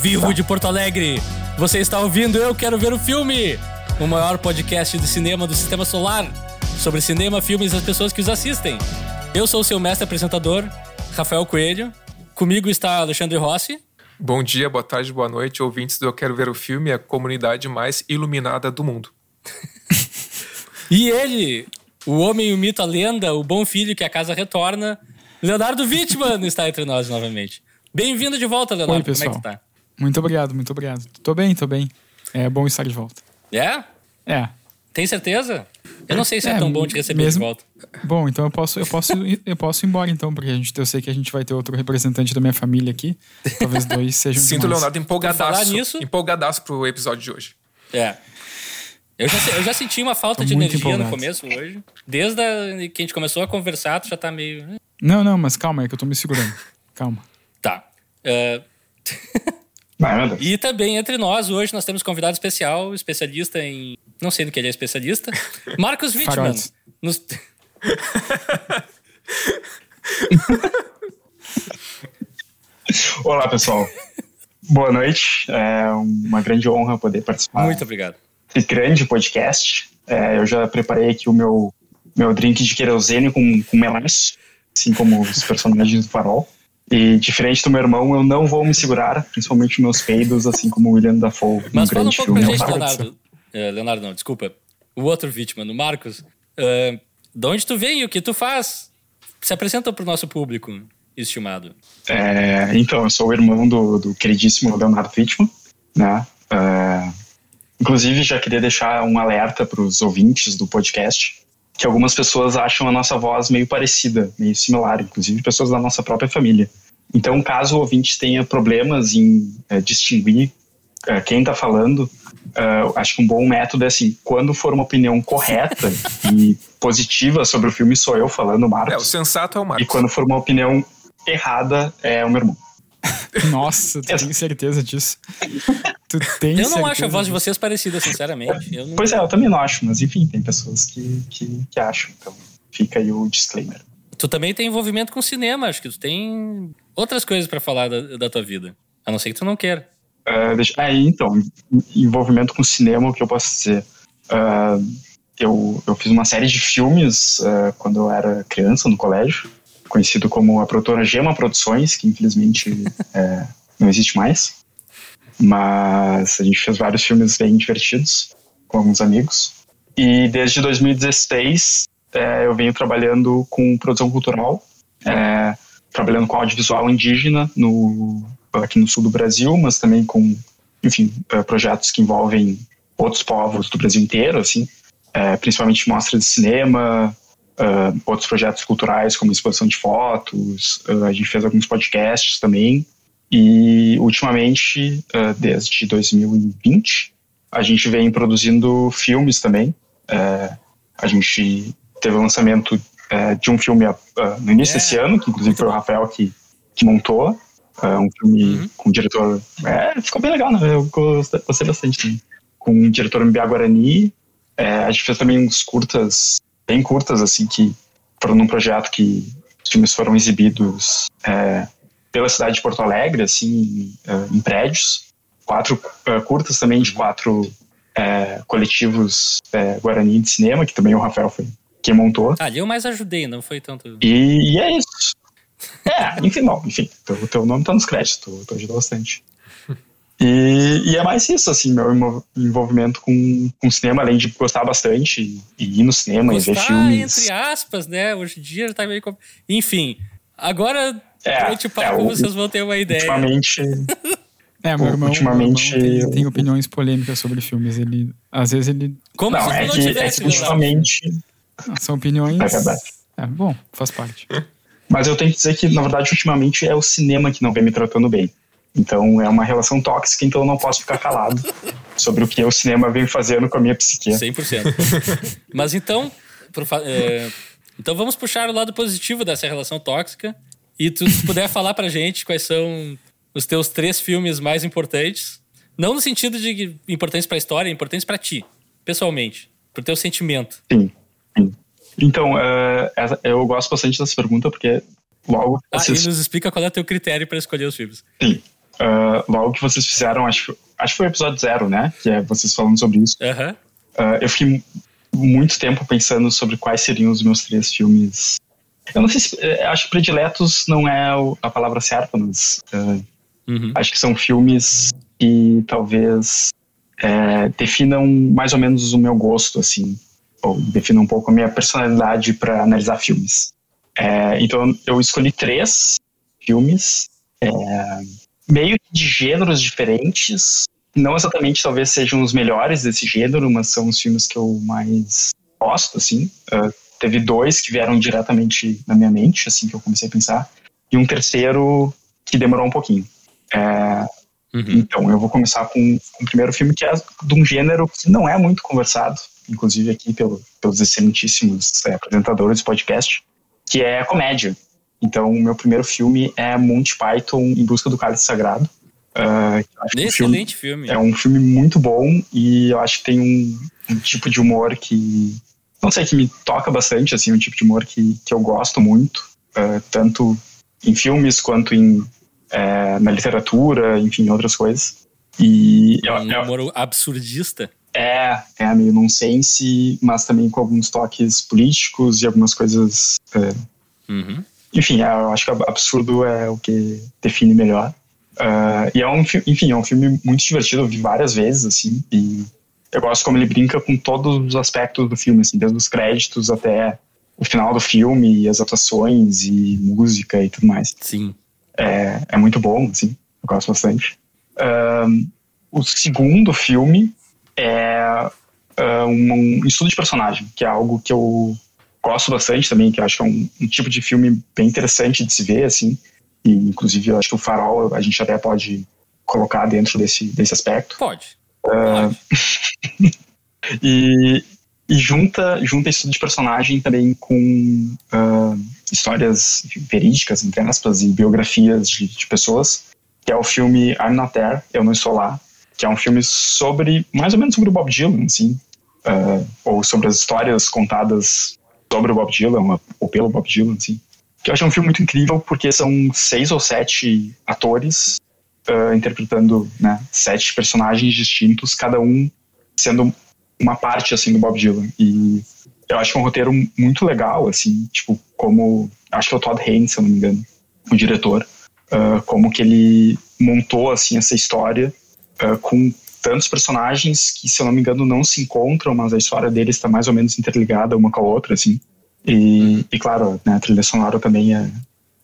Vivo de Porto Alegre, você está ouvindo Eu Quero Ver o Filme, o maior podcast de cinema do Sistema Solar, sobre cinema, filmes e as pessoas que os assistem. Eu sou o seu mestre apresentador, Rafael Coelho. Comigo está Alexandre Rossi. Bom dia, boa tarde, boa noite, ouvintes do Eu Quero Ver o Filme, a comunidade mais iluminada do mundo. e ele, o homem, o mito, a lenda, o bom filho que a casa retorna, Leonardo Wittmann está entre nós novamente. Bem-vindo de volta, Leonardo. Oi, pessoal. Como é que tá? Muito obrigado, muito obrigado. Tô bem, tô bem. É bom estar de volta. É? É. Tem certeza? Eu não sei se é, É, tão bom te receber mesmo- de volta. Bom, então eu posso, eu posso, ir- eu posso ir embora então, porque a gente, eu sei que a gente vai ter outro representante da minha família aqui. Talvez dois sejam Sinto o demais. Leonardo Por falar empolgadaço. nisso- Empolgadaço pro episódio de hoje. É. Eu já, eu já senti uma falta Tô de energia no empolgado. começo hoje. Desde a, que a gente começou a conversar, tu já tá meio. Não, não, mas calma, é que eu tô me segurando. Calma. Tá. É, E também entre nós, hoje nós temos convidado especial, especialista em. Não sei do que ele é especialista. Marcos Wittmann. Nos... Olá, pessoal. Boa noite. É uma grande honra poder participar Muito obrigado. desse grande podcast. É, eu já preparei aqui o meu, meu drink de querosene com, com melaço, assim como os personagens do farol. E diferente do meu irmão, eu não vou me segurar, principalmente meus peidos, assim como o William Dafoe no Mas fala um grande pouco filme. pra gente. Leonardo. É, Leonardo, não, desculpa. O outro Wittmann, o Marcos. É, de onde tu vem e o que tu faz? Se apresenta pro nosso público estimado. É, então, eu sou o irmão do, do queridíssimo Leonardo Wittmann, né? É, inclusive, já queria deixar um alerta para os ouvintes do podcast, que algumas pessoas acham a nossa voz meio parecida, meio similar, inclusive pessoas da nossa própria família. Então, caso o ouvinte tenha problemas em é, distinguir é, quem está falando, é, acho que um bom método é assim, quando for uma opinião correta e positiva sobre o filme, sou eu falando, Marcos. É, o sensato é o E Marcos. quando for uma opinião errada, é o meu irmão. Nossa, tu tem certeza disso? Tu tem Eu não certeza acho a voz de vocês parecida, sinceramente. Eu não... Pois é, eu também não acho, mas enfim, tem pessoas que, que, que acham. Então, fica aí o disclaimer. Tu também tem envolvimento com cinema, acho que tu tem outras coisas pra falar da, da tua vida. A não ser que tu não queira. Ah, deixa- ah, então, en- envolvimento com cinema, o que eu posso dizer? Ah, eu, eu fiz uma série de filmes ah, quando eu era criança, no colégio, conhecido como a produtora Gema Produções, que infelizmente eh, não existe mais. Mas a gente fez vários filmes bem divertidos com alguns amigos. E desde 2016 eh, eu venho trabalhando com produção cultural, eh, trabalhando com audiovisual indígena no, aqui no sul do Brasil, mas também com, enfim, eh, projetos que envolvem outros povos do Brasil inteiro, assim, eh, principalmente mostras de cinema, eh, outros projetos culturais como exposição de fotos, eh, a gente fez alguns podcasts também, e ultimamente, eh, desde 2020, a gente vem produzindo filmes também. A gente teve o lançamento eh, de um filme no início É, desse ano, que inclusive foi o Rafael que, que montou. É um filme Uhum. com o diretor. É, ficou bem legal, né? Eu gostei, gostei bastante também. Com o diretor Mbiá Guarani. É, a gente fez também uns curtas, bem curtas, assim, que foram num projeto que os filmes foram exibidos é, pela cidade de Porto Alegre, assim, é, em prédios. Quatro é, curtas também de quatro é, coletivos é, Guarani de cinema, que também o Rafael foi quem montou. Ah, ali eu mais ajudei, não foi tanto. E, e é isso. É, enfim, bom, enfim, teu, teu nome tá nos créditos, tu, tu ajudou bastante. E, e é mais isso, assim, meu envol- envolvimento com, com cinema, além de gostar bastante e, e ir no cinema e ver Gostar, filmes. entre aspas, né? Hoje em dia tá meio. Enfim, agora, É, durante o papo, é, vocês vão ter uma ideia. Ultimamente, É, meu irmão, Ultimamente, meu irmão tem, tem opiniões polêmicas sobre filmes. Ele, às vezes ele. Como não, se é não que, é tivesse, que Leonardo. ultimamente. ah, São opiniões. É verdade. É, bom, faz parte. Mas eu tenho que dizer que, na verdade, ultimamente é o cinema que não vem me tratando bem. Então é uma relação tóxica, então eu não posso ficar calado sobre o que o cinema vem fazendo com a minha psique. 100%. Mas então, fa- é, então vamos puxar o lado positivo dessa relação tóxica. E tu se puder falar pra gente quais são os teus três filmes mais importantes. Não no sentido de importantes pra história, importantes pra ti, pessoalmente. Pro teu sentimento. Sim. sim. Então, essa- eu gosto bastante dessa pergunta porque logo Ah, e nos explica qual é o teu critério pra escolher os filmes. Sim. Uh, logo que vocês fizeram, acho, acho que foi o episódio zero, né? Que é vocês falando sobre isso. Uh, eu fiquei muito tempo pensando sobre quais seriam os meus três filmes. Eu não sei se. eh, Acho que prediletos não é a palavra certa, mas. uh, Uhum. acho que são filmes que talvez é, definam mais ou menos o meu gosto, assim, ou definam um pouco a minha personalidade para analisar filmes. É, então eu escolhi três filmes, é, meio que de gêneros diferentes, não exatamente talvez sejam os melhores desse gênero, mas são os filmes que eu mais gosto, assim. Ah, teve dois que vieram diretamente na minha mente, assim que eu comecei a pensar, e um terceiro que demorou um pouquinho. É, Uhum. então, eu vou começar com, com o primeiro filme que é de um gênero que não é muito conversado, inclusive aqui pelo- pelos excelentíssimos é, apresentadores do podcast, que é a comédia. Então, o meu primeiro filme é Monty Python em Busca do Cálice Sagrado. Eu é um filme- Excelente filme. é um filme muito bom e eu acho que tem um, um tipo de humor que não sei que me toca bastante assim um tipo de humor que, que eu gosto muito eh, tanto em filmes quanto em eh, na literatura enfim outras coisas e eu- Um eu- humor absurdista. é é meio nonsense mas também com alguns toques políticos e algumas coisas eh, Uhum. Enfim, é, eu acho que absurdo é o que define melhor. Ah, e é um, fi- enfim, é um filme muito divertido, eu vi várias vezes, assim, e eu gosto como ele brinca com todos os aspectos do filme, assim, desde os créditos até o final do filme, e as atuações e música e tudo mais. Sim. É, é muito bom, assim, eu gosto bastante. Ahn, o segundo filme é ah, um, um estudo de personagem, que é algo que eu gosto bastante também, que acho que é um, um tipo de filme bem interessante de se ver, assim, e inclusive eu acho que o Farol a gente até pode colocar dentro desse, desse aspecto. Pode. Pode. E, e junta, junta estudo de personagem também com ah, histórias verídicas, entre aspas, e biografias de, de pessoas, que é o filme I'm Not There, Eu Não Estou Lá, que é um filme sobre, mais ou menos sobre o Bob Dylan, assim, ah, ou sobre as histórias contadas sobre o Bob Dylan, ou pelo Bob Dylan, assim. Que eu acho um filme muito incrível, porque são seis ou sete atores ah, interpretando né, sete personagens distintos, cada um sendo uma parte assim do Bob Dylan e eu acho que é um roteiro muito legal assim tipo como acho que é o Todd Haynes se eu não me engano o diretor ah, como que ele montou assim essa história ah, com tantos personagens que se eu não me engano não se encontram mas a história deles está mais ou menos interligada uma com a outra assim. E, e claro né, a trilha sonora também é,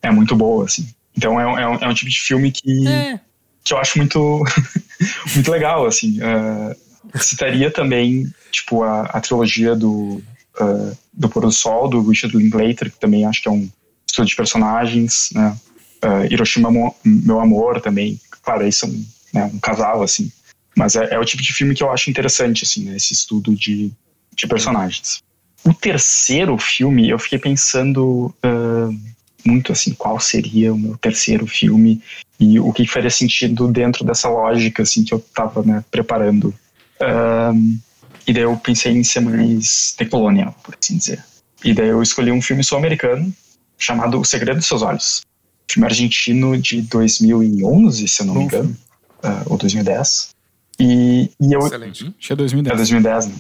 é muito boa assim. Então é, um- é, um, é um tipo de filme que É. que eu acho muito muito legal assim. Eh, citaria também tipo a, a trilogia do eh, do pôr do sol do Richard Linklater que também acho que é um estudo de personagens né. Eh, Hiroshima meu amor também claro eles são né, um casal assim mas é, é o tipo de filme que eu acho interessante assim né, esse estudo de, de personagens. O terceiro filme eu fiquei pensando eh, muito assim qual seria o meu terceiro filme e o que faria sentido dentro dessa lógica assim que eu tava né, preparando. Ahn, e daí eu pensei em ser mais decolonial por assim dizer. E daí eu escolhi um filme sul-americano chamado O Segredo dos Seus Olhos. Filme argentino de 2011 se eu não me engano ah, ou 2010 e, e eu Excelente. Acho que é é 2010. 2010 né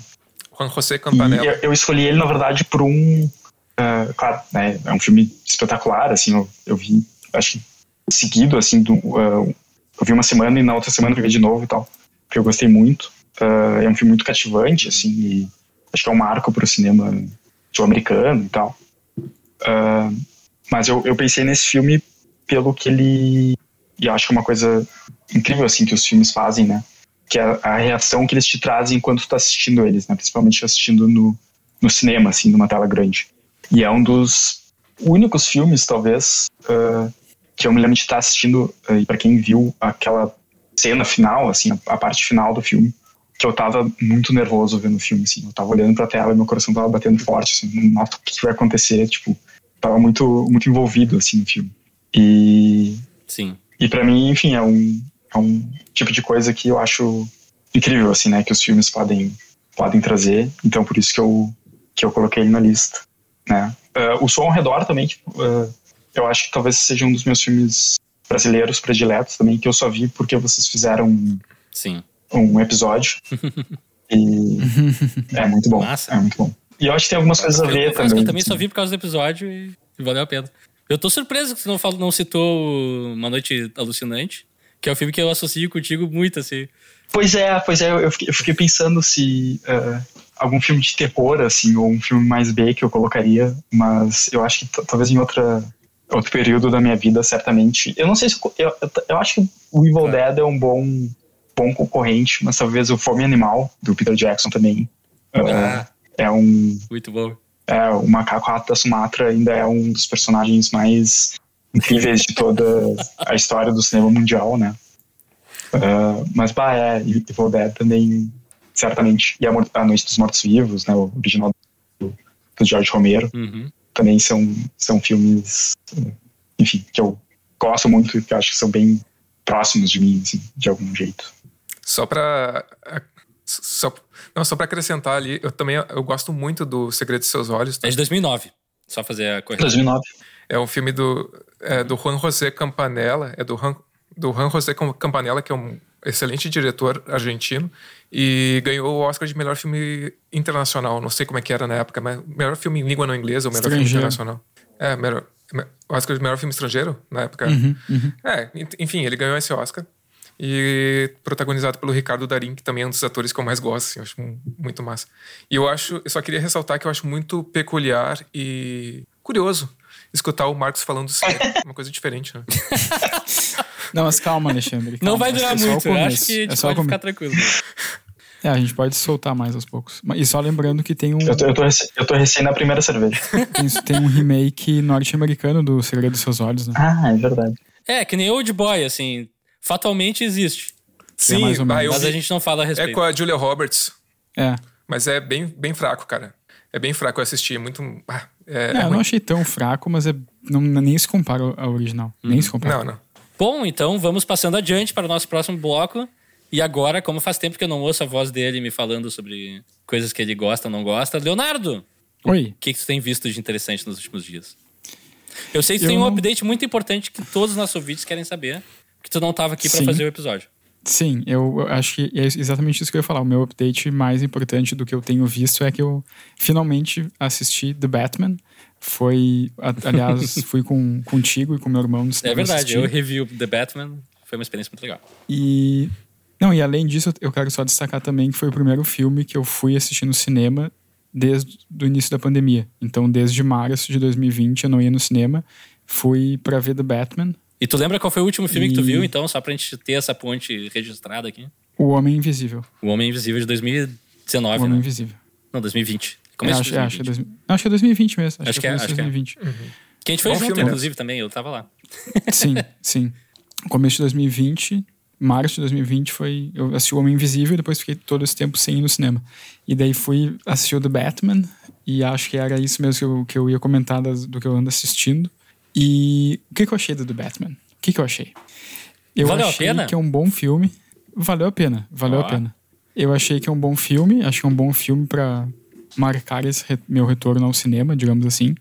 Juan José e Campanella. eu, eu escolhi ele, na verdade, por um. ah, claro, né, é um filme espetacular, assim, eu, eu vi, acho que seguido, assim, do, ah, eu vi uma semana e na outra semana eu vi de novo e tal, porque eu gostei muito. Ah, é um filme muito cativante, assim, e acho que é um marco para o cinema sul-americano e tal. Mas eu, eu pensei nesse filme pelo que ele. E eu acho que é uma coisa incrível, assim, que os filmes fazem, né? Que é a reação que eles te trazem enquanto tu tá assistindo eles, né? Principalmente assistindo no, no cinema, assim, numa tela grande. E é um dos únicos filmes, talvez, ah, que eu me lembro de estar assistindo, ah, e para quem viu aquela cena final, assim, a, a parte final do filme, que eu tava muito nervoso vendo o filme, assim. Eu tava olhando pra tela e meu coração tava batendo forte, assim, nossa, o que vai acontecer? Tipo, tava muito, muito envolvido, assim, no filme. E Sim. e pra mim, enfim, é um, é um tipo de coisa que eu acho incrível, assim, né? Que os filmes podem, podem trazer. Então, por isso que eu, que eu coloquei ele na lista, né? Ah, o Som ao Redor também, tipo, ah, eu acho que talvez seja um dos meus filmes brasileiros prediletos também, que eu só vi porque vocês fizeram um, Sim. um episódio. e é muito bom. Massa. É muito bom. E eu acho que tem algumas coisas a Eu ver que também. eu também só assim. vi por causa do episódio e, e valeu a pena. Eu tô surpreso que você não, falou, não citou Uma Noite Alucinante, que é um filme que eu associo contigo muito, assim. Pois é, pois é, eu fiquei, eu fiquei pensando se eh, algum filme de terror, assim, ou um filme mais B que eu colocaria, mas eu acho que talvez em outra, outro período da minha vida, certamente. Eu não sei se. Eu, eu, eu acho que o Evil Claro. Dead é um bom, bom concorrente, mas talvez o Fome Animal, do Peter Jackson também. eh, Ah. É um. Muito bom. É, o Macaco Rato da Sumatra ainda é um dos personagens mais incríveis de toda a história do cinema mundial, né? Ah, mas, bah, é, Evil Dead também, certamente. E a, Noite dos Mortos-Vivos, né? O original do, do George Romero, Uhum. também são, são filmes, enfim, que eu gosto muito e que eu acho que são bem próximos de mim, assim, de algum jeito. Só pra. Só, não, só pra acrescentar ali, eu também eu gosto muito do Segredo de Seus Olhos. tá? É de 2009. Só fazer a correção. 2009. É um filme do, é, do Juan José Campanella, é do Juan, do Juan José Campanella, que é um excelente diretor argentino, e ganhou o Oscar de melhor filme internacional. Não sei como é que era na época, mas melhor filme em língua não inglesa ou melhor filme Estrangeiro. internacional. É, melhor, me- Oscar de melhor filme estrangeiro na época. É, ent- enfim, ele ganhou esse Oscar. E protagonizado pelo Ricardo Darim, que também é um dos atores que eu mais gosto, assim, eu acho mu- muito massa. E eu acho, eu só queria ressaltar que eu acho muito peculiar e curioso escutar o Marcos falando sério. uma coisa diferente, né? Não, mas calma, Alexandre. Não calma, vai é durar o muito. Eu acho que a gente é só o pode ficar tranquilo. É, a gente pode soltar mais aos poucos. E só lembrando que tem um, Eu tô, eu, tô recém, eu tô recém na primeira cerveja. tem, tem um remake norte-americano do Segredo dos Seus Olhos, né? ah, é verdade. É, que nem Old Boy, assim. Fatalmente existe. Sim, mais ou ah, Mas vi- a gente não fala a é respeito. com a Julia Roberts, É. mas é bem, bem fraco, cara. É bem fraco, eu assisti, é muito... Ah, é, É, é eu não achei tão fraco, mas é, não, nem se compara ao original. Nem se compara. não, não. Bom, então vamos passando adiante para o nosso próximo bloco. E agora, como faz tempo que eu não ouço a voz dele me falando sobre coisas que ele gosta ou não gosta, Leonardo, Oi. o que, que tu tem visto de interessante nos últimos dias? Eu sei que tu Eu tem um não- update muito importante que todos os nossos ouvintes querem saber, que tu não estava aqui para fazer o episódio. Sim, eu acho que é exatamente isso que eu ia falar. O meu update mais importante do que eu tenho visto é que eu finalmente assisti The Batman. Foi, aliás, fui com, contigo e com meu irmão no É verdade, assistir. eu review The Batman, foi uma experiência muito legal. E não, e além disso, eu quero só destacar também que foi o primeiro filme que eu fui assistir no cinema desde o início da pandemia. Então, desde março de 2020 eu não ia no cinema, fui pra ver The Batman, E tu lembra qual foi o último filme que tu E- viu, então, só pra gente ter essa ponte registrada aqui? O Homem Invisível. O Homem Invisível de 2019, o Homem né? Invisível. Não, 2020. É, Começo acho, de é, acho, que é 2020. 2000 não, acho que é 2020 mesmo. Acho, Acho que que é é, acho que é. 2020. Que a gente foi Bom junto, filme, né? inclusive, também, eu tava lá. Sim, sim. Começo de 2020, março de 2020 foi. Eu assisti o Homem Invisível e depois fiquei todo esse tempo sem ir no cinema. E daí fui assistir o The Batman, e acho que era isso mesmo que eu, que eu ia comentar das- do que eu ando assistindo. E o que, que eu achei do The Batman? O que, que eu achei? Eu Valeu a achei pena? que é um bom filme. Valeu a pena, valeu Ó. a pena. Eu achei que é um bom filme, acho que é um bom filme pra marcar esse re- meu retorno ao cinema, digamos assim.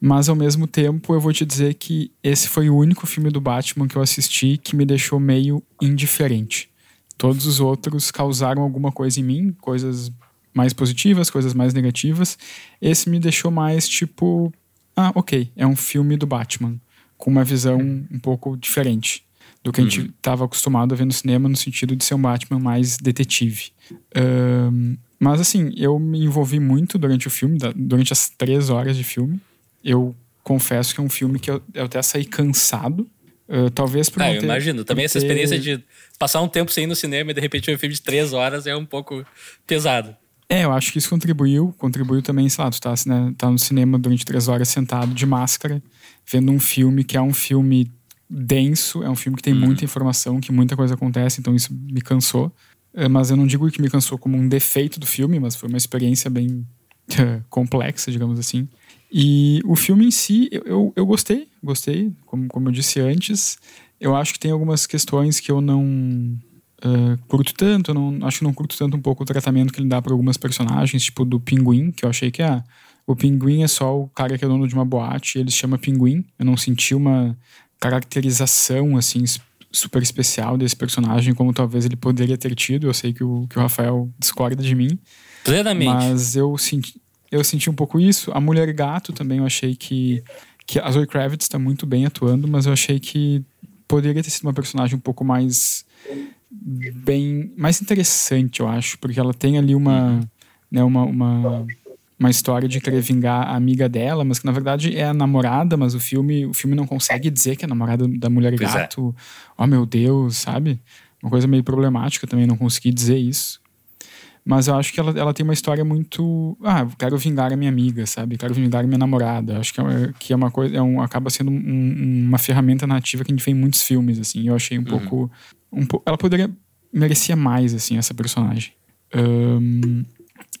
Mas ao mesmo tempo eu vou te dizer que esse foi o único filme do Batman que eu assisti que me deixou meio indiferente. Todos os outros causaram alguma coisa em mim, coisas mais positivas, coisas mais negativas. Esse me deixou mais tipo, ah, ok, é um filme do Batman, com uma visão um pouco diferente do que a gente estava acostumado a ver no cinema, no sentido de ser um Batman mais detetive. Ahn, mas assim, eu me envolvi muito durante o filme, durante as três horas de filme. Eu confesso que é um filme que eu, eu até saí cansado. Ah, talvez por Ah, não eu ter- imagino. Também por essa ter- experiência de passar um tempo sem ir no cinema e de repente ver um filme de três horas é um pouco pesado. É, eu acho que isso contribuiu. Contribuiu também, sei lá, tu tá, né, tá no cinema durante três horas sentado de máscara, vendo um filme que é um filme denso, é um filme que tem muita informação, que muita coisa acontece, então isso me cansou. Eh, Mas eu não digo que me cansou como um defeito do filme, mas foi uma experiência bem complexa, digamos assim. E o filme em si, eu, eu, eu gostei, gostei, como, como eu disse antes. Eu acho que tem algumas questões que eu não ah, curto tanto, não, acho que não curto tanto um pouco o tratamento que ele dá para algumas personagens, tipo do Pinguim, que eu achei que ah, o Pinguim é só o cara que é dono de uma boate e ele se chama Pinguim. Eu não senti uma caracterização, assim, super especial desse personagem, como talvez ele poderia ter tido. Eu sei que o, que o Rafael discorda de mim. Plenamente. Mas eu senti, eu senti um pouco isso. A Mulher Gato também eu achei que. que a Zoe Kravitz está muito bem atuando, mas eu achei que poderia ter sido uma personagem um pouco mais. Bem. mais interessante, eu acho, porque ela tem ali uma. Né, uma, uma uma história de querer vingar a amiga dela, mas que na verdade é a namorada, mas o filme, o filme não consegue dizer que é a namorada da mulher pois é. gato. É. Oh meu Deus, sabe? Uma coisa meio problemática também não conseguir dizer isso. Mas eu acho que ela, ela tem uma história muito. Ah, quero vingar a minha amiga, sabe? Quero vingar a minha namorada. Acho que é, que é uma coisa. É um, acaba sendo um, uma ferramenta nativa que a gente vê em muitos filmes, assim. Eu achei um uhum. pouco. Um, ela poderia. merecia mais, assim, essa personagem. Um,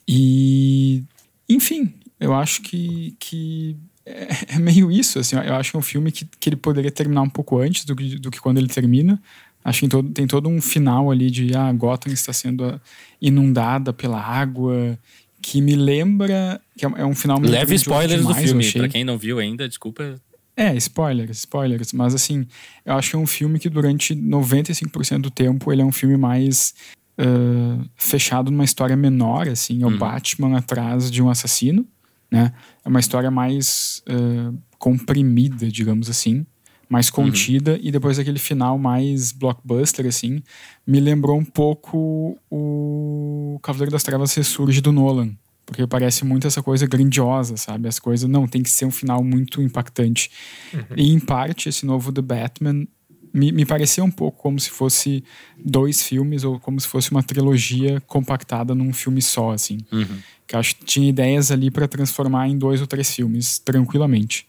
e enfim, eu acho que, que é, é, meio isso, assim, eu acho que é um filme que, que ele poderia terminar um pouco antes do que, do que quando ele termina. Acho que tem todo, tem todo um final ali de ah, Gotham está sendo inundada pela água, que me lembra que é, é um final muito Leve spoilers demais, do filme, para quem não viu ainda, desculpa. É, spoilers, spoilers, mas assim, eu acho que é um filme que durante 95% do tempo ele é um filme mais uh, fechado numa história menor, assim, é o uhum. Batman atrás de um assassino, né? É uma história mais uh, comprimida, digamos assim, mais uhum. contida, uhum. e depois aquele final mais blockbuster, assim, me lembrou um pouco o Cavaleiro das Trevas Ressurge do Nolan, porque parece muito essa coisa grandiosa, sabe? As coisas, não, tem que ser um final muito impactante. Uhum. E em parte, esse novo The Batman me, me parecia um pouco como se fosse dois filmes ou como se fosse uma trilogia compactada num filme só, assim. Uhum. Que acho que tinha ideias ali para transformar em dois ou três filmes tranquilamente.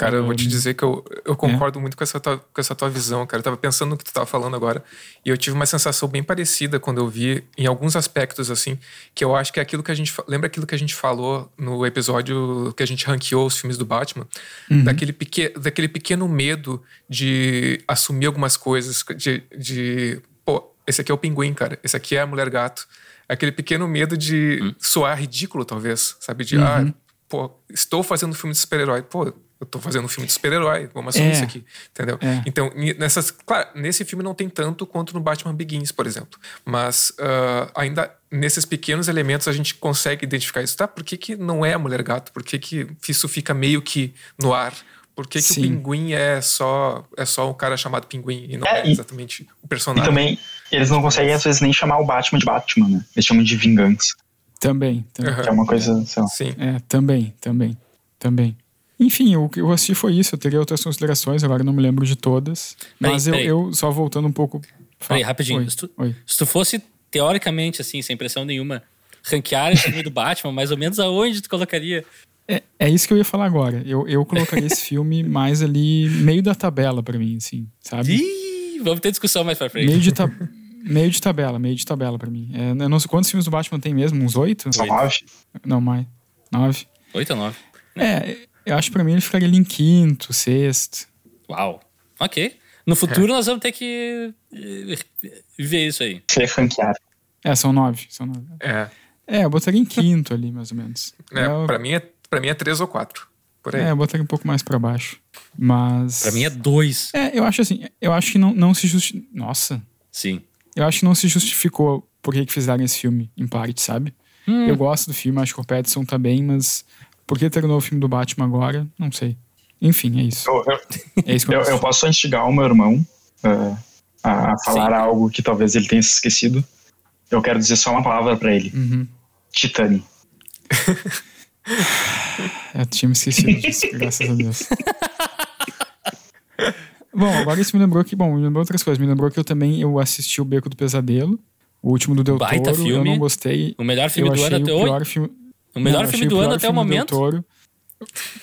Cara, eu vou te dizer que eu, eu concordo é. muito com essa, tua, com essa tua visão, cara. Eu tava pensando no que tu tava falando agora e eu tive uma sensação bem parecida quando eu vi, em alguns aspectos, assim, que eu acho que é aquilo que a gente. Lembra aquilo que a gente falou no episódio que a gente ranqueou os filmes do Batman? Uhum. Daquele, peque, daquele pequeno medo de assumir algumas coisas, de, de. Pô, esse aqui é o pinguim, cara. Esse aqui é a mulher gato. Aquele pequeno medo de uhum. soar ridículo, talvez, sabe? De, uhum. ah, pô, estou fazendo filme de super-herói. Pô, eu tô fazendo um filme de super-herói, vamos assumir é. isso aqui, entendeu? É. Então, nessas, claro, nesse filme não tem tanto quanto no Batman Begins, por exemplo, mas uh, ainda nesses pequenos elementos a gente consegue identificar isso, tá? Por que, que não é a Mulher Gato? Por que, que isso fica meio que no ar? Por que, que o Pinguim é só é só um cara chamado Pinguim e não é, é exatamente o personagem? E também, eles não conseguem às vezes nem chamar o Batman de Batman, né? Eles chamam de Vingança. Também, também. Uhum. Que é uma coisa, sei lá. Sim. É, também, também, também. Enfim, o que eu assisti foi isso. Eu teria outras considerações, agora não me lembro de todas. Mas eu, eu, só voltando um pouco. Peraí, rapidinho. Oi, se, tu, oi. se tu fosse, teoricamente, assim, sem pressão nenhuma, ranquear esse filme do Batman, mais ou menos aonde tu colocaria? É, é isso que eu ia falar agora. Eu, eu colocaria esse filme mais ali, meio da tabela para mim, assim, sabe? Ih, vamos ter discussão mais pra frente. Meio de, ta meio de tabela, meio de tabela para mim. É, eu não sei quantos filmes do Batman tem mesmo, uns oito? São nove. Não, mais. Nove. Oito ou nove? É, eu acho que pra mim ele ficaria ali em quinto, sexto. Uau. Ok. No futuro é. nós vamos ter que eh, ver isso aí. Ser ranqueado. É, são nove. São nove. É. É, eu botaria em quinto ali, mais ou menos. É, eu... pra, mim é, pra mim é três ou quatro. Por aí. É, eu botaria um pouco mais pra baixo. Mas. Pra mim é dois. É, eu acho assim, eu acho que não, não se justifica. Nossa. Sim. Eu acho que não se justificou por que, que fizeram esse filme, em parte, sabe? Hum. Eu gosto do filme, acho que o Pattinson tá bem, mas por que terminou o filme do Batman agora? Não sei. Enfim, é isso. Eu, eu, é isso eu, eu, posso instigar o meu irmão uh, a falar Sim. algo que talvez ele tenha se esquecido. Eu quero dizer só uma palavra para ele: uhum. Titani. eu tinha me esquecido disso, graças a Deus. Bom, agora isso me lembrou que, bom, me lembrou outras coisas. Me lembrou que eu também eu assisti o Beco do Pesadelo, o último do Del Baita Toro. Filme. Eu não gostei. O melhor filme eu do ano até hoje. O melhor não, filme do ano até o momento. Toro.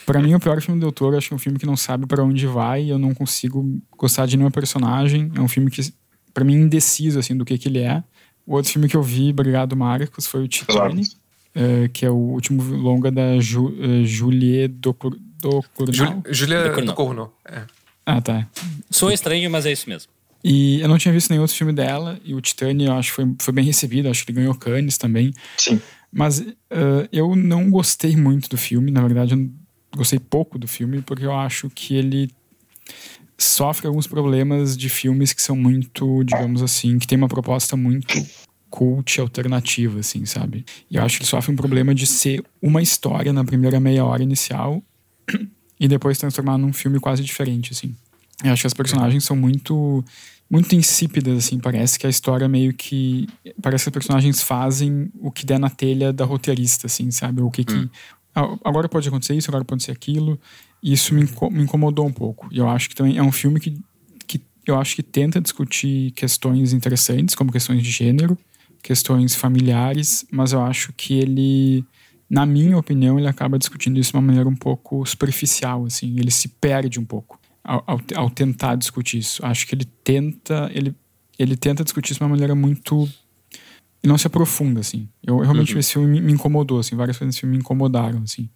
Pra mim, o pior filme do Toro, acho que é um filme que não sabe para onde vai, eu não consigo gostar de nenhum personagem. É um filme que, para mim, indeciso, assim, do que que ele é. O outro filme que eu vi, obrigado Marcos, foi o Titane, uh, que é o último longa da Ju, uh, Julie Docournau. Julie Docournau, é. Ah, tá. Sou estranho, mas é isso mesmo. E eu não tinha visto nenhum outro filme dela, e o Titane eu acho que foi, foi bem recebido, acho que ele ganhou Cannes também. Sim. Mas uh, eu não gostei muito do filme, na verdade, eu gostei pouco do filme, porque eu acho que ele. sofre alguns problemas de filmes que são muito, digamos assim, que tem uma proposta muito cult alternativa, assim, sabe? E eu acho que sofre um problema de ser uma história na primeira meia hora inicial e depois transformar num filme quase diferente, assim. Eu acho que as personagens são muito muito insípidas, assim. Parece que a história meio que. Parece que os personagens fazem o que der na telha da roteirista, assim, sabe? O que que. Hum. Agora pode acontecer isso, agora pode ser aquilo. E isso me, me incomodou um pouco. E eu acho que também é um filme que, que eu acho que tenta discutir questões interessantes, como questões de gênero, questões familiares, mas eu acho que ele, na minha opinião, ele acaba discutindo isso de uma maneira um pouco superficial, assim. Ele se perde um pouco ao, ao, ao, tentar discutir isso. Acho que ele tenta, ele, ele tenta discutir isso de uma maneira muito ele não se aprofunda assim. Eu realmente uhum. esse filme me, incomodou, assim, várias coisas desse filme me incomodaram, assim,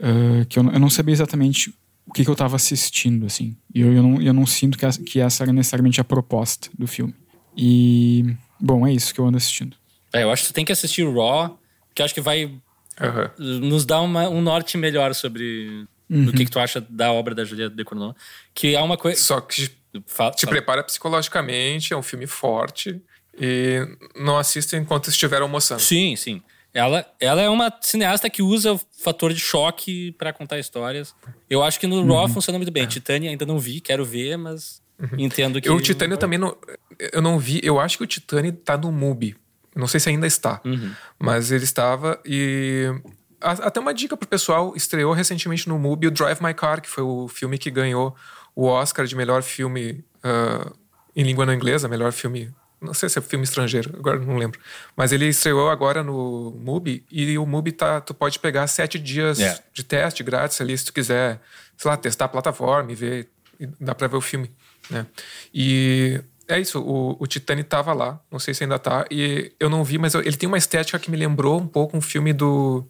uh, que eu, eu não sabia exatamente o que, que eu estava assistindo, assim. E eu, eu, não, eu não sinto que essa, que essa era necessariamente a proposta do filme. E bom, é isso que eu ando assistindo. É, eu acho que tu tem que assistir o Raw, que acho que vai uhum. nos dar uma, um norte melhor sobre uhum. o que, que tu acha da obra da Juliette Decournau. Que é uma coisa. Só que fala, te fala. prepara psicologicamente, é um filme forte. E não assista enquanto estiver almoçando. Sim, sim. Ela, ela é uma cineasta que usa o fator de choque para contar histórias. Eu acho que no uhum. Raw funciona muito bem. É. Titânia ainda não vi, quero ver, mas uhum. entendo que. O Titânia também não. Eu não vi. Eu acho que o Titânia tá no MUBI. Não sei se ainda está. Uhum. Mas ele estava. E até uma dica pro pessoal, estreou recentemente no MUBI o Drive My Car, que foi o filme que ganhou o Oscar de melhor filme uh, em língua não inglesa, melhor filme. Não sei se é filme estrangeiro, agora não lembro. Mas ele estreou agora no MUBI e o MUBI tá, tu pode pegar sete dias yeah. de teste grátis ali, se tu quiser, sei lá, testar a plataforma e ver, e dá pra ver o filme, né? E é isso, o, o Titanic tava lá, não sei se ainda tá, e eu não vi, mas eu, ele tem uma estética que me lembrou um pouco um filme do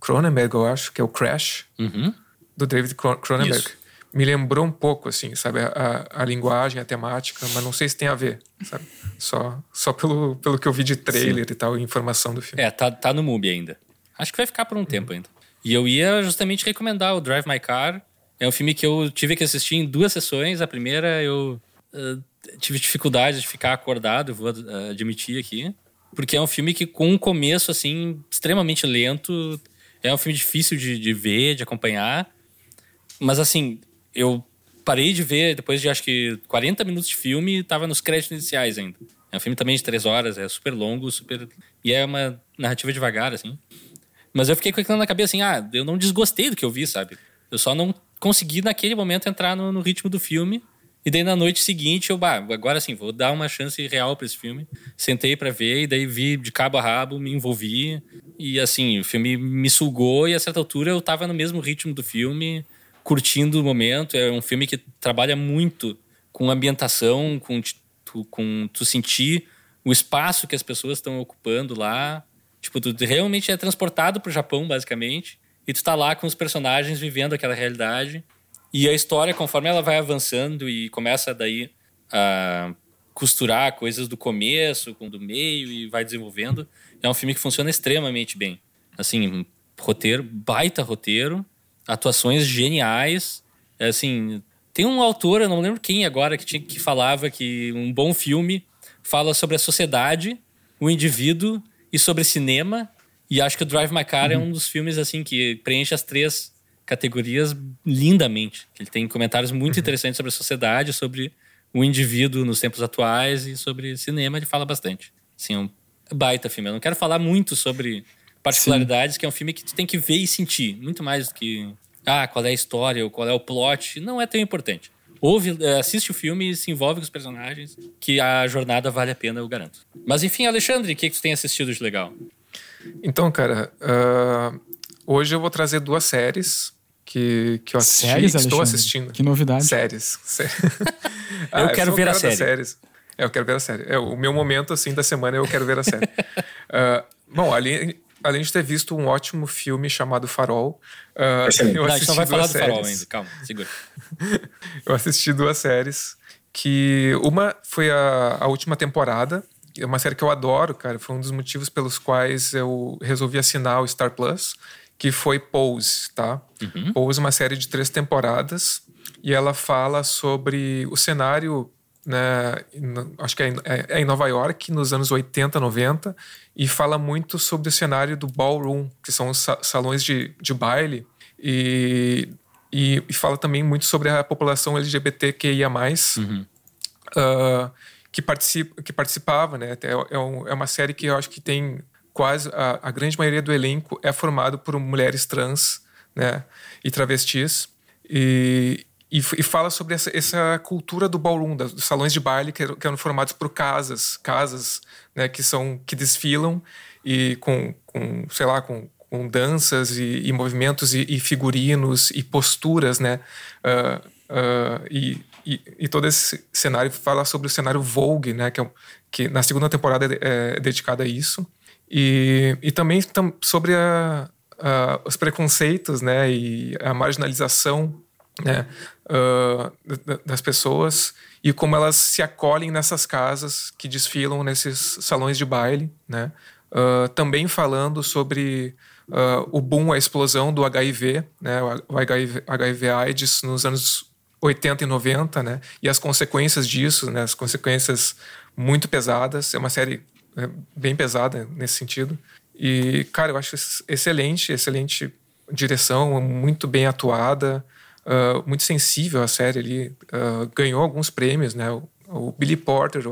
Cronenberg, eu acho, que é o Crash, uhum. do David Cronenberg. Isso. Me lembrou um pouco, assim, sabe? A, a, linguagem, a temática, mas não sei se tem a ver, sabe? Só, só pelo, pelo que eu vi de trailer Sim. e tal, informação do filme. É, tá, tá no MUBI ainda. Acho que vai ficar por um uhum. tempo ainda. E eu ia justamente recomendar o Drive My Car. É um filme que eu tive que assistir em duas sessões. A primeira eu uh, tive dificuldade de ficar acordado, vou uh, admitir aqui. Porque é um filme que, com um começo, assim, extremamente lento, é um filme difícil de, de ver, de acompanhar. Mas assim, eu parei de ver depois de acho que 40 minutos de filme e tava nos créditos iniciais ainda. É um filme também de três horas, é super longo, super. E é uma narrativa devagar, assim. Mas eu fiquei com aquilo na cabeça assim, ah, eu não desgostei do que eu vi, sabe? Eu só não consegui naquele momento entrar no, no ritmo do filme. E daí na noite seguinte eu, bah, agora sim, vou dar uma chance real para esse filme. Sentei para ver e daí vi de cabo a rabo, me envolvi. E assim, o filme me sugou e a certa altura eu tava no mesmo ritmo do filme, curtindo o momento. É um filme que trabalha muito com ambientação, com tu, com tu sentir o espaço que as pessoas estão ocupando lá. Tipo, tu realmente é transportado pro Japão, basicamente. E tu tá lá com os personagens vivendo aquela realidade. E a história, conforme ela vai avançando e começa daí a costurar coisas do começo com do meio e vai desenvolvendo, é um filme que funciona extremamente bem. Assim, roteiro, baita roteiro, atuações geniais. É assim, tem um autor, eu não lembro quem agora, que, tinha, que falava que um bom filme fala sobre a sociedade, o indivíduo e sobre cinema. E acho que o Drive My Car é uhum. é um dos filmes assim que preenche as três categorias lindamente. Ele tem comentários muito uhum. interessantes sobre a sociedade, sobre o indivíduo nos tempos atuais e sobre cinema, ele fala bastante. Assim, é um baita filme. Eu não quero falar muito sobre particularidades, Sim. que é um filme que tu tem que ver e sentir, muito mais do que ah, qual é a história ou qual é o plot, não é tão importante. Ouve, eh, assiste o filme e se envolve com os personagens, que a jornada vale a pena, eu garanto. Mas enfim, Alexandre, o que, que tu tem assistido de legal? Então, cara, uh, hoje eu vou trazer duas séries que, que eu assisti. Séries, estou assistindo. Que novidade. Séries. ah, eu quero ver a série. Séries. É, eu quero ver a série. É, o meu momento, assim, da semana eu quero ver a série. uh, bom, além, além de ter visto um ótimo filme chamado Farol, uh, eu assisti não, não vai falar do séries. Farol ainda, calma, segura. eu assisti duas séries que uma foi a, a última temporada, é uma série que eu adoro, cara. Foi um dos motivos pelos quais eu resolvi assinar o Star Plus que foi Pose, tá? Uhum. Pose é uma série de três temporadas e ela fala sobre o cenário, né, acho que é, é, é, em Nova York, nos anos 80, 90, e fala muito sobre o cenário do ballroom, que são os salões de, de baile, e, e, e, fala também muito sobre a população LGBTQIA+, uhum. uh, que, participa, que participava, né? É, é, um, é uma série que eu acho que tem quase a, a grande maioria do elenco é formado por mulheres trans, né, e travestis. E, e, e, fala sobre essa, essa, cultura do ballroom, dos salões de baile que, que eram formados por casas, casas, né, que são que desfilam e com, com sei lá, com, com danças e, e movimentos e, e, figurinos e posturas, né, uh, uh, e, e, todo esse cenário fala sobre o cenário Vogue, né, que, é, que na segunda temporada é, é dedicada a isso. E, e também tam, sobre a, a, os preconceitos né, e a marginalização né, uh, das pessoas e como elas se acolhem nessas casas que desfilam nesses salões de baile. Né? Uh, também falando sobre uh, o boom, a explosão do HIV, né, o HIV, HIV AIDS nos anos 80 e 90, né, e as consequências disso, né, as consequências muito pesadas. É uma série é bem pesada nesse sentido. E, cara, eu acho excelente, excelente direção, muito bem atuada, uh, muito sensível a série ali. Uh, ganhou alguns prêmios, né? O, o Billy Porter,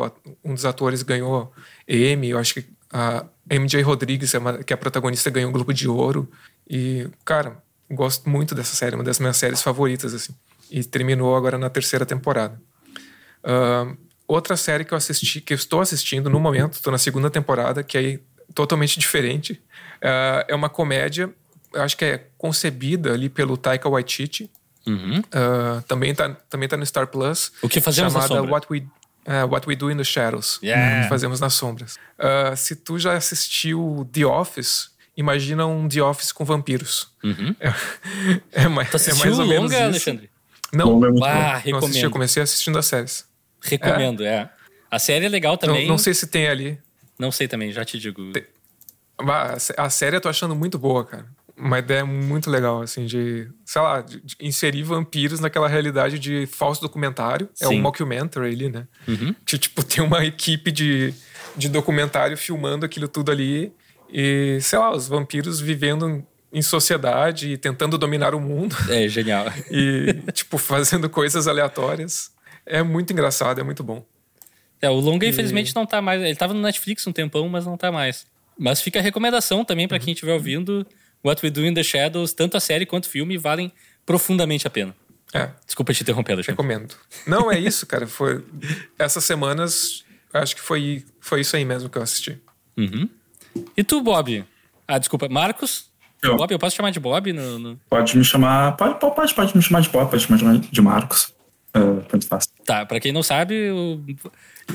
um dos atores, ganhou Emmy. Eu acho que a MJ Rodrigues, é que é a protagonista, ganhou o Globo de Ouro. E, cara, gosto muito dessa série, uma das minhas séries favoritas, assim. E terminou agora na terceira temporada. Uh, Outra série que eu assisti, que eu estou assistindo no momento, estou na segunda temporada, que é totalmente diferente. Uh, é uma comédia, eu acho que é concebida ali pelo Taika Waititi. Uhum. Uh, também está também tá no Star Plus. O que fazemos chamada na sombra? What We, uh, What We Do in the Shadows. Yeah. Que fazemos nas sombras. se tu já assistiu The Office, imagina um The Office com vampiros. Uhum. É, é, mais, é mais ou menos longa, isso. Alexandre? Não, ah, não assisti, eu comecei assistindo as séries. Recomendo, é. é. A série é legal também. Não, não, sei se tem ali. Não sei também, já te digo. Tem. A série eu tô achando muito boa, cara. Uma ideia muito legal, assim, de, sei lá, de, inserir vampiros naquela realidade de falso documentário. Sim. É um mockumentary ali, né? Uhum. Que, tipo, tem uma equipe de, de documentário filmando aquilo tudo ali. E, sei lá, os vampiros vivendo em sociedade e tentando dominar o mundo. É, genial. e, tipo, fazendo coisas aleatórias. É muito engraçado, é muito bom. É, o longa, infelizmente, não tá mais. Ele tava no Netflix um tempão, mas não tá mais. Mas fica a recomendação também para quem estiver ouvindo. What We Do in the Shadows, tanto a série quanto o filme, valem profundamente a pena. É. Desculpa te interromper, Alexandre. Recomendo. Não, é isso, cara. Foi... Essas semanas, acho que foi, foi isso aí mesmo que eu assisti. Uhum. E tu, Bob? Ah, desculpa. Marcos? Eu. Bob, eu posso chamar de Bob? No, no... Pode me chamar. Pode, pode, pode me chamar de Bob, pode me chamar de Marcos. Uh, tanto faz. Tá, pra quem não sabe, o...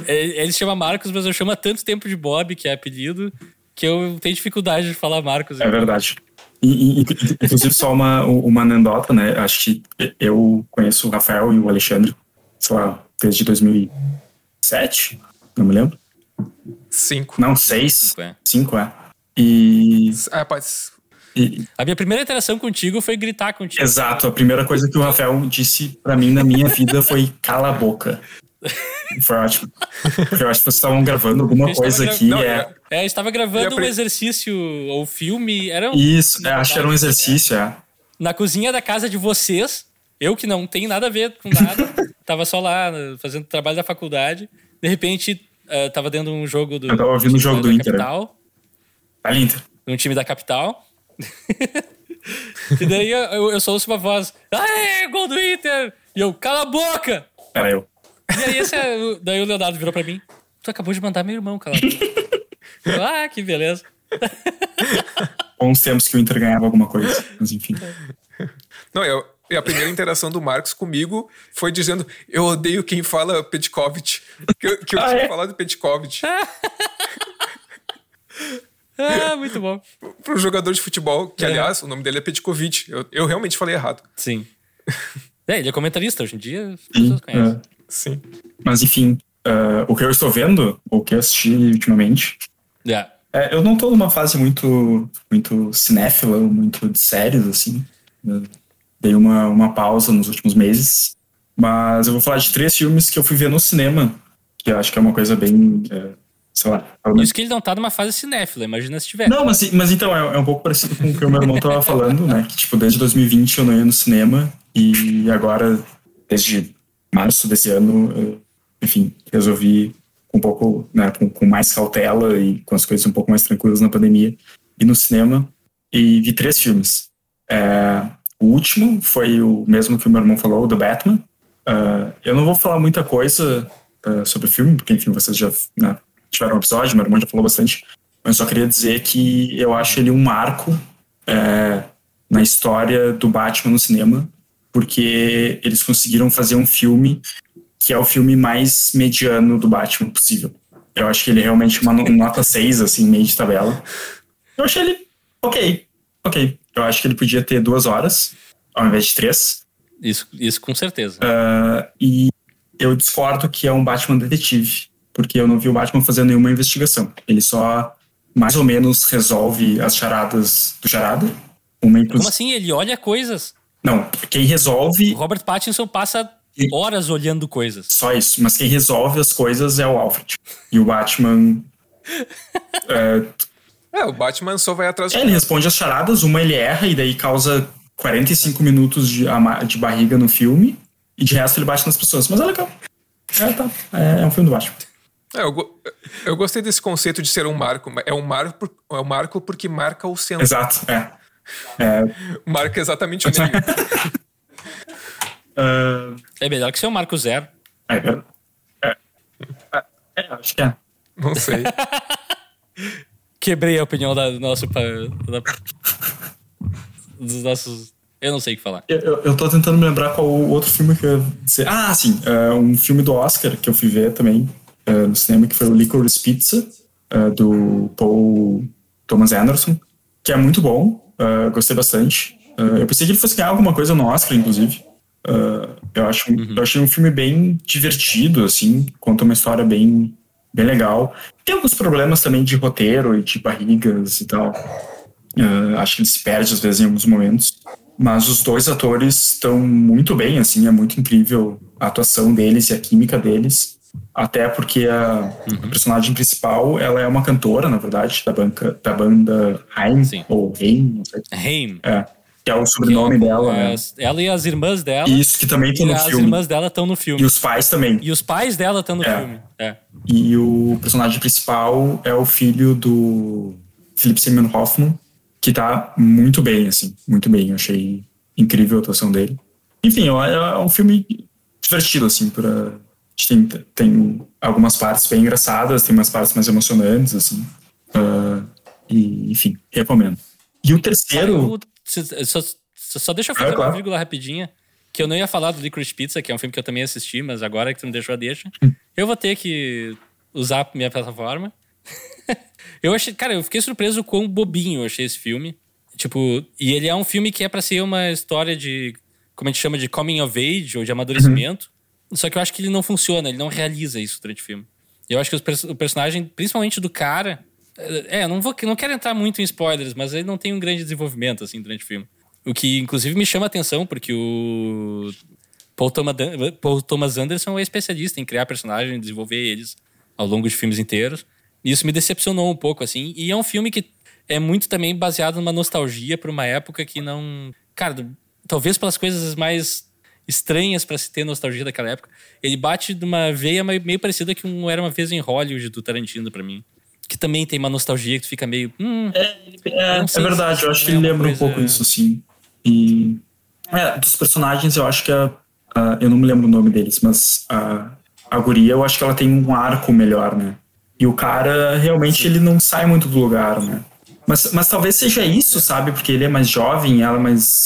ele se chama Marcos, mas eu chamo há tanto tempo de Bob, que é apelido, que eu tenho dificuldade de falar Marcos. É verdade. E, e, inclusive, só uma, uma anedota, né? Acho que eu conheço o Rafael e o Alexandre, sei lá, desde 2007, não me lembro. Cinco. Não, seis. Cinco, é. Cinco, é. E. Ah, pode, e, a minha primeira interação contigo foi gritar contigo. Exato, a primeira coisa que o Rafael disse para mim na minha vida foi cala a boca. Foi ótimo. Porque eu acho que vocês estavam gravando alguma coisa aqui. Não, é... é, gente estava gravando um exercício ou filme. Era um, Isso, é, acho que era um exercício, é. Na cozinha da casa de vocês, eu que não tenho nada a ver com nada, tava só lá fazendo trabalho da faculdade. De repente, uh, tava dentro de um jogo do. Eu tava ouvindo o jogo do Inter. Capital, tá Inter. Um time da capital. e daí eu, eu só ouço uma voz: Aê, gol do Inter! E eu, cala a boca! Era eu. E aí esse é, daí o Leonardo virou pra mim: Tu acabou de mandar meu irmão, cala a boca. eu, ah, que beleza. Bons tempos que o Inter ganhava alguma coisa, mas enfim. Não, eu, e a primeira interação do Marcos comigo foi dizendo: Eu odeio quem fala Petkovic. Que eu, que eu ah, tinha é? falado Petkovic. Ah, muito bom. Para um jogador de futebol, que é. aliás, o nome dele é Petkovic. Eu, eu realmente falei errado. Sim. é, ele é comentarista hoje em dia, as pessoas Sim, conhecem. É. Sim. Mas enfim, uh, o que eu estou vendo, o que eu assisti ultimamente, yeah. É, eu não tô numa fase muito, muito cinéfila, muito de séries, assim. Eu dei uma, uma pausa nos últimos meses. Mas eu vou falar de três filmes que eu fui ver no cinema, que eu acho que é uma coisa bem. É, sei lá. Isso que ele não tá numa fase cinéfila, imagina se tiver. Não, mas, mas então, é, é um pouco parecido com o que o meu irmão tava falando, né? Que, tipo, desde 2020 eu não ia no cinema e agora, desde março desse ano, eu, enfim, resolvi um pouco, né, com, com, mais cautela e com as coisas um pouco mais tranquilas na pandemia, ir no cinema e vi três filmes. É, o último foi o mesmo que o meu irmão falou, o The Batman. Uh, eu não vou falar muita coisa uh, sobre o filme, porque, enfim, vocês já né, tiveram um episódio, meu irmão já falou bastante, mas só queria dizer que eu acho ele um marco é, na história do Batman no cinema, porque eles conseguiram fazer um filme que é o filme mais mediano do Batman possível. Eu acho que ele é realmente uma nota 6, assim, meio de tabela. Eu achei ele ok, ok. Eu acho que ele podia ter duas horas, ao invés de três. Isso, isso com certeza. Uh, e eu discordo que é um Batman detetive, porque eu não vi o Batman fazendo nenhuma investigação. Ele só, mais ou menos, resolve as charadas do charada. Uma Como assim? Ele olha coisas? Não, quem resolve... O Robert Pattinson passa horas olhando coisas. Só isso. Mas quem resolve as coisas é o Alfred. E o Batman. é... é, o Batman só vai atrás. É, ele responde as charadas, uma ele erra e daí causa 45 minutos de, de barriga no filme. E de resto ele bate nas pessoas. Mas é legal. É, tá. É, é um filme do Batman. É, eu, eu gostei desse conceito de ser um marco. É um marco, é um marco porque marca o centro. Exato, é. é. Marca exatamente o meio. Uh... É melhor que ser o Marco Zero. É, é, é, é, acho que é. Não sei. Quebrei a opinião da, do nosso. Da, dos nossos. Eu não sei o que falar. Eu, eu tô tentando me lembrar qual o outro filme que eu ia dizer. Ah, sim. Uh, um filme do Oscar que eu fui ver também uh, no cinema, que foi o Licorice Pizza, uh, do Paul Thomas Anderson, que é muito bom. gostei bastante. eu pensei que ele fosse ganhar alguma coisa no Oscar, inclusive. Eu, acho, uhum. eu achei um filme bem divertido, assim, conta uma história bem, bem legal. Tem alguns problemas também de roteiro e de barrigas e tal. Acho que ele se perde às vezes em alguns momentos. Mas os dois atores estão muito bem, assim, é muito incrível a atuação deles e a química deles. Até porque a, uhum. personagem principal, ela é uma cantora, na verdade, da, banca, da banda Haim, ou Haim, não sei. Haim. É que é o sobrenome dela. né? Ela e as irmãs dela. Isso, que também estão no as filme. As irmãs dela estão no filme. E os pais também. E os pais dela estão no é. filme. É. E o personagem principal é o filho do Philip Seymour Hoffman, que tá muito bem, assim, muito bem. Eu achei incrível a atuação dele. Enfim, é um filme divertido, assim, pra... Tem, tem algumas partes bem engraçadas, tem umas partes mais emocionantes, assim. Uh, e, enfim, recomendo. E o terceiro. Só, só deixa eu fazer é, claro. uma vírgula rapidinha. Que eu não ia falar do Licorice Pizza, que é um filme que eu também assisti, mas agora que tu me deixou a deixa, eu vou ter que usar minha plataforma. eu achei, cara, eu fiquei surpreso quão bobinho eu achei esse filme. Tipo, e ele é um filme que é para ser uma história de, como a gente chama de coming of age ou de amadurecimento. Só que eu acho que ele não funciona, ele não realiza isso durante o filme. Eu acho que o personagem, principalmente do cara, é, não, vou, não quero entrar muito em spoilers, mas ele não tem um grande desenvolvimento, assim, durante o filme. O que, inclusive, me chama a atenção, porque o Paul Thomas, Paul Thomas Anderson é especialista em criar personagens, desenvolver eles ao longo de filmes inteiros. E isso me decepcionou um pouco, assim. E é um filme que é muito também baseado numa nostalgia por uma época que não... Cara, talvez pelas coisas mais estranhas para se ter nostalgia daquela época. Ele bate de uma veia meio parecida que um Era Uma Vez em Hollywood do Tarantino para mim que também tem uma nostalgia que tu fica meio. Hum, é, é, é verdade, eu acho que ele lembra coisa... um pouco isso, sim. E. É, dos personagens, eu acho que a, a, Eu não me lembro o nome deles, mas a, a guria, eu acho que ela tem um arco melhor, né? E o cara, realmente, sim. ele não sai muito do lugar, né? Mas, mas talvez seja isso, sabe? Porque ele é mais jovem, ela é mais,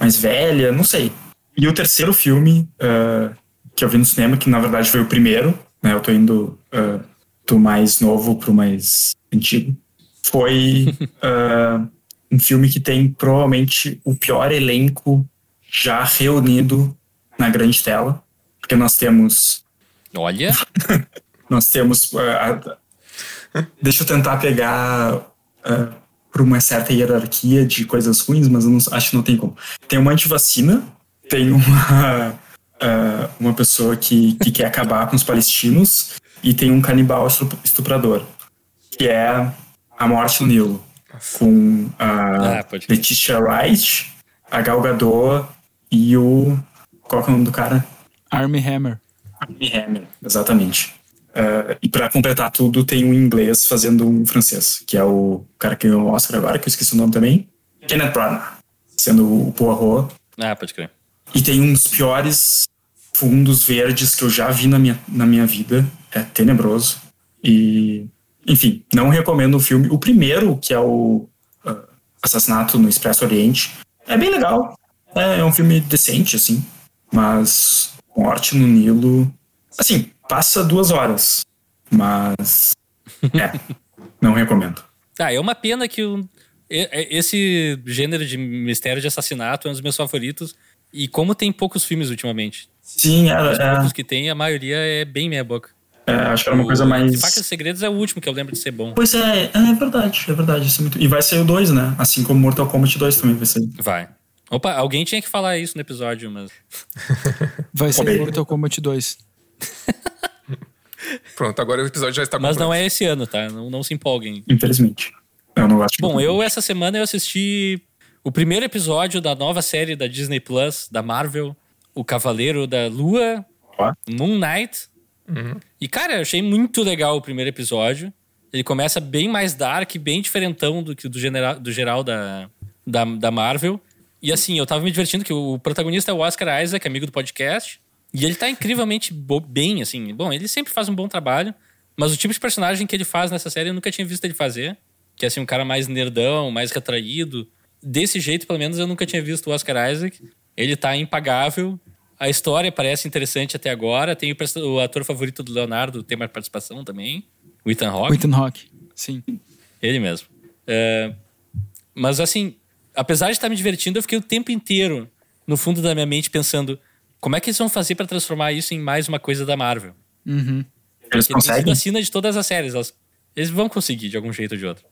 mais velha, não sei. E o terceiro filme uh, que eu vi no cinema, que na verdade foi o primeiro, né? Eu tô indo. Uh, do mais novo pro mais antigo, foi uh, um filme que tem provavelmente o pior elenco já reunido na grande tela, porque nós temos. Olha! nós temos. Deixa eu tentar pegar por uma certa hierarquia de coisas ruins, mas não, acho que não tem como. Tem uma antivacina, tem uma, uh, uma pessoa que, que quer acabar com os palestinos e tem um canibal estuprador, que é A Morte no Nilo, com a ah, Letitia Wright, a Gal Gadot e o... Qual é o nome do cara? Armie Hammer. Armie Hammer, exatamente. Uh, e para completar tudo, tem um inglês fazendo um francês, que é o cara que ganhou o Oscar agora, que eu esqueci o nome também. Kenneth Branagh, sendo o Poirot. Ah, pode crer. E tem um dos piores fundos verdes que eu já vi na minha, na minha vida. É tenebroso. E, enfim, não recomendo o filme. O primeiro, que é o uh, Assassinato no Expresso Oriente, é bem legal. É, é um filme decente, assim. Mas Morte no Nilo. Assim, passa duas horas. Mas. É. não recomendo. Ah, é uma pena que o, esse gênero de mistério de assassinato é um dos meus favoritos. E como tem poucos filmes ultimamente. Sim, é. Os poucos que tem, a maioria é bem meia boca. É, acho que era uma o, coisa mais. Facas e Segredos é o último que eu lembro de ser bom. Pois é, é verdade, é verdade. Isso é muito... E vai ser o 2, né? Assim como Mortal Kombat 2 também vai ser. Vai. Opa, alguém tinha que falar isso no episódio, mas. Vai ser Mortal Kombat 2. Pronto, agora o episódio já está Mas não é esse ano, tá? Não, não se empolguem. Infelizmente. Eu não gosto Bom, eu essa semana eu assisti o primeiro episódio da nova série da Disney Plus, da Marvel, O Cavaleiro da Lua, Moon Knight. Uhum. E, cara, eu achei muito legal o primeiro episódio. Ele começa bem mais dark, bem diferentão do que do, general, do geral da, da, da Marvel. E assim, eu tava me divertindo que o protagonista é o Oscar Isaac, amigo do podcast. E ele tá incrivelmente bem, assim. Bom, ele sempre faz um bom trabalho, mas o tipo de personagem que ele faz nessa série eu nunca tinha visto ele fazer. Que é assim, um cara mais nerdão, mais retraído. Desse jeito, pelo menos, eu nunca tinha visto o Oscar Isaac. Ele tá impagável. A história parece interessante até agora. Tem o, o ator favorito do Leonardo, tem mais participação também. O Ethan Hawke. O Ethan Hawke, sim. Ele mesmo. É, mas assim, apesar de estar me divertindo, eu fiquei o tempo inteiro no fundo da minha mente pensando como é que eles vão fazer para transformar isso em mais uma coisa da Marvel. Uhum. Eles conseguem? a cena de todas as séries. Elas, eles vão conseguir de algum jeito ou de outro.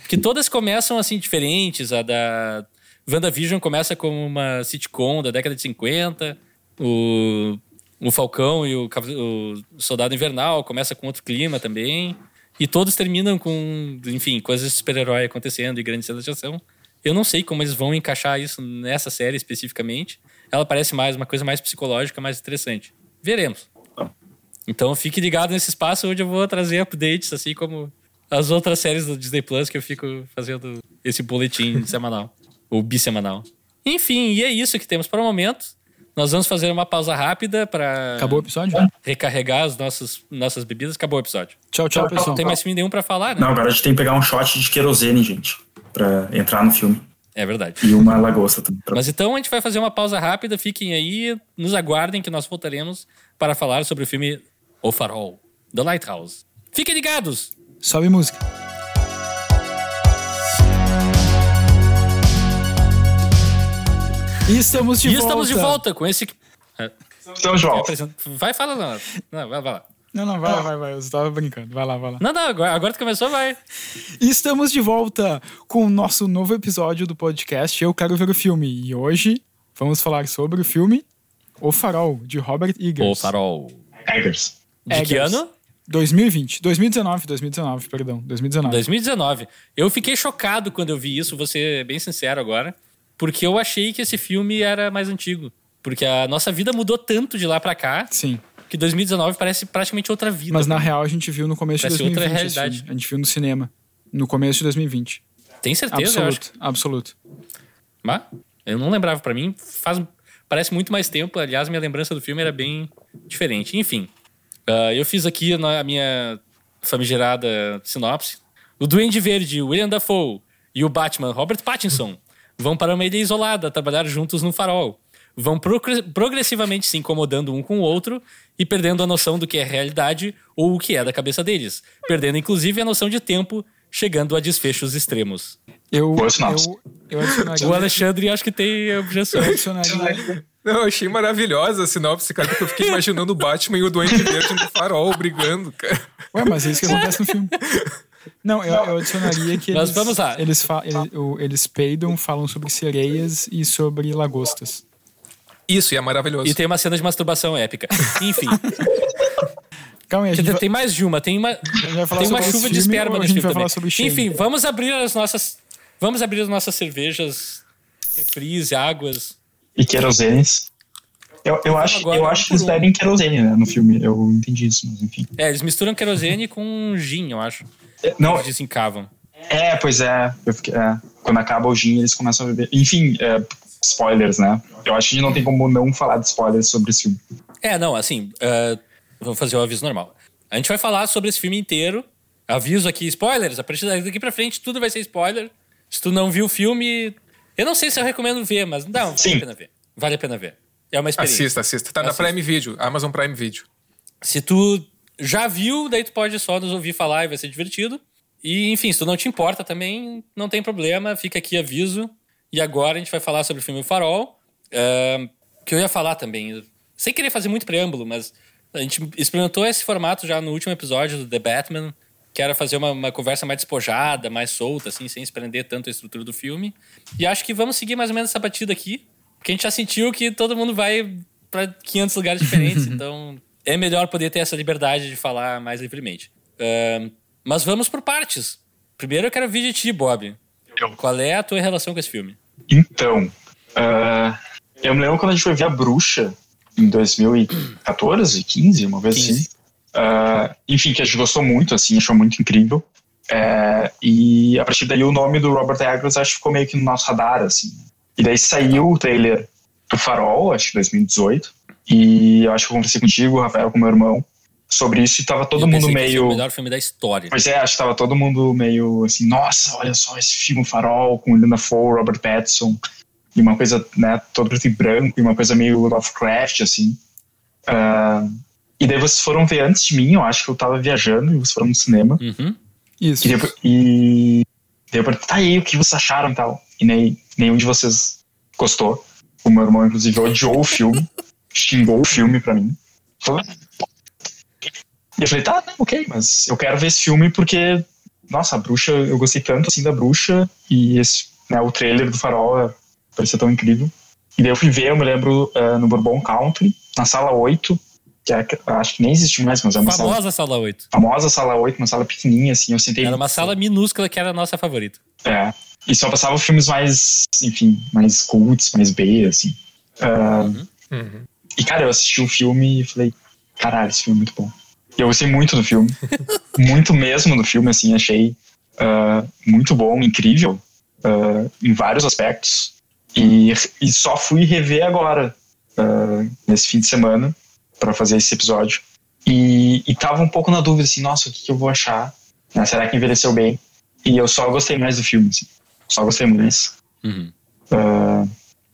Porque todas começam assim diferentes. A da WandaVision começa como uma sitcom da década de 50. O, o Falcão e o, o Soldado Invernal começa com outro clima também. E todos terminam com, enfim, coisas de super-herói acontecendo e grandes cenas de ação. Eu não sei como eles vão encaixar isso nessa série especificamente. Ela parece mais uma coisa mais psicológica, mais interessante. Veremos. Então fique ligado nesse espaço onde eu vou trazer updates, assim como as outras séries do Disney Plus que eu fico fazendo esse boletim semanal. ou bissemanal. Enfim, e é isso que temos para o momento. Nós vamos fazer uma pausa rápida para. Acabou o episódio? Recarregar as nossas, nossas bebidas. Acabou o episódio. Tchau, tchau, pessoal. Não tem mais filme nenhum para falar, né? Não, agora a gente tem que pegar um shot de querosene, gente para entrar no filme. É verdade. E uma lagosta também. Mas então a gente vai fazer uma pausa rápida, fiquem aí, nos aguardem que nós voltaremos para falar sobre o filme O Farol, The Lighthouse. Fiquem ligados! Sobe música. E estamos de e volta. estamos de volta com esse. Estamos de volta. Vai, fala, não. não vai, vai lá. Não, não, vai, vai, vai. Eu estava brincando. Vai lá, vai lá. Não, não, agora, agora que começou, vai. E estamos de volta com o nosso novo episódio do podcast Eu Quero Ver o Filme. E hoje vamos falar sobre o filme O Farol, de Robert Eggers. O Farol. Eggers. De Eggers. que ano? 2020. 2019, 2019, perdão. 2019. 2019. Eu fiquei chocado quando eu vi isso, vou ser bem sincero agora. Porque eu achei que esse filme era mais antigo. Porque a nossa vida mudou tanto de lá pra cá. Sim que 2019 parece praticamente outra vida. Mas na real a gente viu no começo parece de 2020. outra realidade. A gente viu no cinema. No começo de 2020. Tem certeza? Absoluto, absoluto. Mas eu não lembrava para mim. Faz, parece muito mais tempo. Aliás, minha lembrança do filme era bem diferente. Enfim, uh, eu fiz aqui a minha famigerada sinopse. O Duende Verde, William Dafoe e o Batman, Robert Pattinson, vão para uma ilha isolada trabalhar juntos no farol vão progressivamente se incomodando um com o outro e perdendo a noção do que é realidade ou o que é da cabeça deles, perdendo inclusive a noção de tempo, chegando a desfechos extremos. Eu, eu, eu adicionaria... O Alexandre acho que tem objeção. Eu adicionaria... Não, eu achei maravilhosa a sinopse, cara, porque eu fiquei imaginando o Batman e o Duende Verde no farol brigando, cara. Ué, mas é isso que acontece no filme. Não, eu, eu adicionaria que eles, Mas vamos lá. Eles, fa- ele- o- eles peidam, falam sobre sereias e sobre lagostas. Isso, e é maravilhoso. E tem uma cena de masturbação épica. Enfim, Calma aí, a quer gente dizer, vai, tem mais de uma. Tem uma, tem uma chuva de esperma no filme também. Enfim, vamos abrir as nossas... Vamos abrir as nossas cervejas, refris águas. E querosenes. Eu, eu, acho, eu acho que eles bebem querosene né, no filme. Eu entendi isso, mas enfim. É, eles misturam querosene com gin, eu acho. Não, Eles desencavam. é, pois é. Fiquei- é. Quando acaba o gin, eles começam a beber. Enfim, é, spoilers, né? Eu acho que não tem como não falar de spoilers sobre esse filme. É, não, assim, uh, vou fazer o aviso normal. A gente vai falar sobre esse filme inteiro. Aviso aqui, spoilers. A partir daqui pra frente, tudo vai ser spoiler. Se tu não viu o filme. Eu não sei se eu recomendo ver, mas não, vale Sim. a pena ver. Vale a pena ver. É uma experiência. Assista, assista. Tá na. Prime Video, Amazon Prime Video. Se tu já viu, daí tu pode só nos ouvir falar e vai ser divertido. E, enfim, se tu não te importa também, não tem problema. Fica aqui aviso. E agora a gente vai falar sobre o filme O Farol. ahn, que eu ia falar também, sem querer fazer muito preâmbulo, mas a gente experimentou esse formato já no último episódio do The Batman, que era fazer uma, uma conversa mais despojada, mais solta, assim, sem se prender tanto a estrutura do filme. E acho que vamos seguir mais ou menos essa batida aqui, porque a gente já sentiu que todo mundo vai para 500 lugares diferentes, então é melhor poder ter essa liberdade de falar mais livremente. Ahn, mas vamos por partes. Primeiro eu quero ouvir de ti, Bob. Qual é a tua relação com esse filme? Então, ah, eu me lembro quando a gente foi ver a Bruxa em 2014, 15, uma vez 15. assim. Ah, enfim, que a gente gostou muito, assim, achou muito incrível. É, e a partir daí o nome do Robert Eggers acho que ficou meio que no nosso radar, assim. E daí saiu o trailer do Farol, acho que 2018. E eu acho que eu conversei contigo, Rafael, com meu irmão, sobre isso e tava todo Eu mundo é o meio. melhor filme da história. Pois é, acho que tava todo mundo meio assim, nossa, olha só esse filme Farol com Linda Ford, Robert Pattinson, e uma coisa, né, todo preto e branco, e uma coisa meio Lovecraft, assim. Ah, e daí vocês foram ver antes de mim, eu acho que eu tava viajando, e vocês foram no cinema. Uhum. Isso. E depois, e daí eu perguntei, tá aí, o que vocês acharam e tal? E nem, nenhum de vocês gostou. O meu irmão, inclusive, odiou o filme, xingou o filme pra mim. E eu falei, tá, não, ok, mas eu quero ver esse filme porque, nossa, a bruxa, eu gostei tanto assim da bruxa, e esse, né, o trailer do farol é, parecia tão incrível. E daí eu fui ver, eu me lembro, eh, no Bourbon Country, na sala 8, que é, acho que nem existe mais, mas é uma sala, Famosa Sala 8. famosa sala 8, uma sala pequenininha, assim, eu sentei... Era uma sala minúscula que era a nossa favorita. É. E só passava filmes mais, enfim, mais cults, mais B, assim. Ah, Uhum. E, cara, eu assisti o filme e falei, caralho, esse filme é muito bom. E eu gostei muito do filme. muito mesmo do filme, assim, achei ah, muito bom, incrível, ah, em vários aspectos. E, e só fui rever agora, nesse fim de semana, para fazer esse episódio. E, e tava um pouco na dúvida, assim, nossa, o que, que eu vou achar? Né, Será que envelheceu bem? E eu só gostei mais do filme, assim. Só gostei mais. Uhum. Ah,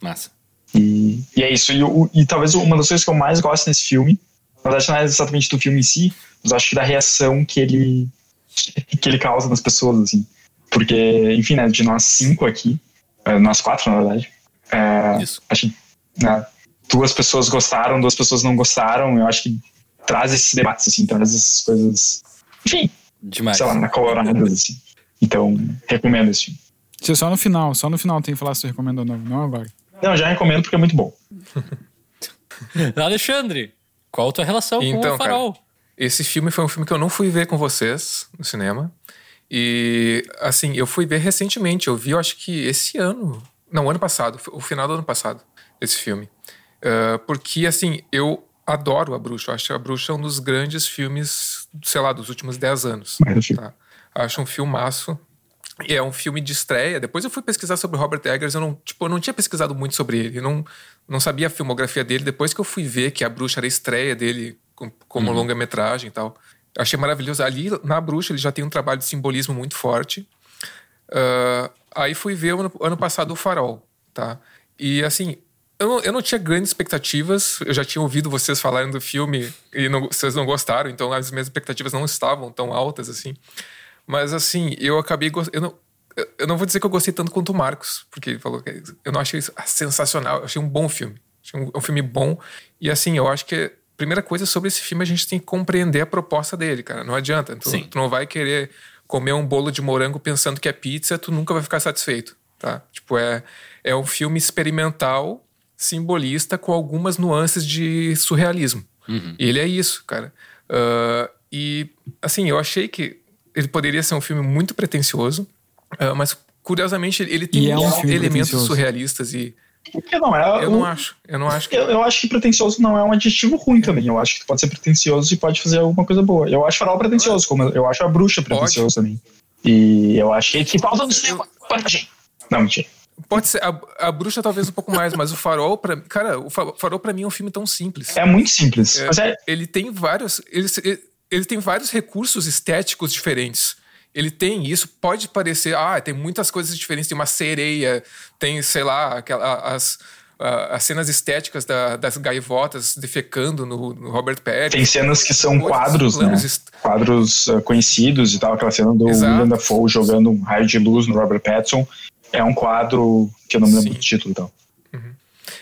Massa. e, e é isso. E, o- e talvez uma das coisas que eu mais gosto nesse filme, na verdade não é exatamente do filme em si, mas acho que da reação que ele, que ele causa nas pessoas, assim. Porque, enfim, né, de nós cinco aqui, eh, nós quatro, na verdade, eh, Isso. acho né, duas pessoas gostaram, duas pessoas não gostaram. Eu acho que traz esses debates, assim, traz essas coisas, enfim, Demais. sei lá, acoloradas, assim. Então, recomendo esse filme. Isso é só no final, só no final tem que falar se tu recomenda ou não, não agora. Não, já recomendo porque é muito bom. Alexandre, qual a tua relação com Então, o farol? Esse filme foi um filme que eu não fui ver com vocês no cinema. E, assim, eu fui ver recentemente. Eu vi, eu acho que esse ano. Não, ano passado. O final do ano passado. Esse filme. Ah, porque, assim, eu adoro A Bruxa. Eu acho A Bruxa é um dos grandes filmes, sei lá, dos últimos 10 anos. Tá? Acho um filmaço. E é um filme de estreia. Depois eu fui pesquisar sobre Robert Eggers. Eu não, tipo, eu não tinha pesquisado muito sobre ele. Eu não, não sabia a filmografia dele. Depois que eu fui ver que A Bruxa era a estreia dele com- como longa-metragem e tal. Achei maravilhoso. Ali, na Bruxa, ele já tem um trabalho de simbolismo muito forte. Ah, aí fui ver ano, ano passado o Farol, tá? E assim, eu não, eu não tinha grandes expectativas. Eu já tinha ouvido vocês falarem do filme e não- vocês não gostaram, então as minhas expectativas não estavam tão altas assim. Mas assim, eu acabei eu não eu- eu não vou dizer que eu gostei tanto quanto o Marcos, porque ele falou que eu não achei isso sensacional. Eu achei um bom filme. Achei um, um filme bom. E assim, eu acho que primeira coisa sobre esse filme, a gente tem que compreender a proposta dele, cara. Não adianta. Tu, tu não vai querer comer um bolo de morango pensando que é pizza, tu nunca vai ficar satisfeito, tá? Tipo, é, é um filme experimental, simbolista, com algumas nuances de surrealismo. Uhum. Ele é isso, cara. Uh, e, assim, eu achei que ele poderia ser um filme muito pretencioso, uh, mas, curiosamente, ele tem é um elementos surrealistas e porque não é. Eu não acho. Eu não acho. Que... Eu, eu, acho que pretencioso não é um adjetivo ruim também. Eu acho que pode ser pretencioso e pode fazer alguma coisa boa. Eu acho farol pretencioso, como eu acho a bruxa pretencioso também. E eu acho que falta no cinema. Não, mentira. Pode ser. A, a, bruxa talvez um pouco mais, mas o farol, pra, cara, o farol para mim é um filme tão simples. É muito simples. É, é... Ele tem vários. Ele, ele, tem vários recursos estéticos diferentes ele tem isso, pode parecer, ah, tem muitas coisas diferentes, tem uma sereia, tem, sei lá, aquela, as, as cenas estéticas da, das gaivotas defecando no, no Robert Pattinson. Tem cenas que são quadros, né? Quadros uh, conhecidos e tal, aquela cena do Exato. William Dafoe jogando um raio de luz no Robert Pattinson. É um quadro que eu não me lembro Sim. do título e tal. Uhum.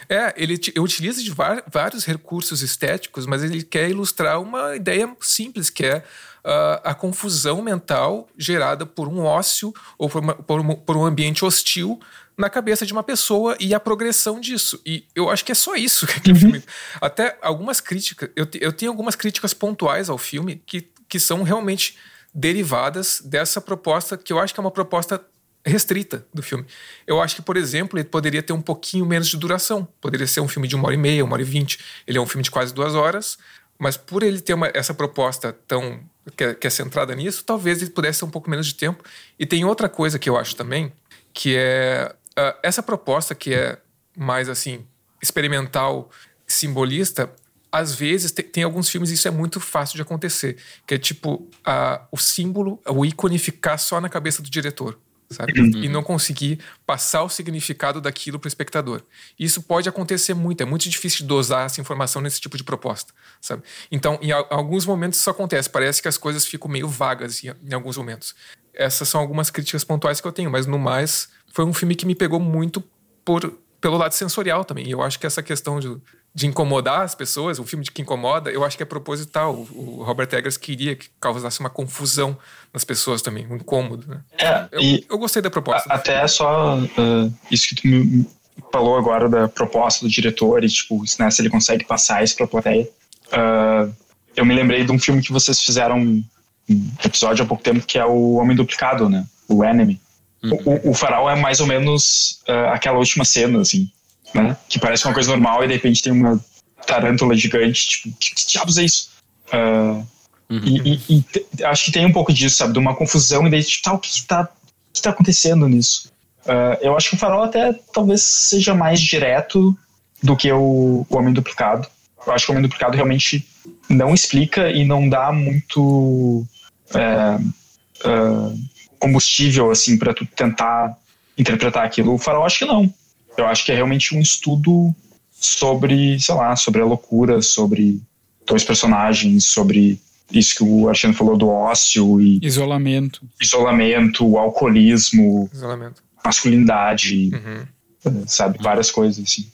É, ele utiliza de vários recursos estéticos, mas ele quer ilustrar uma ideia simples, que é uh, a confusão mental gerada por um ócio ou por, uma, por, um, por um ambiente hostil na cabeça de uma pessoa e a progressão disso. E eu acho que é só isso que uhum. o filme. Até algumas críticas. Eu, eu tenho algumas críticas pontuais ao filme que, que são realmente derivadas dessa proposta, que eu acho que é uma proposta restrita do filme. Eu acho que, por exemplo, ele poderia ter um pouquinho menos de duração. Poderia ser um filme de uma hora e meia, uma hora e vinte. Ele é um filme de quase duas horas, mas por ele ter uma, essa proposta tão que é, que é centrada nisso, talvez ele pudesse ter um pouco menos de tempo. E tem outra coisa que eu acho também, que é uh, essa proposta que é mais assim experimental, simbolista. Às vezes tem, tem alguns filmes isso é muito fácil de acontecer, que é tipo uh, o símbolo, o ícone ficar só na cabeça do diretor sabe? Uhum. E não conseguir passar o significado daquilo para o espectador. Isso pode acontecer muito, é muito difícil dosar essa informação nesse tipo de proposta, sabe? Então, em alguns momentos isso acontece, parece que as coisas ficam meio vagas em, em alguns momentos. Essas são algumas críticas pontuais que eu tenho, mas no mais, foi um filme que me pegou muito por, pelo lado sensorial também. E eu acho que essa questão de de incomodar as pessoas, um filme de que incomoda, eu acho que é proposital. O, Robert Eggers queria que causasse uma confusão nas pessoas também, um incômodo. Né? É, eu, eu, gostei da proposta. A, até só uh, isso que tu me falou agora da proposta do diretor e tipo, né, se ele consegue passar isso pra plateia. Uh, eu me lembrei de um filme que vocês fizeram um episódio há pouco tempo que é o Homem Duplicado, né? O Enemy. Uhum. O, o, Farol é mais ou menos uh, aquela última cena, assim né? Que parece uma coisa normal e de repente tem uma tarântula gigante, tipo, que, que diabos é isso? Uh, uhum. E, e, e te, acho que tem um pouco disso, sabe? De uma confusão e daí, tipo, tá, o que, tá, o que tá acontecendo nisso? Uh, eu acho que o Farol até talvez seja mais direto do que o, o Homem Duplicado. Eu acho que o Homem Duplicado realmente não explica e não dá muito é, uh, combustível, assim, para tu tentar interpretar aquilo. O Farol acho que não. Eu acho que é realmente um estudo sobre, sei lá, sobre a loucura, sobre dois personagens, sobre isso que o Alexandre falou do ócio e. Isolamento. Isolamento, alcoolismo. Isolamento. Masculinidade. Uhum. Sabe? Várias coisas, assim.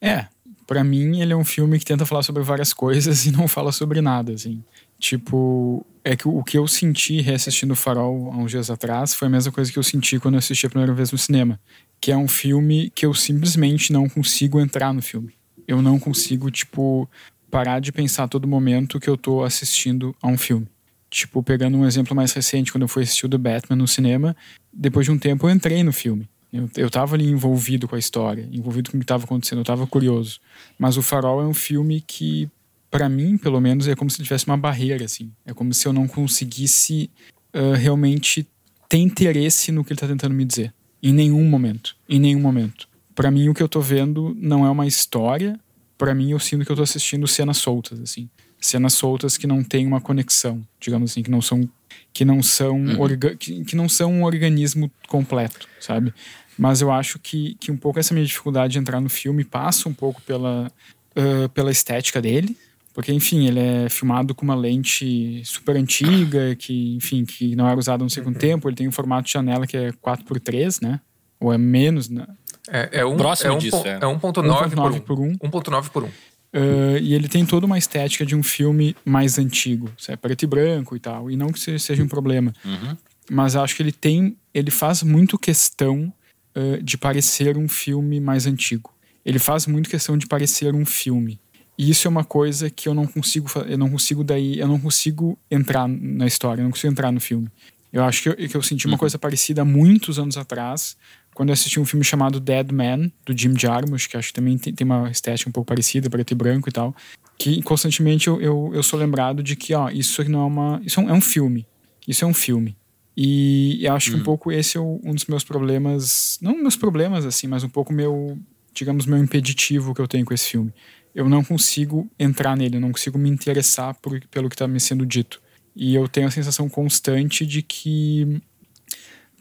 É. para mim, ele é um filme que tenta falar sobre várias coisas e não fala sobre nada, assim. Tipo, é que o que eu senti reassistindo o Farol há uns dias atrás foi a mesma coisa que eu senti quando eu assisti a primeira vez no cinema que é um filme que eu simplesmente não consigo entrar no filme. Eu não consigo, tipo, parar de pensar a todo momento que eu tô assistindo a um filme. Tipo, pegando um exemplo mais recente, quando eu fui assistir o The Batman no cinema, depois de um tempo eu entrei no filme. Eu, eu tava ali envolvido com a história, envolvido com o que estava acontecendo, eu tava curioso. Mas o Farol é um filme que, para mim, pelo menos, é como se tivesse uma barreira, assim. É como se eu não conseguisse uh, realmente ter interesse no que ele tá tentando me dizer. Em nenhum momento. Em nenhum momento. Para mim, o que eu tô vendo não é uma história. Para mim, eu sinto que eu tô assistindo cenas soltas, assim. Cenas soltas que não têm uma conexão, digamos assim, que não são que não são uhum. orga, que, que não são um organismo completo, sabe? Mas eu acho que, que um pouco essa minha dificuldade de entrar no filme passa um pouco pela, uh, pela estética dele, porque enfim ele é filmado com uma lente super antiga que enfim que não era usada no segundo uhum. tempo ele tem um formato de janela que é 4x3 né ou é menos né é, é um, próximo é um, disso é, é 1.9 por 1 1.9 por 1 Uh, e ele tem toda uma estética de um filme mais antigo, é preto e branco e tal. E não que seja um problema. Uhum. Mas acho que ele tem. Ele faz muito questão uh, de parecer um filme mais antigo. Ele faz muito questão de parecer um filme. E isso é uma coisa que eu não consigo. Eu não consigo daí. Eu não consigo entrar na história, eu não consigo entrar no filme. Eu acho que eu, que eu senti uma uhum. coisa parecida há muitos anos atrás, quando eu assisti um filme chamado Dead Man, do Jim Jarmusch, que acho que também tem, tem uma estética um pouco parecida, preto e branco e tal, que constantemente eu, eu, eu sou lembrado de que, ó, isso não é uma... Isso é um, é um filme. Isso é um filme. E eu acho que um uhum. pouco esse é um dos meus problemas, não meus problemas, assim, mas um pouco meu, digamos, meu impeditivo que eu tenho com esse filme. Eu não consigo entrar nele, eu não consigo me interessar por, pelo que está me sendo dito. E eu tenho a sensação constante de que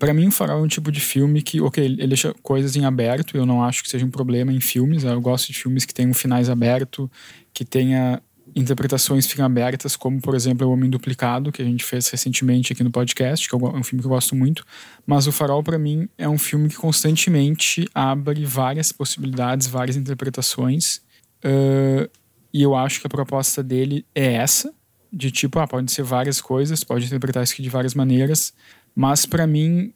para mim, o Farol é um tipo de filme que, ok, ele deixa coisas em aberto, eu não acho que seja um problema em filmes, eu gosto de filmes que tenham finais abertos, que tenha interpretações ficam abertas, como, por exemplo, O Homem Duplicado, que a gente fez recentemente aqui no podcast, que é um filme que eu gosto muito, mas O Farol, para mim, é um filme que constantemente abre várias possibilidades, várias interpretações, uh, e eu acho que a proposta dele é essa, de tipo, ah, pode ser várias coisas, pode interpretar isso aqui de várias maneiras, mas para mim,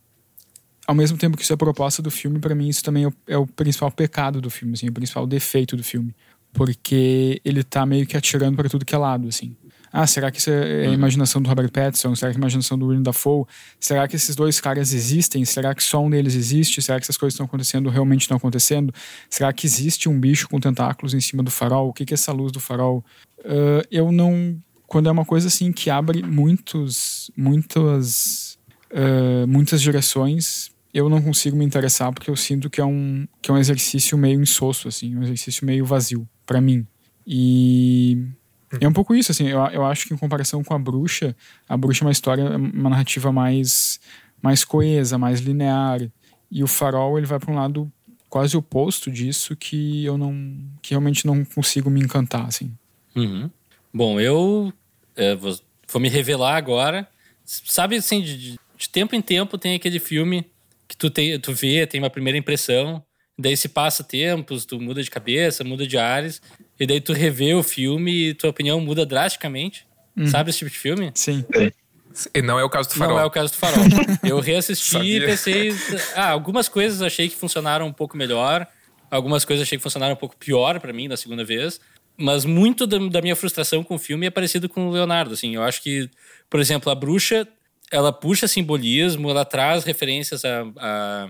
ao mesmo tempo que isso é a proposta do filme, para mim isso também é o, é o, principal pecado do filme, assim, o principal defeito do filme. Porque ele tá meio que atirando para tudo que é lado, assim. Ah, será que isso é a uhum. imaginação do Robert Pattinson? Será que é a imaginação do William Dafoe? Será que esses dois caras existem? Será que só um deles existe? Será que essas coisas estão acontecendo realmente estão acontecendo? Será que existe um bicho com tentáculos em cima do farol? O que, que é essa luz do farol? Uh, eu não. Quando é uma coisa assim que abre muitos, muitas uh, muitas direções, eu não consigo me interessar porque eu sinto que é um, que é um exercício meio insosso, assim, um exercício meio vazio, para mim. E é um pouco isso, assim, eu, eu acho que em comparação com a Bruxa, a Bruxa é uma história, uma narrativa mais, mais coesa, mais linear. E o Farol, ele vai para um lado quase oposto disso que eu não, que realmente não consigo me encantar, assim. Uhum. Bom, eu é, vou, vou, me revelar agora. Sabe, assim, de, de tempo em tempo tem aquele filme que tu, tem, tu vê, tem uma primeira impressão, daí se passa tempos, tu muda de cabeça, muda de ares, e daí tu revê o filme e tua opinião muda drasticamente. Hum. Sabe esse tipo de filme? Sim. E não é o caso do Farol. Não é o caso do Farol. Eu reassisti e pensei. Ah, algumas coisas achei que funcionaram um pouco melhor, algumas coisas achei que funcionaram um pouco pior para mim da segunda vez. Mas muito da, da minha frustração com o filme é parecido com o Leonardo. Assim, eu acho que, por exemplo, a bruxa ela puxa simbolismo, ela traz referências a, a,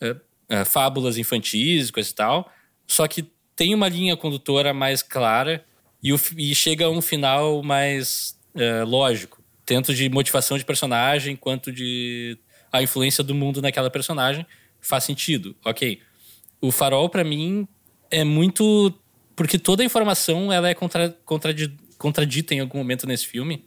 a, a fábulas infantis, coisa e tal. Só que tem uma linha condutora mais clara e, o, e chega a um final mais uh, lógico, tanto de motivação de personagem quanto de a influência do mundo naquela personagem faz sentido, ok. O Farol para mim é muito porque toda a informação ela é contra, contradi, contradita em algum momento nesse filme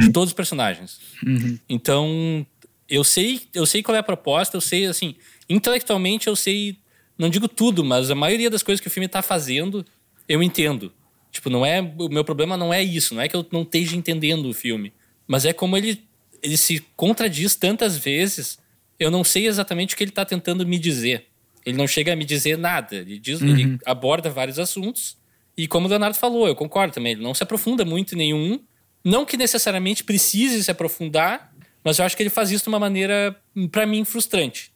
de todos os personagens. Uhum. Então, eu sei, eu sei qual é a proposta, eu sei, assim, intelectualmente eu sei, não digo tudo, mas a maioria das coisas que o filme está fazendo, eu entendo. Tipo, não é, o meu problema não é isso, não é que eu não esteja entendendo o filme, mas é como ele, ele se contradiz tantas vezes, eu não sei exatamente o que ele está tentando me dizer. Ele não chega a me dizer nada, ele, diz, uhum. ele aborda vários assuntos, e como o Leonardo falou, eu concordo também, ele não se aprofunda muito em nenhum, não que necessariamente precise se aprofundar, mas eu acho que ele faz isso de uma maneira, para mim, frustrante.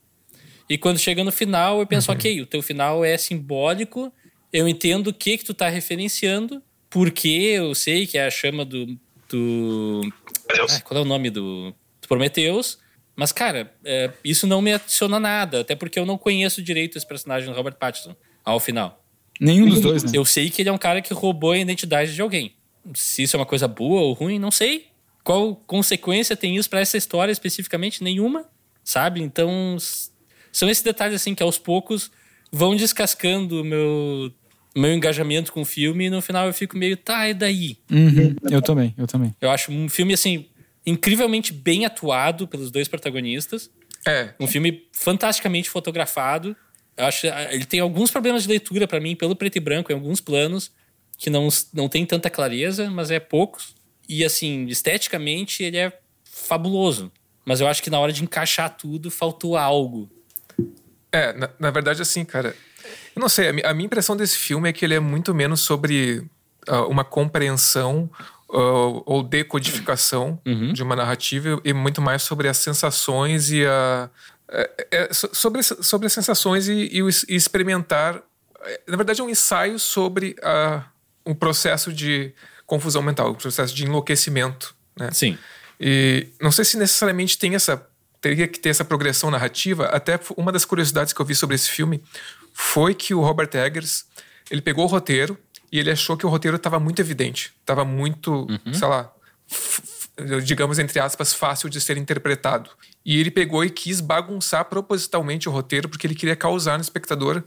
E quando chega no final, eu penso, uhum. ok, o teu final é simbólico, eu entendo o que que tu tá referenciando, porque eu sei que é a chama do... do ah, qual é o nome do, do Prometheus? Mas, cara, é, isso não me adiciona nada, até porque eu não conheço direito esse personagem do Robert Pattinson ao final. Nenhum dos dois, né? Eu sei que ele é um cara que roubou a identidade de alguém se isso é uma coisa boa ou ruim, não sei. Qual consequência tem isso para essa história especificamente? Nenhuma, sabe? Então, são esses detalhes assim que aos poucos vão descascando o meu, meu engajamento com o filme e no final eu fico meio, tá, e daí? Uhum, eu também, eu também. Eu acho um filme, assim, incrivelmente bem atuado pelos dois protagonistas. É. Um filme fantasticamente fotografado. Eu acho ele tem alguns problemas de leitura para mim pelo preto e branco em alguns planos, que não, não tem tanta clareza, mas é poucos. E assim, esteticamente ele é fabuloso. Mas eu acho que na hora de encaixar tudo faltou algo. É, na, na verdade, assim, cara, Eu não sei, a minha impressão desse filme é que ele é muito menos sobre uh, uma compreensão uh, ou decodificação uhum. de uma narrativa e muito mais sobre as sensações e a. É, é, sobre, sobre as sensações e, e, e, experimentar. Na verdade, é um ensaio sobre a, um processo de confusão mental, um processo de enlouquecimento. Né? Sim. E não sei se necessariamente tem essa teria que ter essa progressão narrativa. Até uma das curiosidades que eu vi sobre esse filme foi que o Robert Eggers ele pegou o roteiro e ele achou que o roteiro estava muito evidente, estava muito, uhum. sei lá, digamos entre aspas, fácil de ser interpretado. E ele pegou e quis bagunçar propositalmente o roteiro porque ele queria causar no espectador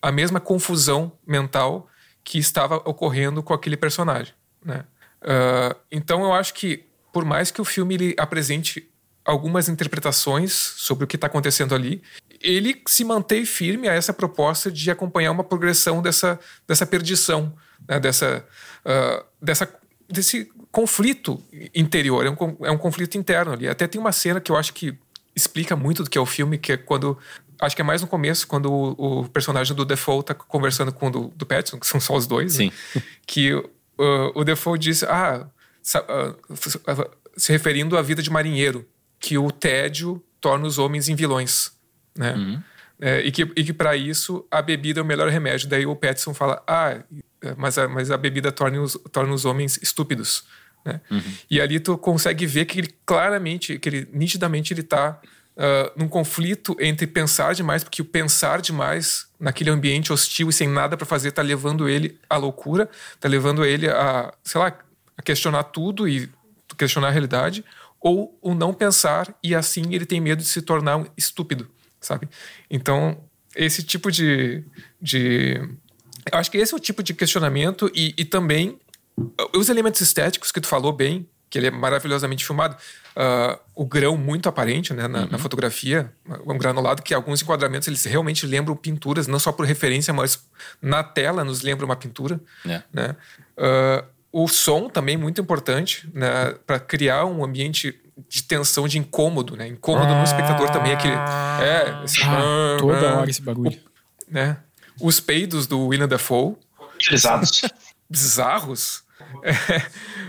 a mesma confusão mental que estava ocorrendo com aquele personagem, né? Uh, então eu acho que por mais que o filme ele apresente algumas interpretações sobre o que está acontecendo ali, ele se mantém firme a essa proposta de acompanhar uma progressão dessa, dessa perdição, né, dessa, uh, dessa, desse conflito interior. É um, é um conflito interno ali. Até tem uma cena que eu acho que explica muito do que é o filme, que é quando. Acho que é mais no começo, quando o, o personagem do Defoe está conversando com o do, do Pattinson, que são só os dois, né? Sim. Né? que uh, o Defoe diz: Ah, uh, se referindo à vida de marinheiro, que o tédio torna os homens em vilões, né? Uhum. É, e que, e que para isso a bebida é o melhor remédio. Daí o Petson fala: Ah, mas a, mas a bebida torna os, torna os homens estúpidos. Né? Uhum. E ali tu consegue ver que ele claramente, que ele nitidamente ele está uh, num conflito entre pensar demais, porque o pensar demais naquele ambiente hostil e sem nada para fazer está levando ele à loucura, está levando ele a, sei lá, a questionar tudo e questionar a realidade, ou o não pensar e assim ele tem medo de se tornar um estúpido, sabe? Então, esse tipo de, de eu acho que esse é o tipo de questionamento e, e também uh, os elementos estéticos que tu falou bem, que ele é maravilhosamente filmado. Uh, o grão muito aparente né, na, uhum. na, fotografia, um granulado que alguns enquadramentos eles realmente lembram pinturas, não só por referência, mas na tela nos lembra uma pintura. É. Né? Uh, o som também muito importante né, para criar um ambiente de tensão, de incômodo, né? Incômodo ah, no espectador também, aquele. É, esse, ah, toda hora esse bagulho. O, né? Os peidos do William Dafoe. Utilizados. Bizarros.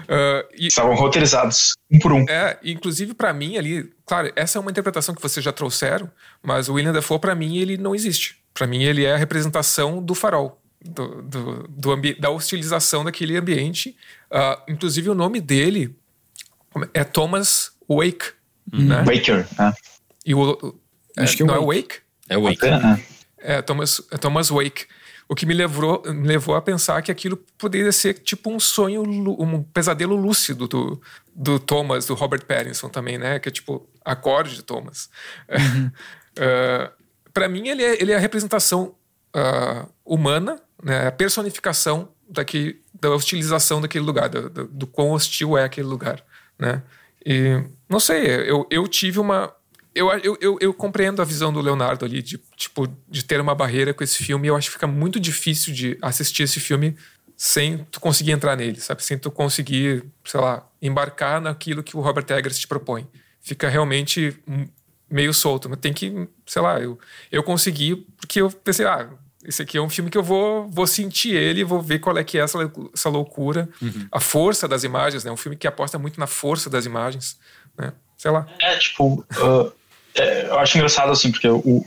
É, uh, e, Estavam roteirizados, um por um. É, inclusive para mim ali, claro, essa é uma interpretação que vocês já trouxeram, mas o William Dafoe para mim ele não existe. Para mim ele é a representação do farol do, do, do da hostilização daquele ambiente. Uh, inclusive, o nome dele é Thomas Wake. Uhum. Né? Waker. É. E o, é, Acho que é não é Wake? É Wake. É, é, Thomas, é Thomas Wake. O que me levou, me levou a pensar que aquilo poderia ser tipo um sonho, um pesadelo lúcido do, do Thomas, do Robert Pattinson também, né? Que é tipo acorde de Thomas. Uhum. uh, é, para mim, ele é, ele é a representação uh, humana né, a personificação daqui, da hostilização daquele lugar, do, do, do, quão hostil é aquele lugar, né? E não sei, eu, eu tive uma eu, eu, eu, eu, compreendo a visão do Leonardo ali de tipo de ter uma barreira com esse filme. Eu acho que fica muito difícil de assistir esse filme sem tu conseguir entrar nele, sabe? Sem tu conseguir, sei lá, embarcar naquilo que o Robert Eggers te propõe. Fica realmente meio solto. Mas tem que, sei lá, eu, eu consegui porque eu pensei, ah, esse aqui é um filme que eu vou, vou sentir ele, vou ver qual é que é essa, essa loucura, uhum. a força das imagens, né? Um filme que aposta muito na força das imagens, né? Sei lá. É, tipo, uh, é, eu acho engraçado, assim, porque eu,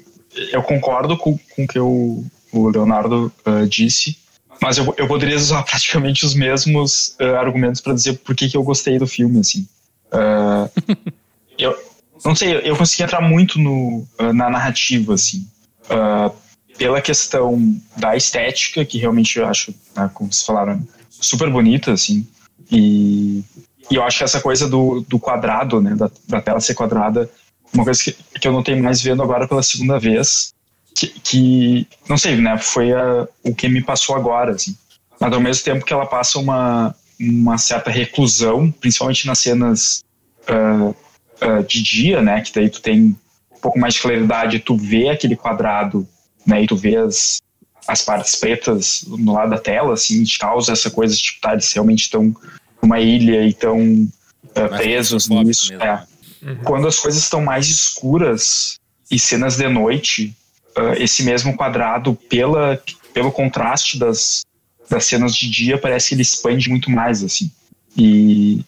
eu concordo com, com o que o, o Leonardo uh, disse, mas eu, eu poderia usar praticamente os mesmos uh, argumentos para dizer por que, que eu gostei do filme, assim. eu não sei, eu consegui entrar muito no, na narrativa, assim. Uh, pela questão da estética, que realmente eu acho, né, como vocês falaram, super bonita, assim. E, e eu acho que essa coisa do, do quadrado, né, da, da tela ser quadrada, uma coisa que, que eu não tenho mais vendo agora pela segunda vez, que, que não sei, né, foi a, o que me passou agora, assim. Mas ao mesmo tempo que ela passa uma, uma certa reclusão, principalmente nas cenas uh, uh, de dia, né, que daí tu tem um pouco mais de claridade, tu vê aquele quadrado né? E tu vê as, as partes pretas no lado da tela, assim, te causa essa coisa de, tipo, tá, eles realmente estão numa ilha e estão uh, presos nisso. É. Uhum. Quando as coisas estão mais escuras e cenas de noite, uh, esse mesmo quadrado, pela, pelo contraste das, das cenas de dia, parece que ele expande muito mais, assim. E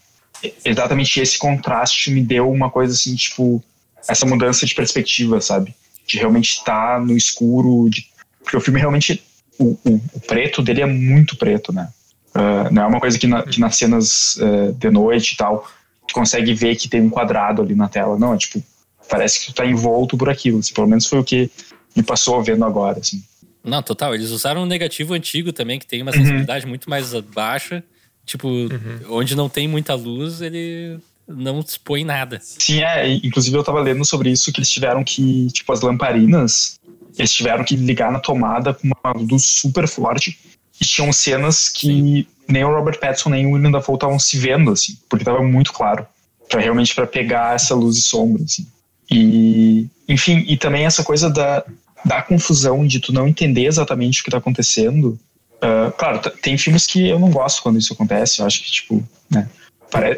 exatamente esse contraste me deu uma coisa assim, tipo, essa mudança de perspectiva, sabe? De realmente estar tá no escuro, de... porque o filme realmente, o, o, o, preto dele é muito preto, né? Uh, não é uma coisa que, na, que nas cenas uh, de noite e tal, tu consegue ver que tem um quadrado ali na tela. Não, é tipo, parece que tu tá envolto por aquilo. Assim, pelo menos foi o que me passou vendo agora, assim. Não, total. Eles usaram um negativo antigo também, que tem uma sensibilidade uhum. muito mais baixa. Tipo, uhum. onde não tem muita luz, ele não expõe nada. Sim, é. Inclusive eu tava lendo sobre isso, que eles tiveram que, tipo, as lamparinas, eles tiveram que ligar na tomada com uma luz super forte. E tinham cenas que Sim. nem o Robert Pattinson nem o William Dafoe estavam se vendo, assim, porque tava muito claro. Pra, realmente para pegar essa luz e sombra, assim. E, enfim, e também essa coisa da, da confusão de tu não entender exatamente o que tá acontecendo. Uh, claro, tem filmes que eu não gosto quando isso acontece. Eu acho que, tipo, né,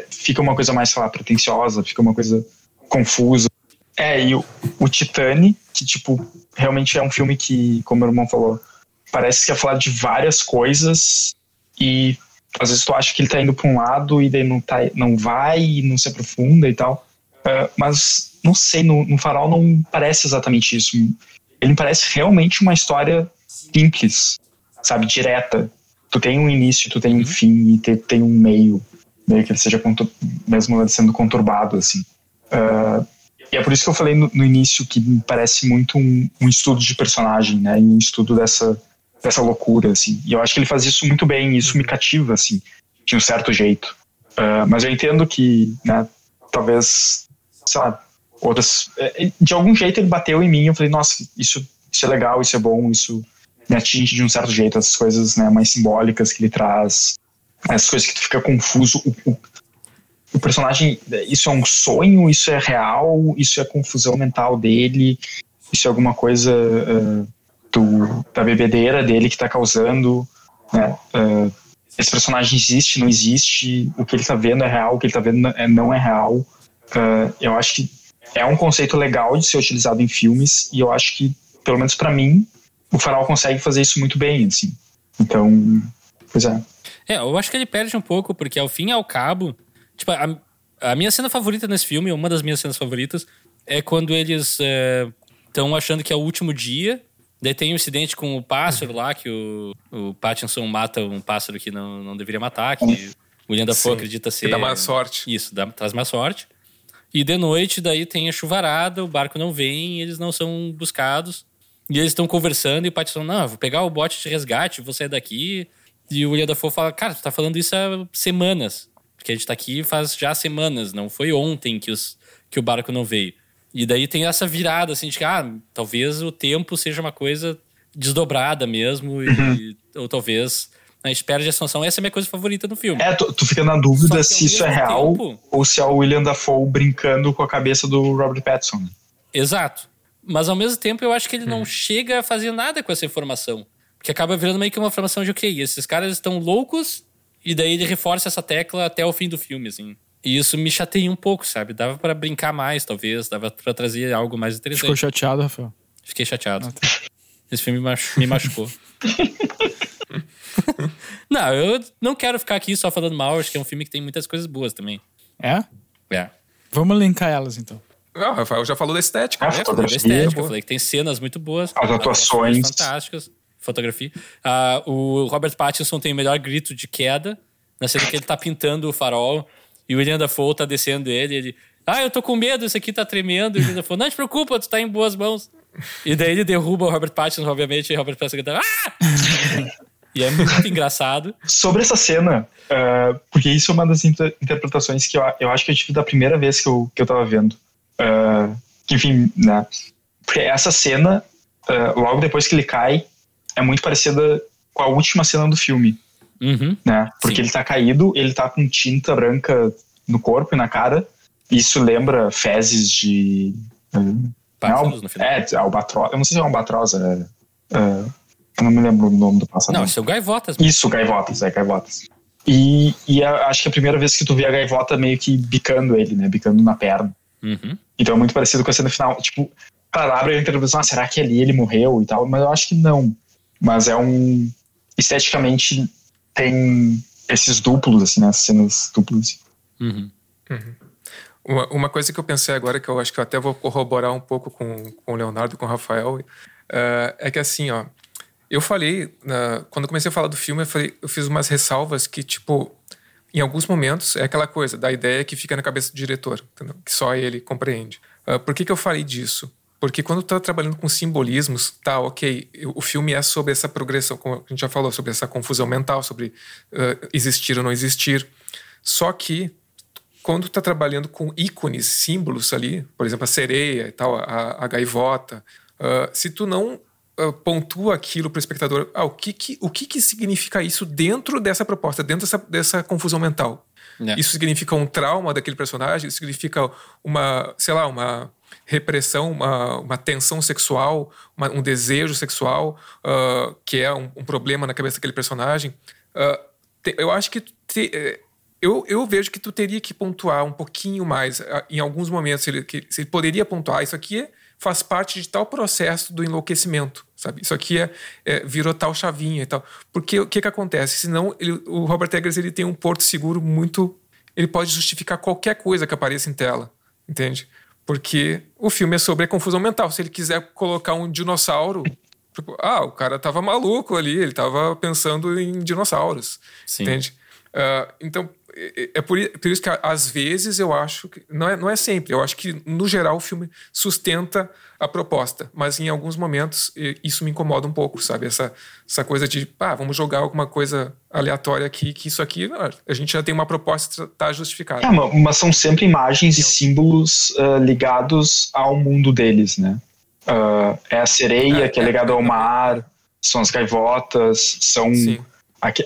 fica uma coisa mais, sei lá, pretensiosa, fica uma coisa confusa. É, e o, o Titane, que, tipo, realmente é um filme que, como meu irmão falou, parece que é falar de várias coisas e às vezes tu acha que ele tá indo pra um lado e daí não, tá, não vai e não se aprofunda e tal. Uh, mas, não sei, no, no Farol não parece exatamente isso ele parece realmente uma história simples, sabe, direta. Tu tem um início, tu tem um uhum. fim e te, tem um meio, meio que ele seja mesmo sendo conturbado, assim. Uh, e é por isso que eu falei no, no início que me parece muito um, um, estudo de personagem, né, um estudo dessa, dessa loucura, assim. E eu acho que ele faz isso muito bem, e isso me cativa, assim, de um certo jeito. Uh, mas eu entendo que, né, talvez, sei lá, outras. É, de algum jeito ele bateu em mim. Eu falei, nossa, isso, isso é legal, isso é bom, isso me atinge de um certo jeito. Essas coisas né, mais simbólicas que ele traz, essas coisas que tu fica confuso. O, o, o personagem, isso é um sonho, isso é real, isso é confusão mental dele, isso é alguma coisa uh, do, da bebedeira dele que está causando. Né? Uh, esse personagem existe, não existe, o que ele está vendo é real, o que ele está vendo não é real. Uh, eu acho que é um conceito legal de ser utilizado em filmes e eu acho que, pelo menos para mim, o Farol consegue fazer isso muito bem, assim. Então, pois é. É, eu acho que ele perde um pouco, porque ao fim e ao cabo, tipo, a, a minha cena favorita nesse filme, uma das minhas cenas favoritas, é quando eles estão é, achando que é o último dia, daí tem um incidente com o pássaro lá, que o, o Pattinson mata um pássaro que não, não deveria matar, que o William Dafoe acredita ser... Que dá mais sorte. Isso, dá, traz mais sorte. E de noite, daí tem a chuvarada, o barco não vem, eles não são buscados. E eles estão conversando e o Pattinson, não, vou pegar o bote de resgate, vou sair daqui. E o William Dafoe fala, cara, tu tá falando isso há semanas. Porque a gente tá aqui faz já semanas, não foi ontem que, os, que o barco não veio. E daí tem essa virada, assim, de que, ah, talvez o tempo seja uma coisa desdobrada mesmo, e, uhum. ou talvez a gente perde a sanção. Essa é a minha coisa favorita no filme. É, tu, tu fica na dúvida se isso é real tempo, ou se é o William Dafoe brincando com a cabeça do Robert Pattinson. Né? Exato. Mas ao mesmo tempo eu acho que ele não hum. chega a fazer nada com essa informação. Porque acaba virando meio que uma informação de ok, esses caras estão loucos, e daí ele reforça essa tecla até o fim do filme, assim. E isso me chateia um pouco, sabe? Dava para brincar mais, talvez, dava para trazer algo mais interessante. Ficou chateado, Rafael? Fiquei chateado. Ah, tá. Esse filme me machucou. não, eu não quero ficar aqui só falando mal, acho que é um filme que tem muitas coisas boas também. É? É. Vamos linkar elas então. Não, o Rafael já falou da estética. Ah, né? da estética, eu falei que tem cenas muito boas. As atuações. Fantásticas. Fotografia. Uh, o Robert Pattinson tem o melhor grito de queda na cena que ele tá pintando o farol e o William Dafoe tá descendo ele. Ele, ah, eu tô com medo, esse aqui tá tremendo. E o William Dafoe, não te preocupa, tu tá em boas mãos. E daí ele derruba o Robert Pattinson, obviamente, e o Robert Pattinson grita, ah! E é muito engraçado. Sobre essa cena, uh, porque isso é uma das inter interpretações que eu, eu acho que eu tive da primeira vez que eu, que eu tava vendo. Uh, enfim, né? Porque essa cena, uh, logo depois que ele cai, é muito parecida com a última cena do filme. Uhum. Né? Porque Sim. ele tá caído, ele tá com tinta branca no corpo e na cara. Isso lembra fezes de. Uh, é, é, albatroz. Eu não sei se é albatroz, é. Uh, eu não me lembro o nome do pássaro. Não, isso é o gaivotas. Isso, gaivotas, é gaivotas. E, e a, acho que é a primeira vez que tu vê a gaivota meio que bicando ele, né? Bicando na perna. Uhum. Então é muito parecido com a cena final. Tipo, palavra entra na ah, será que ali ele morreu e tal? Mas eu acho que não. Mas é um. Esteticamente tem esses duplos, assim, né? Cenas duplas. Uhum. Uhum. Uma, uma, coisa que eu pensei agora, que eu acho que eu até vou corroborar um pouco com, com o Leonardo e com o Rafael, uh, é que assim, ó. Eu falei, uh, quando comecei a falar do filme, eu, falei, eu fiz umas ressalvas que, tipo, em alguns momentos é aquela coisa da ideia que fica na cabeça do diretor, entendeu? que só ele compreende. Uh, por que, que eu falei disso? Porque quando está trabalhando com simbolismos, tá, ok, o filme é sobre essa progressão, como a gente já falou, sobre essa confusão mental, sobre uh, existir ou não existir. Só que quando está trabalhando com ícones, símbolos ali, por exemplo, a sereia e tal, a, a gaivota, uh, se tu não uh, pontua aquilo para o espectador, ah, o, que, que, o que, que significa isso dentro dessa proposta, dentro dessa, dessa confusão mental? É. Isso significa um trauma daquele personagem? Isso significa uma, sei lá, uma repressão, uma, uma tensão sexual, uma, um desejo sexual, uh, que é um, um, problema na cabeça daquele personagem. Uh, te, eu acho que te, eh, eu, eu vejo que tu teria que pontuar um pouquinho mais uh, em alguns momentos. Ele, que, ele poderia pontuar isso aqui faz parte de tal processo do enlouquecimento, sabe? Isso aqui é, é virou tal chavinha e tal. Porque o que que acontece? Senão ele, o Robert Eggers ele tem um porto seguro muito, ele pode justificar qualquer coisa que apareça em tela, entende? Porque o filme é sobre a confusão mental. Se ele quiser colocar um dinossauro. Tipo, ah, o cara tava maluco ali, ele tava pensando em dinossauros. Sim. Entende? Uh, então, é, é por, por, isso que às vezes eu acho que. Não é, não é sempre, eu acho que no geral o filme sustenta a proposta, mas em alguns momentos isso me incomoda um pouco, sabe? Essa, essa coisa de, ah, vamos jogar alguma coisa aleatória aqui, que isso aqui a gente já tem uma proposta tá justificada. É, mas são sempre imagens e símbolos uh, ligados ao mundo deles, né? Uh, é a sereia, é, que é, é ligada ao mar, são as gaivotas, são. Sim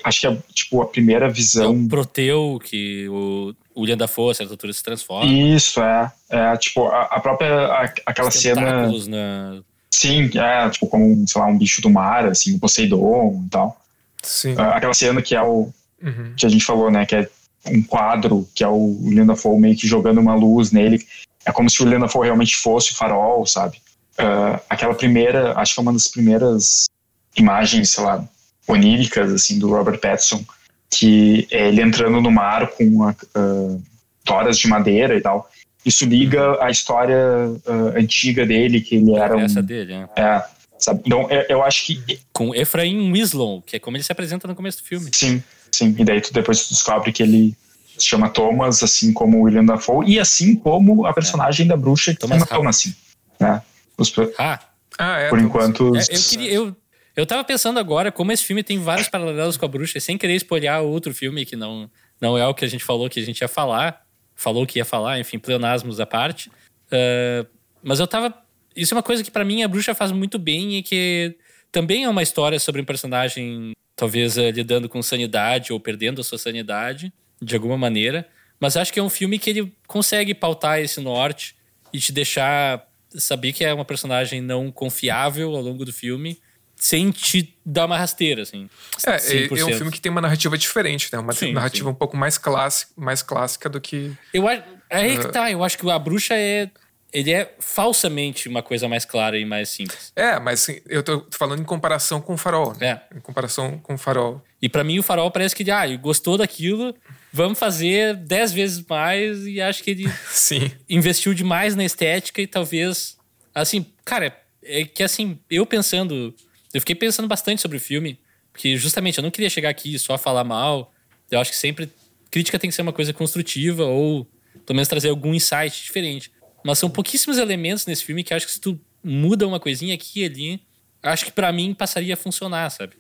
acho que é tipo a primeira visão. É o Proteu, que o William da Força, a altura se transforma. Isso, é. É tipo a, a própria. A, aquela cena. Na... Sim, é, tipo, como, sei lá, um bicho do mar, assim, o Poseidon e tal. Sim. Uh, aquela cena que é o. Uhum. que a gente falou, né? Que é um quadro, que é o William Dafoe meio que jogando uma luz nele. É como se o William Dafoe realmente fosse o farol, sabe? Uh, aquela primeira, acho que é uma das primeiras imagens, sei lá, oníricas assim do Robert Pattinson, que é ele entrando no mar com a, uh, toras de madeira e tal. Isso liga à história uh, antiga dele, que ele era um, dele, é. é sabe? Então, eu, eu, acho que... Com Efraim Winslow, que é como ele se apresenta no começo do filme. Sim, sim. E daí tu depois tu descobre que ele se chama Thomas, assim como William Dafoe, e assim como a personagem é. da bruxa que Thomas se chama Thomas, assim. Né? Os, ah. ah, é. Por enquanto... É, eu, queria, eu eu tava pensando agora como esse filme tem vários paralelos com a bruxa, sem querer espolhar outro filme que não, não é o que a gente falou que a gente ia falar. Falou que ia falar, enfim, pleonasmos à parte. Uh, mas eu tava. Isso é uma coisa que para mim a bruxa faz muito bem e que também é uma história sobre um personagem, talvez uh, lidando com sanidade ou perdendo a sua sanidade, de alguma maneira. Mas acho que é um filme que ele consegue pautar esse norte e te deixar saber que é uma personagem não confiável ao longo do filme sem te dar uma rasteira, assim. É, é um filme que tem uma narrativa diferente, né? Uma sim, narrativa sim. um pouco mais clássica, mais clássica do que. Eu acho. É aí uh... que tá, eu acho que a bruxa é. Ele é falsamente uma coisa mais clara e mais simples. É, mas eu tô falando em comparação com o farol. Né? É. Em comparação com o farol. E para mim o farol parece que, ah, gostou daquilo, vamos fazer dez vezes mais e acho que ele Sim. investiu demais na estética e talvez. Assim, cara, é que assim, eu pensando eu fiquei pensando bastante sobre o filme, porque justamente eu não queria chegar aqui só falar mal. Eu acho que sempre crítica tem que ser uma coisa construtiva ou pelo menos trazer algum insight diferente. Mas são pouquíssimos elementos nesse filme que acho que se tu muda uma coisinha aqui e ali, acho que para mim passaria a funcionar, sabe?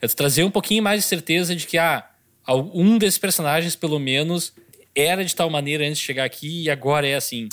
É trazer um pouquinho mais de certeza de que ah, um desses personagens pelo menos era de tal maneira antes de chegar aqui e agora é assim.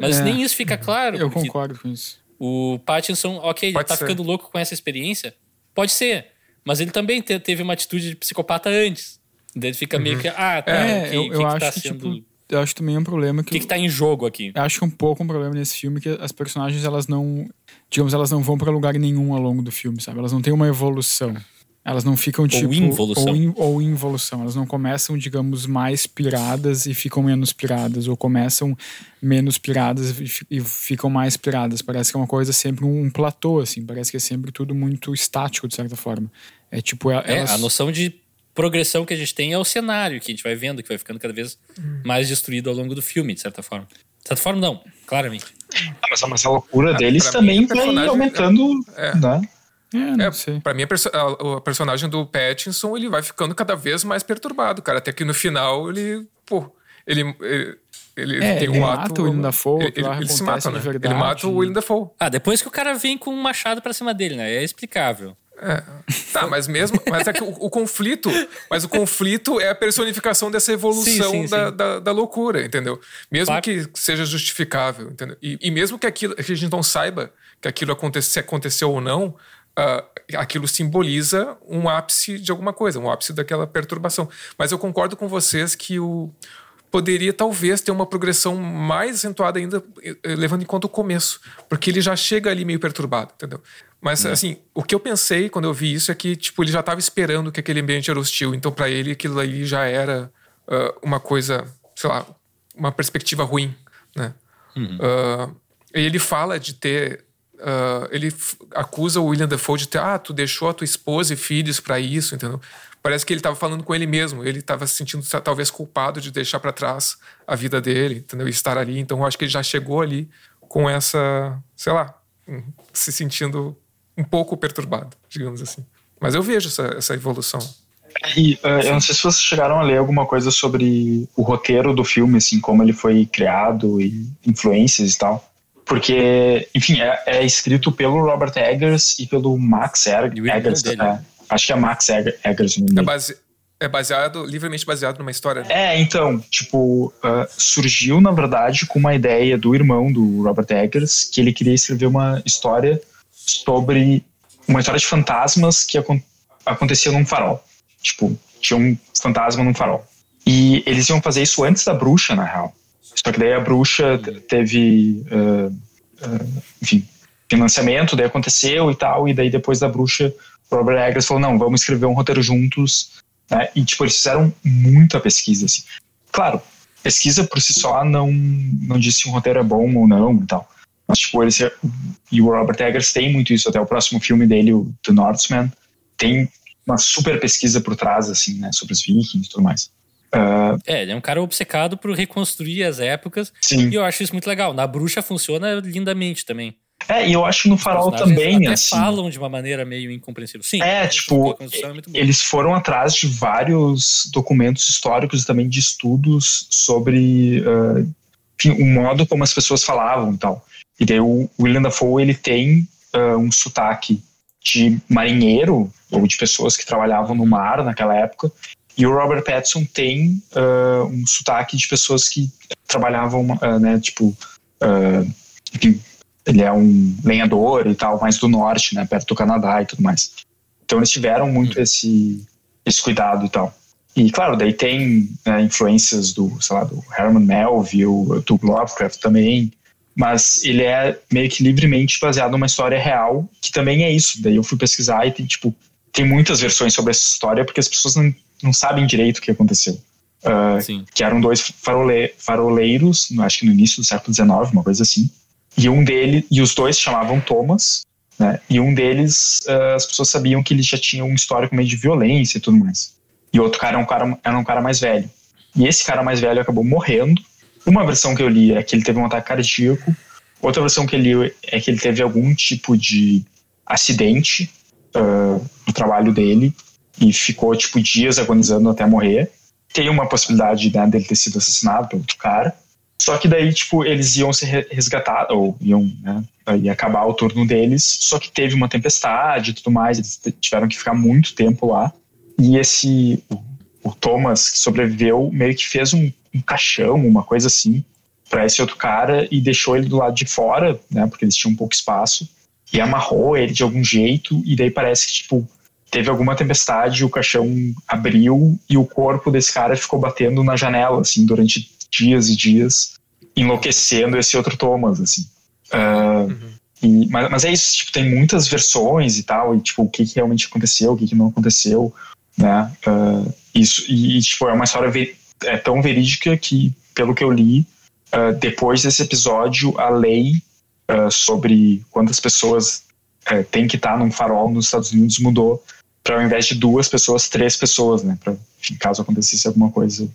Mas é, nem isso fica claro. Eu concordo com isso. O Pattinson, ok, ele tá ser. ficando louco com essa experiência. Pode ser. Mas ele também te, teve uma atitude de psicopata antes. Daí ele fica uhum. meio que. Ah, tá. É, okay, eu, eu que acho que, tá que sendo... tipo, eu acho também um problema que. O que, que tá em jogo aqui? Eu acho que um pouco um problema nesse filme que as personagens, elas não. Digamos, elas não vão para lugar nenhum ao longo do filme, sabe? Elas não têm uma evolução. Elas não ficam tipo. Ou involução. Ou, in, ou involução. Elas não começam, digamos, mais piradas e ficam menos piradas. Ou começam menos piradas e ficam mais piradas. Parece que é uma coisa sempre um, platô, assim. Parece que é sempre tudo muito estático, de certa forma. É tipo. Elas... É, a noção de progressão que a gente tem é o cenário que a gente vai vendo, que vai ficando cada vez mais destruído ao longo do filme, de certa forma. De certa forma, não, claramente. Ah, mas, mas, a loucura ah, deles também vai aumentando, é, né? É, é pra mim, a, perso a, a, personagem do Pattinson, ele vai ficando cada vez mais perturbado, cara. Até que no final, ele, pô, ele, ele, ele é, tem ele um mata ato... o William Dafoe, ele, ele, ele se mata, né? Verdade. Ele mata o William Dafoe. Ah, depois que o cara vem com um machado pra cima dele, né? É explicável. É. Tá, mas mesmo. Mas é que o, o, conflito. Mas o conflito é a personificação dessa evolução sim, sim, da, sim. Da, da, loucura, entendeu? Mesmo claro. que seja justificável, entendeu? E, e, mesmo que aquilo que a gente não saiba que aquilo acontece, se aconteceu ou não, uh, aquilo simboliza um ápice de alguma coisa, um ápice daquela perturbação. Mas eu concordo com vocês que o poderia talvez ter uma progressão mais acentuada ainda, eh, levando em conta o começo, porque ele já chega ali meio perturbado, entendeu? Mas, é. assim, o que eu pensei quando eu vi isso é que, tipo, ele já estava esperando que aquele ambiente era hostil, então para ele aquilo ali já era uh, uma coisa, sei lá, uma perspectiva ruim, né? Uhum. Uh, ele fala de ter Uh, ele acusa o William Dafoe de ter, ah, tu deixou a tua esposa e filhos para isso, entendeu? Parece que ele estava falando com ele mesmo, ele estava se sentindo talvez culpado de deixar para trás a vida dele, entendeu? E estar ali. Então eu acho que ele já chegou ali com essa, sei lá, se sentindo um pouco perturbado, digamos assim. Mas eu vejo essa, essa evolução. E uh, eu não sei se vocês chegaram a ler alguma coisa sobre o roteiro do filme, assim, como ele foi criado e influências e tal. Porque, enfim, é, é escrito pelo Robert Eggers e pelo Max Eggers. É, acho que é Max Eggers. É, base, é baseado, livremente baseado numa história. Né? É, então, tipo, uh, surgiu, na verdade, com uma ideia do irmão do Robert Eggers, que ele queria escrever uma história sobre uma história de fantasmas que acon acontecia num farol. Tipo, tinha um fantasma num farol. E eles iam fazer isso antes da bruxa, na real. Só que daí a bruxa teve, uh, uh, enfim, financiamento, daí aconteceu e tal, e daí depois da bruxa, o Robert Eggers falou, não, vamos escrever um roteiro juntos, né? E, tipo, eles fizeram muita pesquisa, assim. Claro, pesquisa por si só não, não diz se um roteiro é bom ou não e tal. Mas, tipo, eles, e o Robert Eggers tem muito isso, até o próximo filme dele, o The Northman, tem uma super pesquisa por trás, assim, né, sobre os vikings e tudo mais. Uh, é, ele é um cara obcecado por reconstruir as épocas. Sim. E eu acho isso muito legal. Na bruxa funciona lindamente também. É, e eu acho que no farol também, até assim. falam de uma maneira meio incompreensível. Sim. É, tipo, é eles foram atrás de vários documentos históricos e também de estudos sobre uh, enfim, o modo como as pessoas falavam e tal. E daí o William Dafoe, ele tem uh, um sotaque de marinheiro ou de pessoas que trabalhavam no mar naquela época e o Robert Pattinson tem uh, um sotaque de pessoas que trabalhavam, uh, né, tipo, uh, ele é um lenhador e tal, mais do norte, né, perto do Canadá e tudo mais. Então eles tiveram muito esse, esse cuidado e tal. E claro, daí tem né, influências do, sei lá, do Herman Melville, do Lovecraft também, mas ele é meio que livremente baseado numa história real, que também é isso. Daí eu fui pesquisar e tem, tipo, tem muitas versões sobre essa história, porque as pessoas não não sabem direito o que aconteceu. Uh, que eram dois farole, faroleiros, acho que no início do século XIX, uma coisa assim. E um deles, e os dois chamavam Thomas, né? E um deles, uh, as pessoas sabiam que ele já tinha um histórico meio de violência e tudo mais. E outro cara era um cara, era um cara mais velho. E esse cara mais velho acabou morrendo. Uma versão que eu li é que ele teve um ataque cardíaco. Outra versão que eu li é que ele teve algum tipo de acidente uh, no trabalho dele e ficou, tipo, dias agonizando até morrer. Tem uma possibilidade né, dele ter sido assassinado pelo outro cara. Só que daí, tipo, eles iam ser resgatados, ou iam, né, ia acabar o turno deles, só que teve uma tempestade e tudo mais, eles tiveram que ficar muito tempo lá. E esse, o, o Thomas, que sobreviveu, meio que fez um, um caixão, uma coisa assim, para esse outro cara e deixou ele do lado de fora, né, porque eles tinham pouco espaço, e amarrou ele de algum jeito, e daí parece que, tipo, teve alguma tempestade, o caixão abriu e o corpo desse cara ficou batendo na janela, assim, durante dias e dias, enlouquecendo esse outro Thomas, assim. Uh, uhum. E, mas, mas, é isso, tipo, tem muitas versões e tal, e tipo, o que, que realmente aconteceu, o que, que não aconteceu, né? Uh, isso, e, tipo, é uma história ver, é tão verídica que, pelo que eu li, uh, depois desse episódio, a lei sobre quantas pessoas uh, tem que estar num farol nos Estados Unidos mudou para ao invés de duas pessoas, três pessoas, né? Pra, enfim, caso acontecesse alguma coisa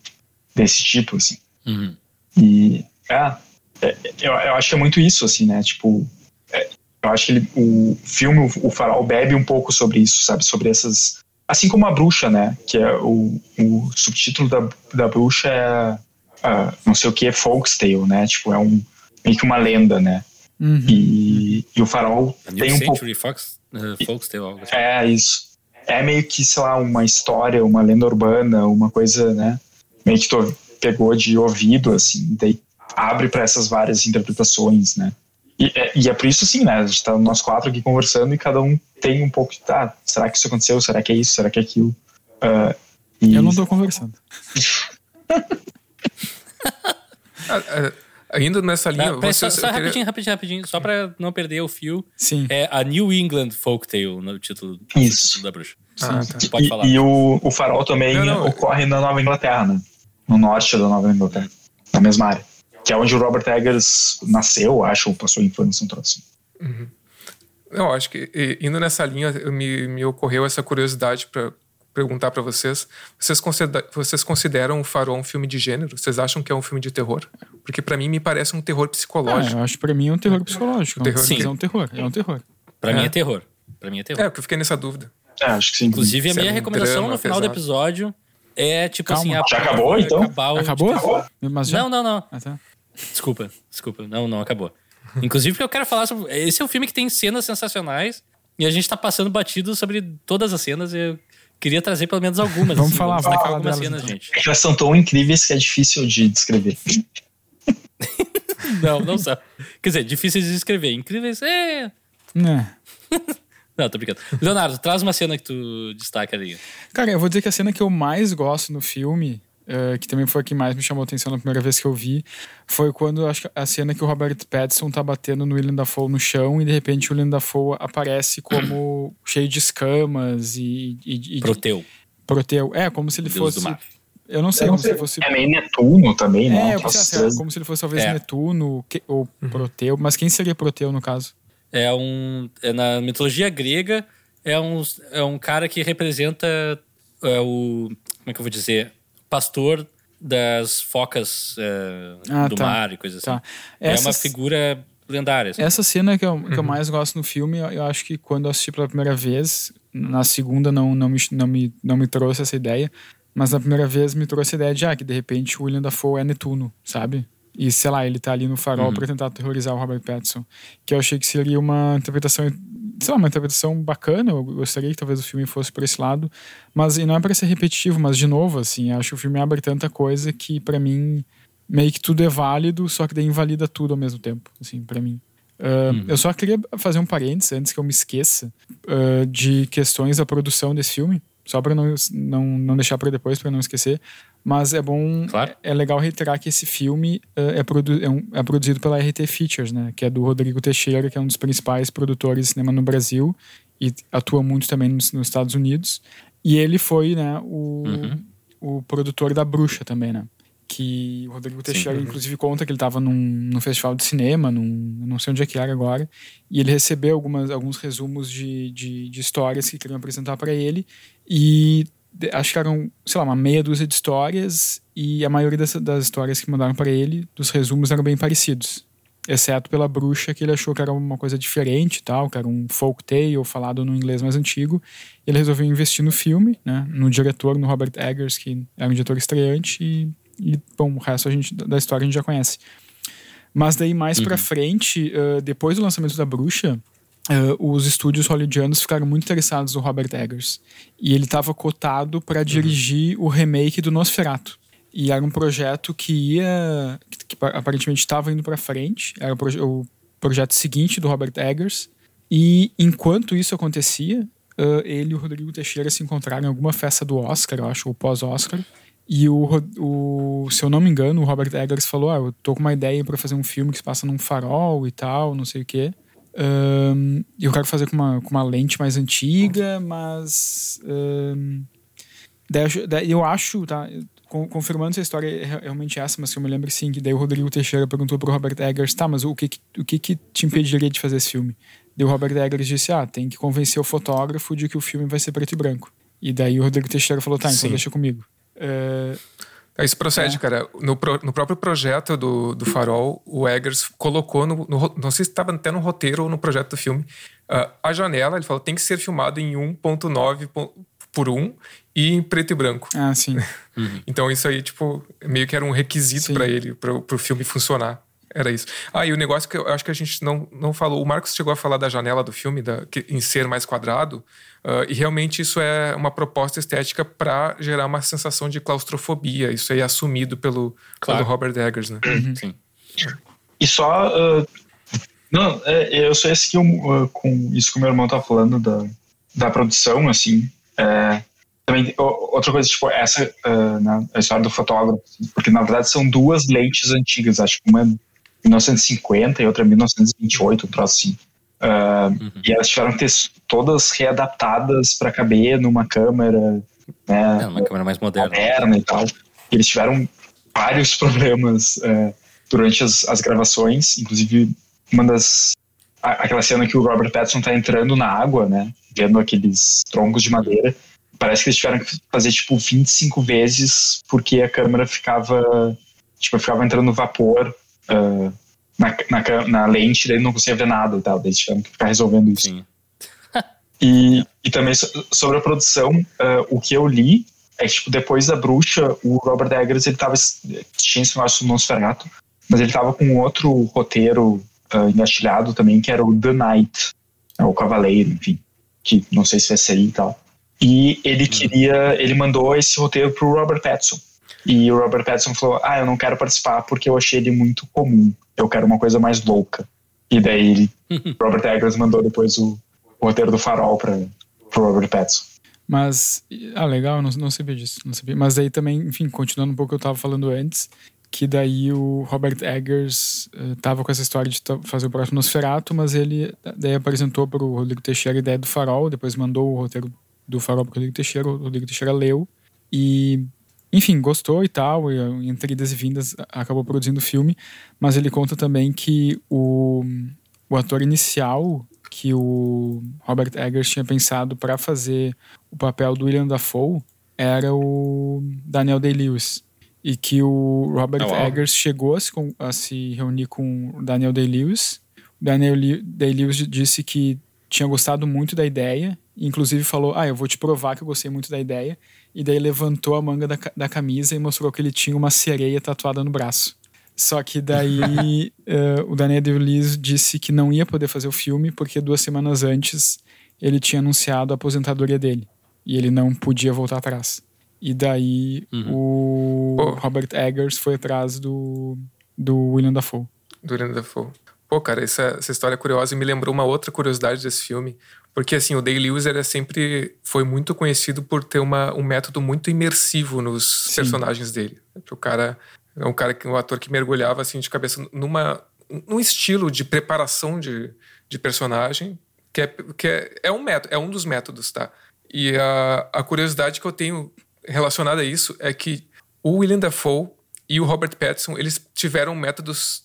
desse tipo, assim. Uhum. E, é, é, eu, eu acho que é muito isso, assim, né? Tipo, é, eu acho que ele, o filme, o Farol, bebe um pouco sobre isso, sabe? Sobre essas. Assim como a bruxa, né? Que é o, o subtítulo da, da bruxa é. Uh, não sei o que, é Folkstale, né? Tipo, é um, meio que uma lenda, né? Uhum. E, e, o Farol A tem New um Century pouco. Fox, uh, Folktale, algo assim. É isso. É meio que, sei lá, uma história, uma lenda urbana, uma coisa, né? Meio que tu pegou de ouvido, assim, daí abre para essas várias interpretações, né? E é, e é por isso, assim, né? A gente tá nós quatro aqui conversando e cada um tem um pouco de. Ah, será que isso aconteceu? Será que é isso? Será que é aquilo? Ah, e- Eu não tô conversando. Ainda nessa linha, Não, peraí, só, só eu queria- rapidinho, rapidinho, rapidinho, só pra não perder o fio. Sim. É a New England Folktale no título, Isso. título da bruxa. Ah, tá. Pode e, falar. e o, o farol também Não, não. ocorre na Nova Inglaterra, né? No norte da Nova Inglaterra. Na mesma área. Que é onde o Robert Eggers nasceu, acho, ou passou a infância, um troço. assim. Eu acho que indo nessa linha me, me ocorreu essa curiosidade para perguntar para vocês. Vocês, considera- vocês consideram o Farol um filme de gênero? Vocês acham que é um filme de terror? Porque para mim me parece um terror Ah, psicológico. eu acho que pra mim é um terror psicológico. Terror Sim. que- É um terror. É um terror. Pra É. mim é terror. Pra mim é terror. É, porque eu fiquei nessa dúvida. É, acho que sim. Inclusive, a é minha um recomendação drama no final do pesado. episódio é tipo Calma. assim. a- Já acabou, então? acabar o- Acabou? Mas já? Não, não, não. Ah, tá. Desculpa, desculpa. Não, não acabou. Inclusive, porque eu quero falar sobre. Esse é um filme que tem cenas sensacionais e a gente tá passando batido sobre todas as cenas e eu queria trazer pelo menos algumas. Vamos assim, falar, vamos falar algumas cenas, então. gente. É que elas são tão incríveis que é difícil de descrever. Não, não são. Quer dizer, difíceis de escrever. Incríveis, é. Né. Não, tô brincando. Leonardo, traz uma cena que tu destaca ali. Cara, eu vou dizer que a cena que eu mais gosto no filme, eh, que também foi a que mais me chamou a atenção na primeira vez que eu vi, foi quando eu acho que a cena que o Robert Pattinson tá batendo no William Dafoe no chão e de repente o William Dafoe aparece como cheio de escamas e, e, e Proteu, proteu. É, como se ele Deus fosse. do mar. Eu não sei, como se ele fosse. É meio Netuno também, né? É, eu pensei, coisas- assim, como se ele fosse talvez É. Netuno que- ou Proteu, mas quem seria Proteu no caso? É um. É na mitologia grega, é um, é um cara que representa é, o. Como é que eu vou dizer? Pastor das focas é, Ah, do tá. mar e coisas assim. Tá. É uma figura lendária. assim. Essa cena que eu, que eu mais gosto no filme, eu, eu acho que quando eu assisti pela primeira vez, na segunda não, não, me, não, me, não me trouxe essa ideia, mas na primeira vez me trouxe a ideia de ah, que de repente o William Dafoe é Netuno, sabe? E sei lá, ele tá ali no farol pra tentar aterrorizar o Robert Pattinson. Que eu achei que seria uma interpretação, sei lá, uma interpretação bacana. Eu gostaria que talvez o filme fosse por esse lado. Mas, e não é pra ser repetitivo, mas de novo, assim, acho que o filme abre tanta coisa que pra mim meio que tudo é válido, só que daí invalida tudo ao mesmo tempo, assim, pra mim. Uh, Eu só queria fazer um parênteses antes que eu me esqueça uh, de questões da produção desse filme, só para não, não, não deixar para depois, para não esquecer. Mas é bom, Claro. é legal reiterar que esse filme uh, é, produ é, um- é produzido pela RT Features, né? Que é do Rodrigo Teixeira, que é um dos principais produtores de cinema no Brasil e atua muito também nos, nos Estados Unidos. E ele foi, né, o, o produtor da Bruxa também, né? Que o Rodrigo Teixeira, inclusive, conta que ele estava num, num festival de cinema, num, não sei onde é que era agora, e ele recebeu algumas, alguns resumos de, de, de histórias que queriam apresentar para ele, e acho que eram, sei lá, uma meia dúzia de histórias, e a maioria das, das histórias que mandaram para ele, dos resumos, eram bem parecidos. Exceto pela bruxa, que ele achou que era uma coisa diferente tal, que era um folk tale falado no inglês mais antigo. Ele resolveu investir no filme, né, no diretor, no Robert Eggers, que era um diretor estreante, e, e bom, o resto a gente, da história a gente já conhece. Mas daí mais pra frente, eh, depois do lançamento da Bruxa, eh, os estúdios hollywoodianos ficaram muito interessados no Robert Eggers. E ele estava cotado para dirigir o remake do Nosferatu. E era um projeto que ia. que, que aparentemente estava indo para frente. Era o, proje- o projeto seguinte do Robert Eggers. E enquanto isso acontecia, eh, ele e o Rodrigo Teixeira se encontraram em alguma festa do Oscar, eu acho, ou pós-Oscar. E o, o, se eu não me engano, o Robert Eggers falou: ah, eu tô com uma ideia para fazer um filme que se passa num farol e tal, não sei o quê. Um, eu quero fazer com uma, com uma lente mais antiga, mas. Um, daí, eu acho, tá? confirmando se a história é realmente essa, mas que eu me lembro sim, que daí o Rodrigo Teixeira perguntou pro Robert Eggers, tá, mas o que, o que, que te impediria de fazer esse filme? Daí o Robert Eggers disse, ah, tem que convencer o fotógrafo de que o filme vai ser preto e branco. E daí o Rodrigo Teixeira falou, tá, então sim. deixa comigo. Uh, isso procede, é. cara. No, no próprio projeto do, do Farol, o Eggers colocou, no, no não sei se estava até no roteiro ou no projeto do filme, uh, a janela, ele falou, tem que ser filmado em 1.9 por 1 e em preto e branco. Ah, sim. Uhum. então isso aí, tipo, meio que era um requisito para ele, para o filme funcionar. Era isso. Ah, e o negócio que eu acho que a gente não, não falou, o Marcos chegou a falar da janela do filme, da, que, em ser mais quadrado, uh, e realmente isso é uma proposta estética para gerar uma sensação de claustrofobia. Isso aí é assumido pelo, claro. pelo Robert Eggers, né? Uhum. Sim. E só. Uh, não, é, eu sou esse que eu, uh, com isso que o meu irmão tá falando da, da produção, assim. É, também, outra coisa, tipo, essa, uh, né, a história do fotógrafo, porque na verdade são duas lentes antigas, acho que uma é 1950 e outra é 1928, um troço assim. Uh, uhum. E elas tiveram que ter todas readaptadas para caber numa câmera, né, é, uma câmera mais moderna. moderna e tal. E eles tiveram vários problemas uh, durante as, as gravações, inclusive uma das aquela cena que o Robert Pattinson tá entrando na água, né, vendo aqueles troncos de madeira parece que eles tiveram que fazer tipo 25 vezes porque a câmera ficava tipo ficava entrando vapor uh, na, na, na, lente daí não conseguia ver nada e tal tiveram que ficar resolvendo isso Sim. e, e também sobre a produção uh, o que eu li é que tipo, depois da bruxa o Robert Eggers ele tava tinha esse negócio no Nosferatu mas ele tava com outro roteiro uh, engatilhado também que era o The Knight né, o Cavaleiro enfim que não sei se vai sair e tal e ele uhum. queria, ele mandou esse roteiro pro Robert Pattinson. E o Robert Pattinson falou: "Ah, eu não quero participar porque eu achei ele muito comum. Eu quero uma coisa mais louca". E daí ele, Robert Eggers mandou depois o, o roteiro do Farol para pro Robert Pattinson. Mas, ah, legal, não, não sabia disso, não sabia. Mas aí também, enfim, continuando um pouco o que eu tava falando antes, que daí o Robert Eggers uh, tava com essa história de fazer o próximo Nosferatu, mas ele daí apresentou pro Rodrigo Teixeira a ideia do Farol, depois mandou o roteiro do Farol pro Rodrigo Teixeira, o Rodrigo Teixeira leu e, enfim, gostou e tal, e entre idas e vindas acabou produzindo o filme, mas ele conta também que o, o ator inicial que o Robert Eggers tinha pensado para fazer o papel do William Dafoe era o Daniel Day-Lewis e que o Robert oh, Eggers chegou a se, a se reunir com o Daniel Day-Lewis. Daniel Day-Lewis disse que tinha gostado muito da ideia inclusive falou: Ah, eu vou te provar que eu gostei muito da ideia. E daí levantou a manga da, da camisa e mostrou que ele tinha uma sereia tatuada no braço. Só que daí uh, o Daniel Day-Lewis disse que não ia poder fazer o filme porque duas semanas antes ele tinha anunciado a aposentadoria dele e ele não podia voltar atrás. E daí uhum. o oh. Robert Eggers foi atrás do, do William Dafoe. Do William Dafoe. Pô, cara, essa, essa história é curiosa e me lembrou uma outra curiosidade desse filme. Porque, assim, o Day-Lewis era sempre... Foi muito conhecido por ter uma, um método muito imersivo nos Sim. personagens dele. O cara... É um cara, um ator que mergulhava, assim, de cabeça numa... Num estilo de preparação de, de personagem que, é, que é, é um método, é um dos métodos, tá? E a, a curiosidade que eu tenho relacionada a isso é que o William Dafoe e o Robert Pattinson, eles tiveram métodos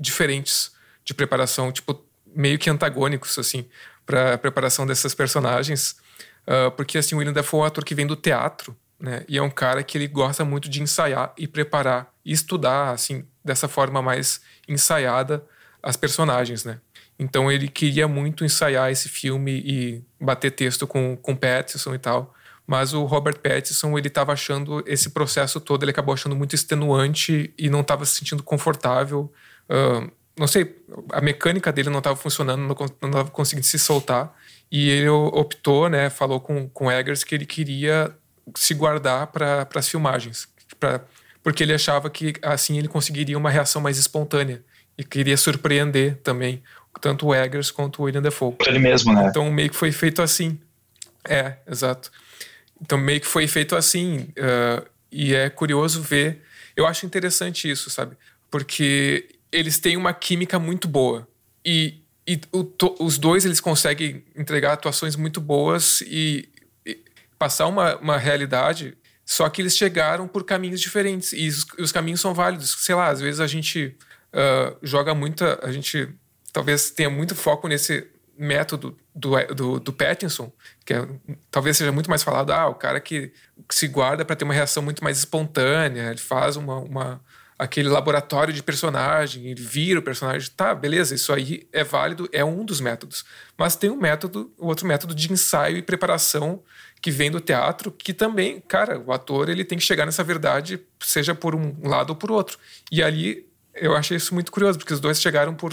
diferentes de preparação, tipo, meio que antagônicos, assim para a preparação dessas personagens, uh, porque assim o William Dafoe é um ator que vem do teatro, né? E é um cara que ele gosta muito de ensaiar e preparar e estudar assim dessa forma mais ensaiada as personagens, né? Então ele queria muito ensaiar esse filme e bater texto com com Pattinson e tal. Mas o Robert Pattinson, ele estava achando esse processo todo, ele acabou achando muito extenuante e não estava se sentindo confortável. Uh, não sei, a mecânica dele não estava funcionando, não estava conseguindo se soltar. E ele optou, né, falou com, com Eggers que ele queria se guardar para as filmagens. Pra, porque ele achava que assim ele conseguiria uma reação mais espontânea. E queria surpreender também, tanto o Eggers quanto o William Dafoe. Ele mesmo, né? Então meio que foi feito assim. É, exato. Então meio que foi feito assim. Uh, e é curioso ver. Eu acho interessante isso, sabe? Porque eles têm uma química muito boa. E e o, to, os dois eles conseguem entregar atuações muito boas e, e passar uma, uma realidade só que eles chegaram por caminhos diferentes e os, os caminhos são válidos sei lá às vezes a gente uh, joga muita a gente talvez tenha muito foco nesse método do, do, do Pattinson, que é, talvez seja muito mais falado, ah, o cara que, se guarda para ter uma reação muito mais espontânea, ele faz uma, uma, aquele laboratório de personagem, ele vira o personagem, tá, beleza, isso aí é válido, é um dos métodos. Mas tem um método, outro método de ensaio e preparação que vem do teatro, que também, cara, o ator ele tem que chegar nessa verdade, seja por um lado ou por outro. E ali eu achei isso muito curioso, porque os dois chegaram por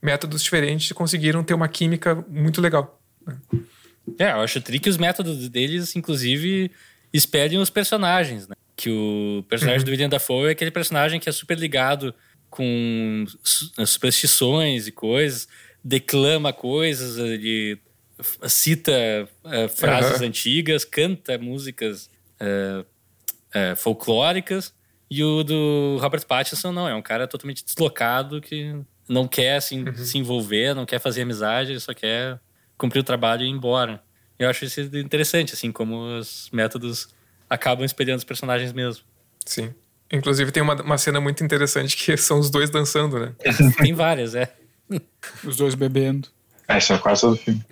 métodos diferentes e conseguiram ter uma química muito legal. Né? É, eu acho tri que os métodos deles, inclusive, espelham os personagens, né? Que o personagem uhum. do William Dafoe é aquele personagem que é super ligado com superstições e coisas, declama coisas, ele cita uh, frases uhum. antigas, canta músicas uh, uh, folclóricas. E o do Robert Pattinson não, é um cara totalmente deslocado que não quer assim, uhum. se envolver, não quer fazer amizade, ele só quer cumprir o trabalho e ir embora. Eu acho isso interessante, assim, como os métodos acabam espelhando os personagens mesmo. Sim. Inclusive tem uma, uma cena muito interessante que são os dois dançando, né? tem várias, é. Os dois bebendo. É, isso é quase todo filme.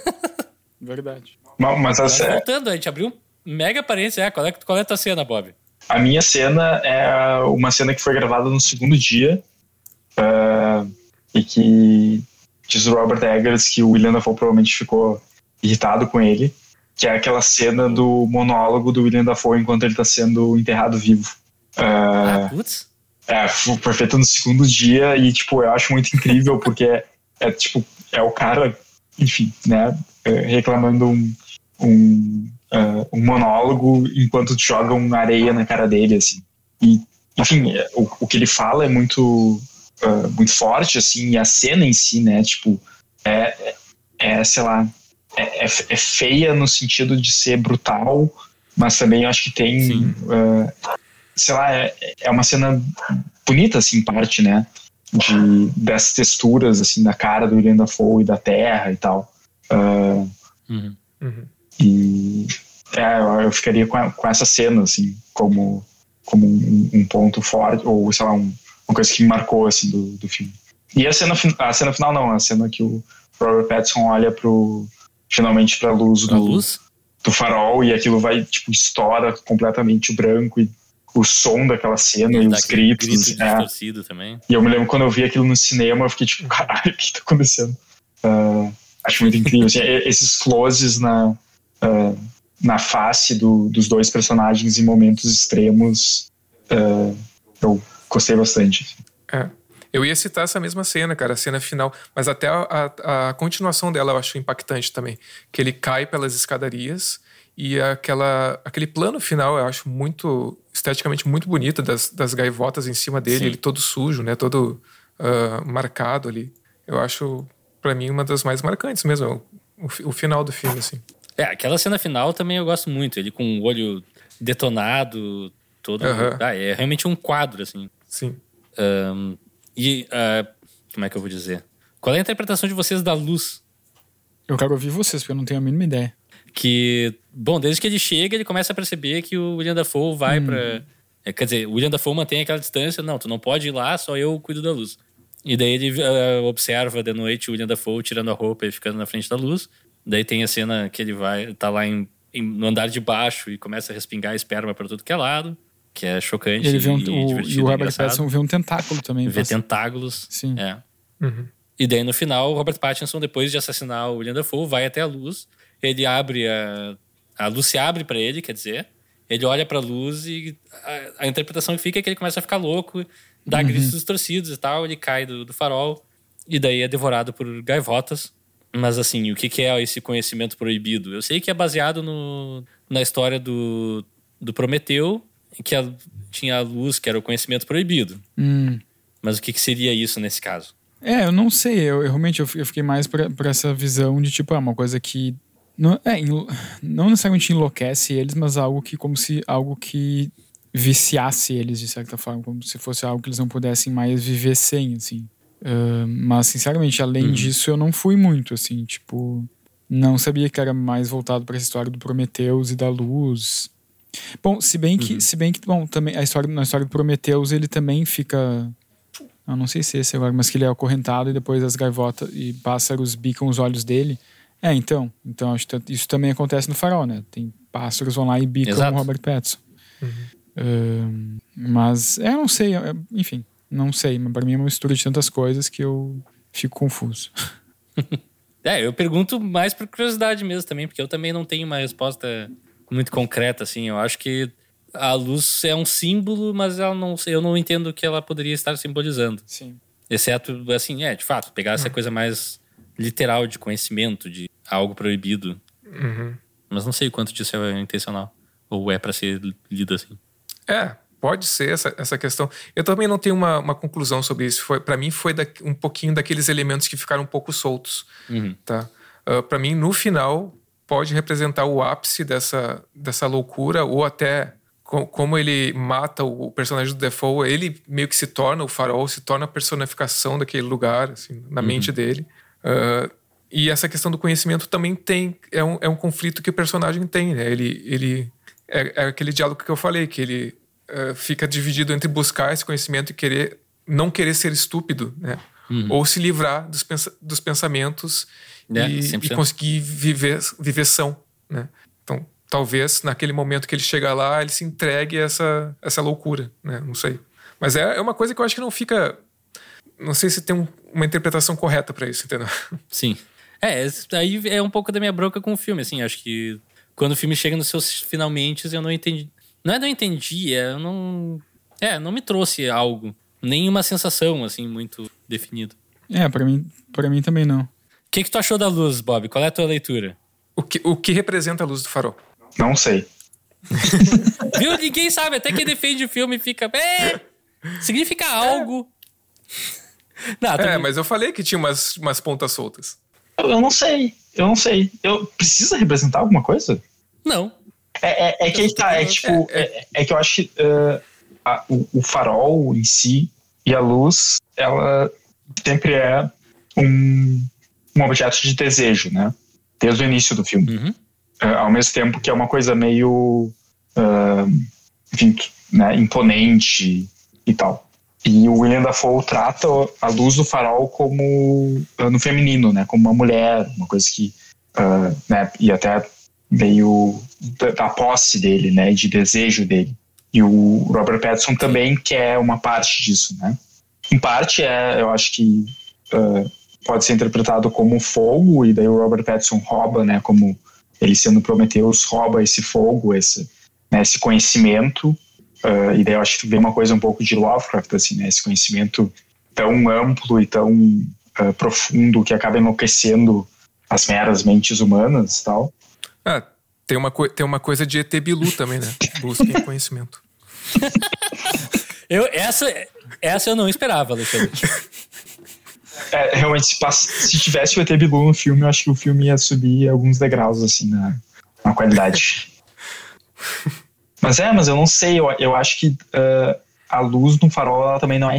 Verdade. Mas, mas a cena... Voltando, a gente abriu um mega aparência. É, qual, é, qual é a tua cena, Bob? A minha cena é uma cena que foi gravada no segundo dia uh, e que diz o Robert Eggers que o William Dafoe provavelmente ficou irritado com ele, que é aquela cena do monólogo do William Dafoe enquanto ele está sendo enterrado vivo. Uh, ah, putz. É, foi feito no segundo dia e, tipo, eu acho muito incrível porque é, é tipo, é o cara, enfim, né, é, reclamando um, um, uh, um monólogo enquanto jogam areia na cara dele, assim. E, enfim, o, o que ele fala é muito uh, muito forte, assim, e a cena em si, né, tipo, é, é, é sei lá, é, é, é, feia no sentido de ser brutal, mas também acho que tem, uh, sei lá, é, é uma cena bonita, assim, em parte, né, de, dessas texturas, assim, da cara do William Dafoe e da terra e tal. Uh, uhum. Uhum. E é, eu ficaria com, a, com essa cena, assim, como, como um, um ponto forte, ou sei lá, um, uma coisa que me marcou assim do, do filme. E a cena, a cena final não, a cena que o Robert Pattinson olha pro finalmente para luz do, luz? do farol e aquilo vai tipo estoura completamente o branco e o som daquela cena e, e os gritos. Grito é. também. E eu me lembro quando eu vi aquilo no cinema, eu fiquei tipo, caralho, o que tá acontecendo? Uh, acho muito incrível. assim, esses closes na, uh, na face do, dos dois personagens em momentos extremos, uh, eu gostei bastante. É. Eu ia citar essa mesma cena, cara, a cena final, mas até a, a, a, continuação dela eu acho impactante também. Que ele cai pelas escadarias e aquela, aquele plano final eu acho muito, esteticamente muito bonito, das, das gaivotas em cima dele, Sim. ele todo sujo, né, todo uh, marcado ali. Eu acho, para mim, uma das mais marcantes mesmo, o, o, final do filme, assim. É, aquela cena final também eu gosto muito, ele com o olho detonado, todo. Uhum. Ah, é realmente um quadro, assim. Sim. Um, e uh, como é que eu vou dizer? Qual é a interpretação de vocês da luz? Eu quero ouvir vocês, porque eu não tenho a mínima ideia. Que, bom, desde que ele chega, ele começa a perceber que o William Dafoe vai hum. pra. É, quer dizer, o William Dafoe mantém aquela distância. Não, tu não pode ir lá, só eu cuido da luz. E daí ele uh, observa de noite o William Dafoe tirando a roupa e ficando na frente da luz. Daí tem a cena que ele vai, tá lá em, em, no andar de baixo e começa a respingar esperma para tudo que é lado que é chocante. Ele vê um, e, o, e o Robert Pattinson vê um tentáculo também. Vê tentáculos. Sim. É. Uhum. E daí no final, o Robert Pattinson, depois de assassinar o William Dafoe, vai até a luz. Ele abre a. A luz se abre para ele, quer dizer. Ele olha para a luz e a, a, interpretação que fica é que ele começa a ficar louco, dá uhum. gritos distorcidos e tal. Ele cai do, do farol e daí é devorado por gaivotas. Mas assim, o que, que é esse conhecimento proibido? Eu sei que é baseado no, na história do, do Prometeu, que a, tinha a luz, que era o conhecimento proibido. Hum. Mas o que, que, seria isso nesse caso? É, eu não sei. Eu, eu realmente eu, fiquei mais por essa visão de tipo, é uma coisa que. Não, é, não necessariamente enlouquece eles, mas algo que, como se algo que viciasse eles de certa forma, como se fosse algo que eles não pudessem mais viver sem, assim. Uh, mas, sinceramente, além uhum. disso, eu não fui muito, assim, tipo. Não sabia que era mais voltado para essa história do Prometeus e da luz. Bom, se bem que, uhum. se bem que, bom, também a história, na história do Prometeus ele também fica, eu não sei se é esse agora, mas que ele é acorrentado e depois as gaivotas e pássaros bicam os olhos dele. É, então, então acho que isso também acontece no Farol, né? Tem pássaros vão lá e bicam Exato. o Robert Pattinson. Uhum. Uh, mas, é, não sei, é, enfim, não sei. Mas pra mim é uma mistura de tantas coisas que eu fico confuso. é, eu pergunto mais por curiosidade mesmo também, porque eu também não tenho uma resposta muito concreta, assim. Eu acho que a luz é um símbolo, mas ela não, eu não entendo o que ela poderia estar simbolizando. Sim. Exceto, assim, é, de fato, pegar essa uhum. coisa mais literal de conhecimento, de algo proibido. Uhum. Mas não sei o quanto disso é intencional. Ou é para ser lido assim. É, pode ser essa, essa questão. Eu também não tenho uma, uma conclusão sobre isso. Foi para mim foi da, um pouquinho daqueles elementos que ficaram um pouco soltos, uhum. tá? Uh, ah, para mim no final pode representar o ápice dessa dessa loucura ou até co como ele mata o personagem do Defoe, ele meio que se torna o farol, se torna a personificação daquele lugar assim, na uhum. mente dele. Uh, e essa questão do conhecimento também tem é um, é um conflito que o personagem tem, né? Ele ele é, é aquele diálogo que eu falei, que ele uh, fica dividido entre buscar esse conhecimento e querer não querer ser estúpido, né? Uhum. Ou se livrar dos, pens dos pensamentos é, e, e, conseguir viver, viver são, né? Então, talvez naquele momento que ele chega lá, ele se entregue a essa, essa loucura, né? Não sei. Mas é, é uma coisa que eu acho que não fica... Não sei se tem um, uma interpretação correta para isso, entendeu? Sim. É, aí é um pouco da minha bronca com o filme, assim. Acho que quando o filme chega nos seus finalmente, eu não entendi. Não é não entendi, é eu não. É, não me trouxe algo. Nenhuma sensação, assim, muito definida. É, para mim, para mim também não. O que, que tu achou da luz, Bob? Qual é a tua leitura? O que, o que representa a luz do farol? Não sei. Viu? Ninguém sabe. Até quem defende o filme fica. É, significa algo. Não, é, mas eu falei que tinha umas, umas pontas soltas. Eu, eu não sei. Eu não sei. Eu precisa representar alguma coisa? Não. É, é, é que tá, é tipo, é, é, é, que eu acho que uh, a, o, o, farol em si e a luz, ela sempre é um, um objeto de desejo, né? Desde o início do filme. Uhum. Uh, ao mesmo tempo que é uma coisa meio, uh, enfim, né, imponente e tal. E o William Dafoe trata a luz do farol como uh, no feminino, né? Como uma mulher, uma coisa que, uh, né? E até meio da, da, posse dele, né? De desejo dele. E o Robert Pattinson também quer uma parte disso, né? Em parte é, eu acho que uh, pode ser interpretado como fogo e daí o Robert Pattinson rouba, né? Como ele sendo Prometheus rouba esse fogo, esse, né, esse conhecimento Uh, e daí eu acho que vem uma coisa um pouco de Lovecraft, assim, né? Esse conhecimento tão amplo e tão uh, profundo que acaba enlouquecendo as meras mentes humanas e tal. Ah, tem uma, tem uma coisa de ET Bilu também, né? Busquem conhecimento. eu, essa, essa eu não esperava, Alexandre. É, realmente, se, se tivesse o ET Bilu no filme, eu acho que o filme ia subir alguns degraus, assim, na, na qualidade. Mas é, mas eu não sei, eu, eu acho que uh, a luz no farol ela também não é.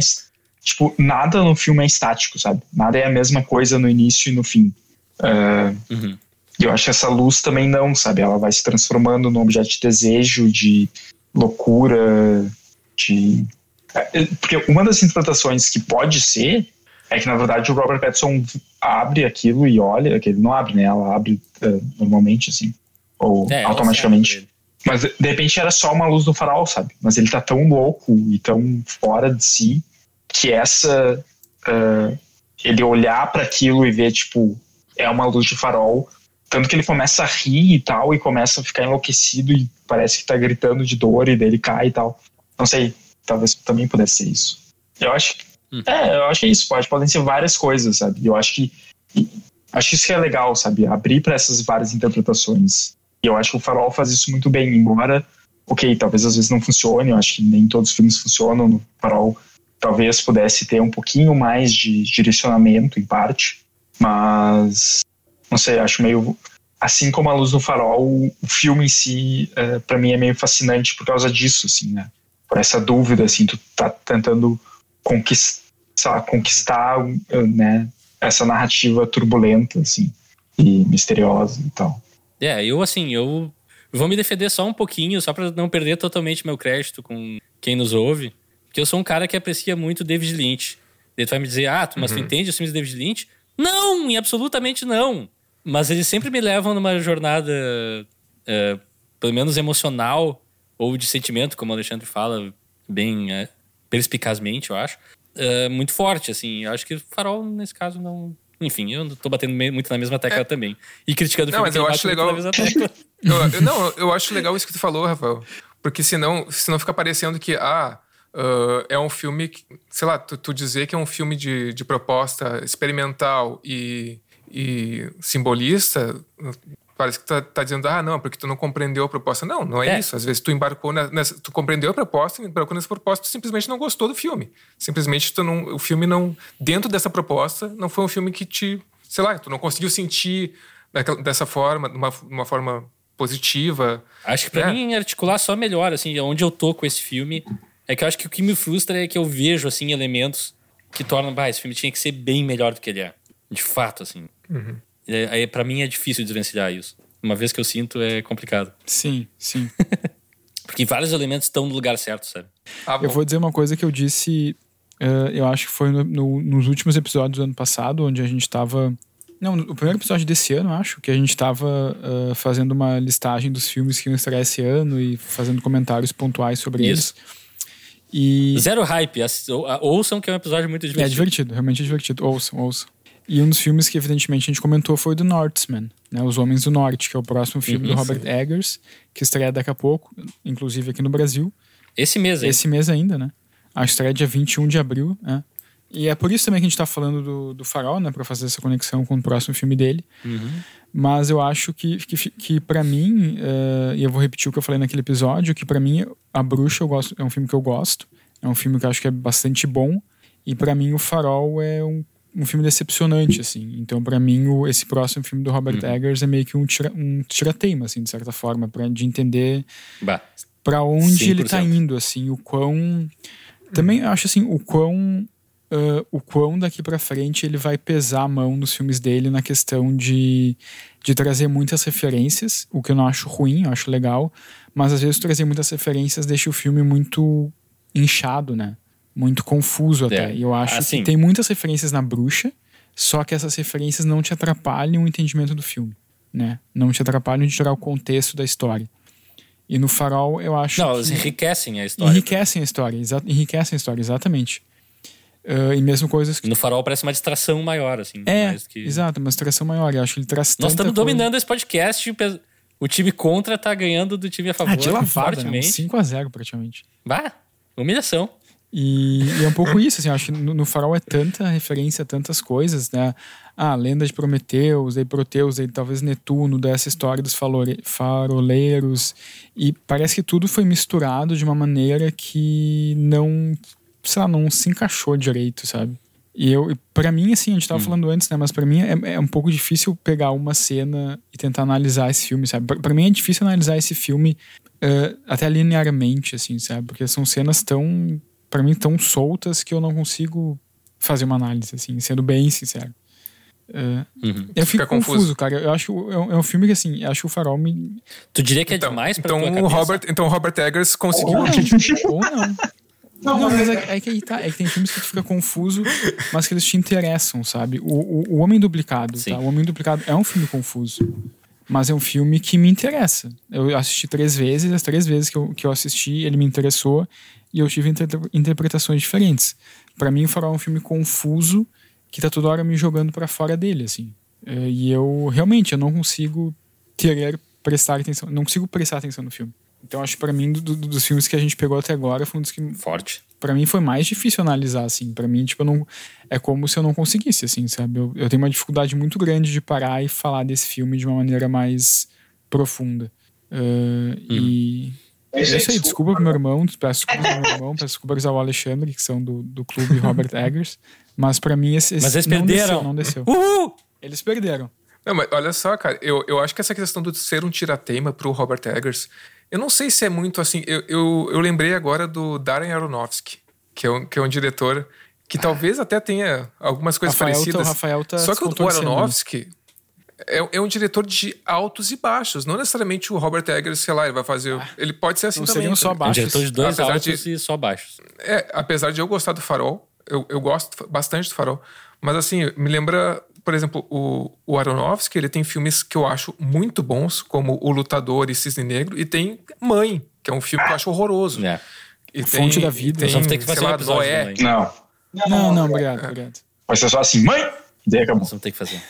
Tipo, nada no filme é estático, sabe? Nada é a mesma coisa no início e no fim. Uh, uhum. E eu acho que essa luz também não, sabe? Ela vai se transformando num objeto de desejo, de loucura, de. É, é, porque uma das interpretações que pode ser é que, na verdade, o Robert Pattinson abre aquilo e olha, que ele não abre, né? Ela abre uh, normalmente, assim, ou é, automaticamente. Mas de repente era só uma luz do farol, sabe? Mas ele tá tão louco e tão fora de si que essa. Uh, ele olhar para aquilo e ver, tipo, é uma luz de farol. Tanto que ele começa a rir e tal, e começa a ficar enlouquecido e parece que tá gritando de dor e dele cai e tal. Não sei, talvez também pudesse ser isso. Eu acho que. Hum. É, eu acho que é isso. Pode, podem ser várias coisas, sabe? Eu acho que. Acho isso que é legal, sabe? Abrir para essas várias interpretações. E eu acho que o Farol faz isso muito bem, embora, ok, talvez às vezes não funcione, eu acho que nem todos os filmes funcionam no Farol. Talvez pudesse ter um pouquinho mais de direcionamento, em parte, mas não sei, acho meio. Assim como a luz do farol, o filme em si, é, para mim, é meio fascinante por causa disso, assim, né? Por essa dúvida, assim, tu tá tentando conquistar. conquistar né, essa narrativa turbulenta, assim, e misteriosa e tal. É, eu assim, eu vou me defender só um pouquinho, só para não perder totalmente meu crédito com quem nos ouve, porque eu sou um cara que aprecia muito David Lynch. Tu vai me dizer, ah, mas uhum. tu entende os filmes de David Lynch? Não, absolutamente não. Mas eles sempre me levam numa jornada, é, pelo menos emocional, ou de sentimento, como o Alexandre fala bem é, perspicazmente, eu acho, é, muito forte, assim. Eu acho que o Farol, nesse caso, não... Enfim, eu tô batendo muito na mesma tecla é. também. E criticando o filme mas eu acho legal... eu, eu, não, eu acho legal isso que tu falou, Rafael. Porque senão, senão fica parecendo que, ah, Uh, é um filme, que, sei lá, tu, tu, dizer que é um filme de, de proposta experimental e, e simbolista, parece que tá, tá, dizendo, ah, não, porque tu não compreendeu a proposta. Não, não é, é. isso. Às vezes tu embarcou nessa, tu compreendeu a proposta, embarcou nessa proposta, tu simplesmente não gostou do filme. Simplesmente tu não, o filme não, dentro dessa proposta, não foi um filme que te, sei lá, tu não conseguiu sentir daquela, dessa forma, de uma, uma forma positiva. Acho que pra é. mim articular só melhor, assim, onde eu tô com esse filme é que eu acho que o que me frustra é que eu vejo, assim, elementos que tornam, bah, esse filme tinha que ser bem melhor do que ele é. De fato, assim. Uhum. Aí, para mim, é difícil desvencilhar isso. Uma vez que eu sinto, é complicado. Sim, sim. Porque vários elementos estão no lugar certo, sabe? Ah, eu vou dizer uma coisa que eu disse, uh, eu acho que foi no, no, nos últimos episódios do ano passado, onde a gente tava. Não, o primeiro episódio desse ano, acho, que a gente tava uh, fazendo uma listagem dos filmes que iam estrear esse ano e fazendo comentários pontuais sobre Isso. eles. E... Zero hype. Ouçam que é um episódio muito divertido. É divertido, realmente é divertido. Ouçam, ouçam. E um dos filmes que, evidentemente, a gente comentou foi o do Northman, né? Os Homens do Norte, que é o próximo filme uhum, do Robert sim. Eggers, que estreia daqui a pouco, inclusive aqui no Brasil. Esse mês ainda. Esse mês ainda, né? A estreia é dia 21 de abril, né? E é por isso também que a gente tá falando do, do Farol, né? Pra fazer essa conexão com o próximo filme dele. Uhum. Mas eu acho que, que, que para mim, uh, e eu vou repetir o que eu falei naquele episódio, que para mim, A Bruxa eu gosto, é um filme que eu gosto. É um filme que eu acho que é bastante bom. E para mim, O Farol é um, um filme decepcionante, assim. Então, para mim, o, esse próximo filme do Robert uhum. Eggers é meio que um, tira, um tirateima, assim, de certa forma, pra, de entender para onde 100%. ele tá indo, assim, o quão... Também acho, assim, o quão uh, o quão daqui para frente ele vai pesar a mão nos filmes dele na questão de, de trazer muitas referências, o que eu não acho ruim, eu acho legal, mas às vezes trazer muitas referências deixa o filme muito inchado, né? Muito confuso até. É. E eu acho assim. que tem muitas referências na bruxa, só que essas referências não te atrapalham o entendimento do filme, né? Não te atrapalham de tirar o contexto da história. E no Farol, eu acho. Não, elas enriquecem a história. Enriquecem a história, enriquecem a história, exatamente. Uh, e mesmo coisas que. No farol parece uma distração maior, assim. É, que... exato, uma distração maior. Eu acho que ele traz Nós estamos dominando esse podcast. O time contra tá ganhando do time a favor. Ah, de lavada, né? 5x0 praticamente. Bah, humilhação. E, e, é um pouco isso, assim, acho que no, no, farol é tanta referência a tantas coisas, né? Ah, lenda de Prometeus, aí Proteus, aí talvez Netuno, dessa história dos faroleiros. E parece que tudo foi misturado de uma maneira que não sei lá, não se encaixou direito, sabe? E eu, para mim, assim, a gente tava hum. falando antes, né? Mas para mim é, é, um pouco difícil pegar uma cena e tentar analisar esse filme, sabe? Para mim é difícil analisar esse filme uh, até linearmente, assim, sabe? Porque são cenas tão, para mim, tão soltas que eu não consigo fazer uma análise, assim, sendo bem sincero. Uh, uhum. Eu fico confuso, confuso, cara. Eu acho é um, é um filme que assim, acho que o Farol me. Tu diria que é então, demais pra então o Robert, então o Robert Eggers conseguiu. Ou não. Ou não. Não, não mas é, é, que aí tá. É que tem filmes que tu fica confuso, mas que eles te interessam, sabe? O, o, o Homem Duplicado, Sim. tá? O Homem Duplicado é um filme confuso. Mas é um filme que me interessa. Eu assisti três vezes, as três vezes que eu, que eu assisti, ele me interessou e eu tive inter interpretações diferentes. para mim, o Farol é um filme confuso que tá toda hora me jogando para fora dele, assim. É, e eu realmente eu não consigo querer prestar atenção, não consigo prestar atenção no filme. Então acho que para mim do, do, dos filmes que a gente pegou até agora foi um dos que forte. Para mim foi mais difícil analisar assim. Para mim tipo não é como se eu não conseguisse assim, sabe? Eu, eu tenho uma dificuldade muito grande de parar e falar desse filme de uma maneira mais profunda. Uh, hum. E é isso aí, desculpa pro meu irmão, peço desculpa pro meu irmão, peço desculpas ao Alexandre, que são do, do clube Robert Eggers. Mas para mim esse, esse mas eles não perderam. Desceu, não desceu. Uhul! Eles perderam. Não, mas olha só, cara, eu, eu acho que essa questão de ser um tiratema pro Robert Eggers eu não sei se é muito assim. Eu, eu, eu lembrei agora do Darren Aronofsky, que é um, que é um diretor que talvez até tenha algumas coisas Rafael tá- parecidas. o Rafael tá Só que o? Aronofsky é, é um diretor de altos e baixos. Não necessariamente o Robert Eggers, sei lá, ele vai fazer. ele pode ser assim Não também. seriam só tá ligado? Um baixos. diretor de dois Apesar altos de- e só baixos. É, apesar de eu gostar do Farol, eu, eu gosto bastante do Farol, mas assim, me lembra, por exemplo, o, o Aronofsky, ele tem filmes que eu acho muito bons, como O Lutador e Cisne Negro, e tem Mãe, que é um filme que eu acho horroroso. É. E Fonte da Vida. Tem, ter que sei fazer um lá, episódio Noé. também. Não. Não, não, obrigado, obrigado. Vai ser só assim, mãe! E daí acabou. Nós vamos ter que fazer.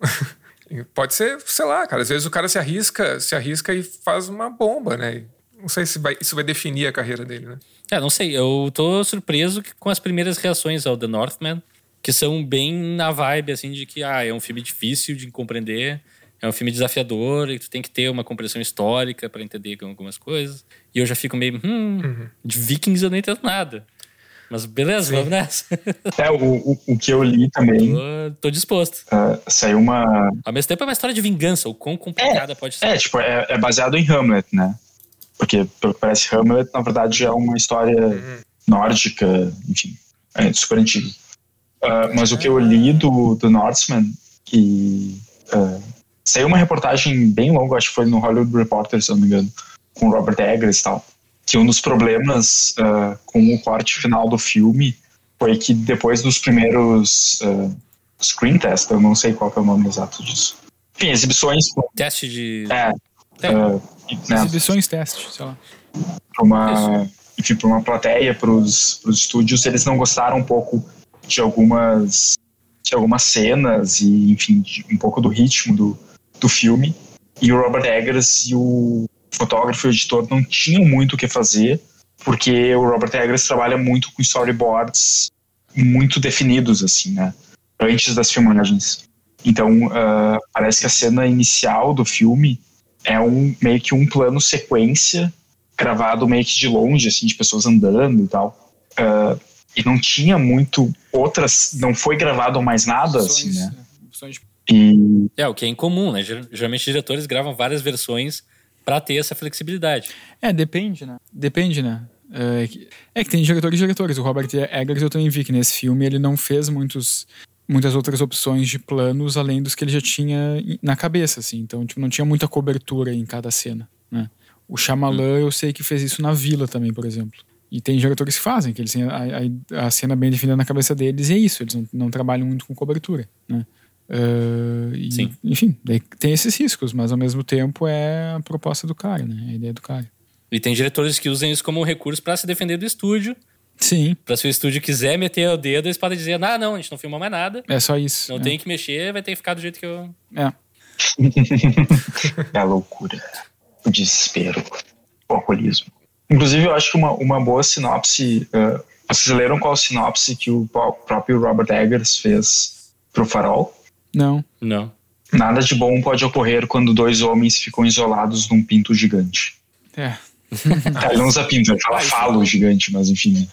Pode ser, sei lá, cara. Às vezes o cara se arrisca, se arrisca e faz uma bomba, né? Não sei se vai, isso vai definir a carreira dele, né? É, não sei. Eu tô surpreso com as primeiras reações ao The Northman, que são bem na vibe, assim, de que ah, é um filme difícil de compreender, é um filme desafiador e tu tem que ter uma compreensão histórica para entender algumas coisas. E eu já fico meio, hum, de Vikings eu não entendo nada. Mas beleza, vamos nessa. É, o, o, o que eu li também, tô, tô disposto. ah, saiu uma. Ao mesmo tempo é uma história de vingança, o quão complicada pode ser. É, tipo, é, é baseado em Hamlet, né? Porque, pelo que parece, Hamlet, na verdade, é uma história nórdica, enfim, é super antiga. Ah, mas o que eu li do, do Norseman, que ah, saiu uma reportagem bem longa, acho que foi no Hollywood Reporter, se eu não me engano, com Robert Eggers e tal, que um dos problemas ah, com o corte final do filme foi que depois dos primeiros screen test, eu não sei qual que é o nome exato disso. Enfim, exibições Teste de. é, É. né, Exibições, teste, sei lá. pra uma, enfim, para uma plateia, para os estúdios, eles não gostaram um pouco de algumas, de algumas cenas e, enfim, de um pouco do ritmo do, do filme. E o Robert Eggers e o fotógrafo e o editor não tinham muito o que fazer, porque o Robert Eggers trabalha muito com storyboards muito definidos, assim, né? Antes das filmagens. Então, ah, parece que a cena inicial do filme é um meio que um plano sequência gravado meio que de longe, assim, de pessoas andando e tal. Ah, e não tinha muito outras, não foi gravado mais nada, assim, Opções, né? é, opções E É, o que é incomum, né? Ger- Geralmente diretores gravam várias versões pra ter essa flexibilidade. É, depende, né? Depende, né? É que, é que tem diretores e diretores. O Robert Eggers eu também vi que nesse filme ele não fez muitos, muitas outras opções de planos além dos que ele já tinha na cabeça, assim. Então, tipo, não tinha muita cobertura em cada cena, né? O Shyamalan eu sei que fez isso na Vila também, por exemplo. E tem diretores que fazem, que eles têm a, a, a cena bem definida na cabeça deles e é isso. Eles não, não trabalham muito com cobertura, né? Ah, e, Sim. Enfim, tem esses riscos, mas ao mesmo tempo é a proposta do cara, né? A ideia do cara. E tem diretores que usam isso como um recurso pra se defender do estúdio. Sim, Pra se o estúdio quiser meter o dedo, eles podem dizer: ah, não, a gente não filmou mais nada. é só isso. Não é. tem que mexer, vai ter que ficar do jeito que eu. É. é a loucura, o desespero, o alcoolismo. Inclusive, eu acho que uma, uma boa sinopse. ah, vocês leram qual sinopse que o pró- próprio Robert Eggers fez pro Farol? Não. Não. Nada de bom pode ocorrer quando dois homens ficam isolados num pinto gigante. É. Tá, ele não usa pinto, ele fala falo gigante, mas enfim.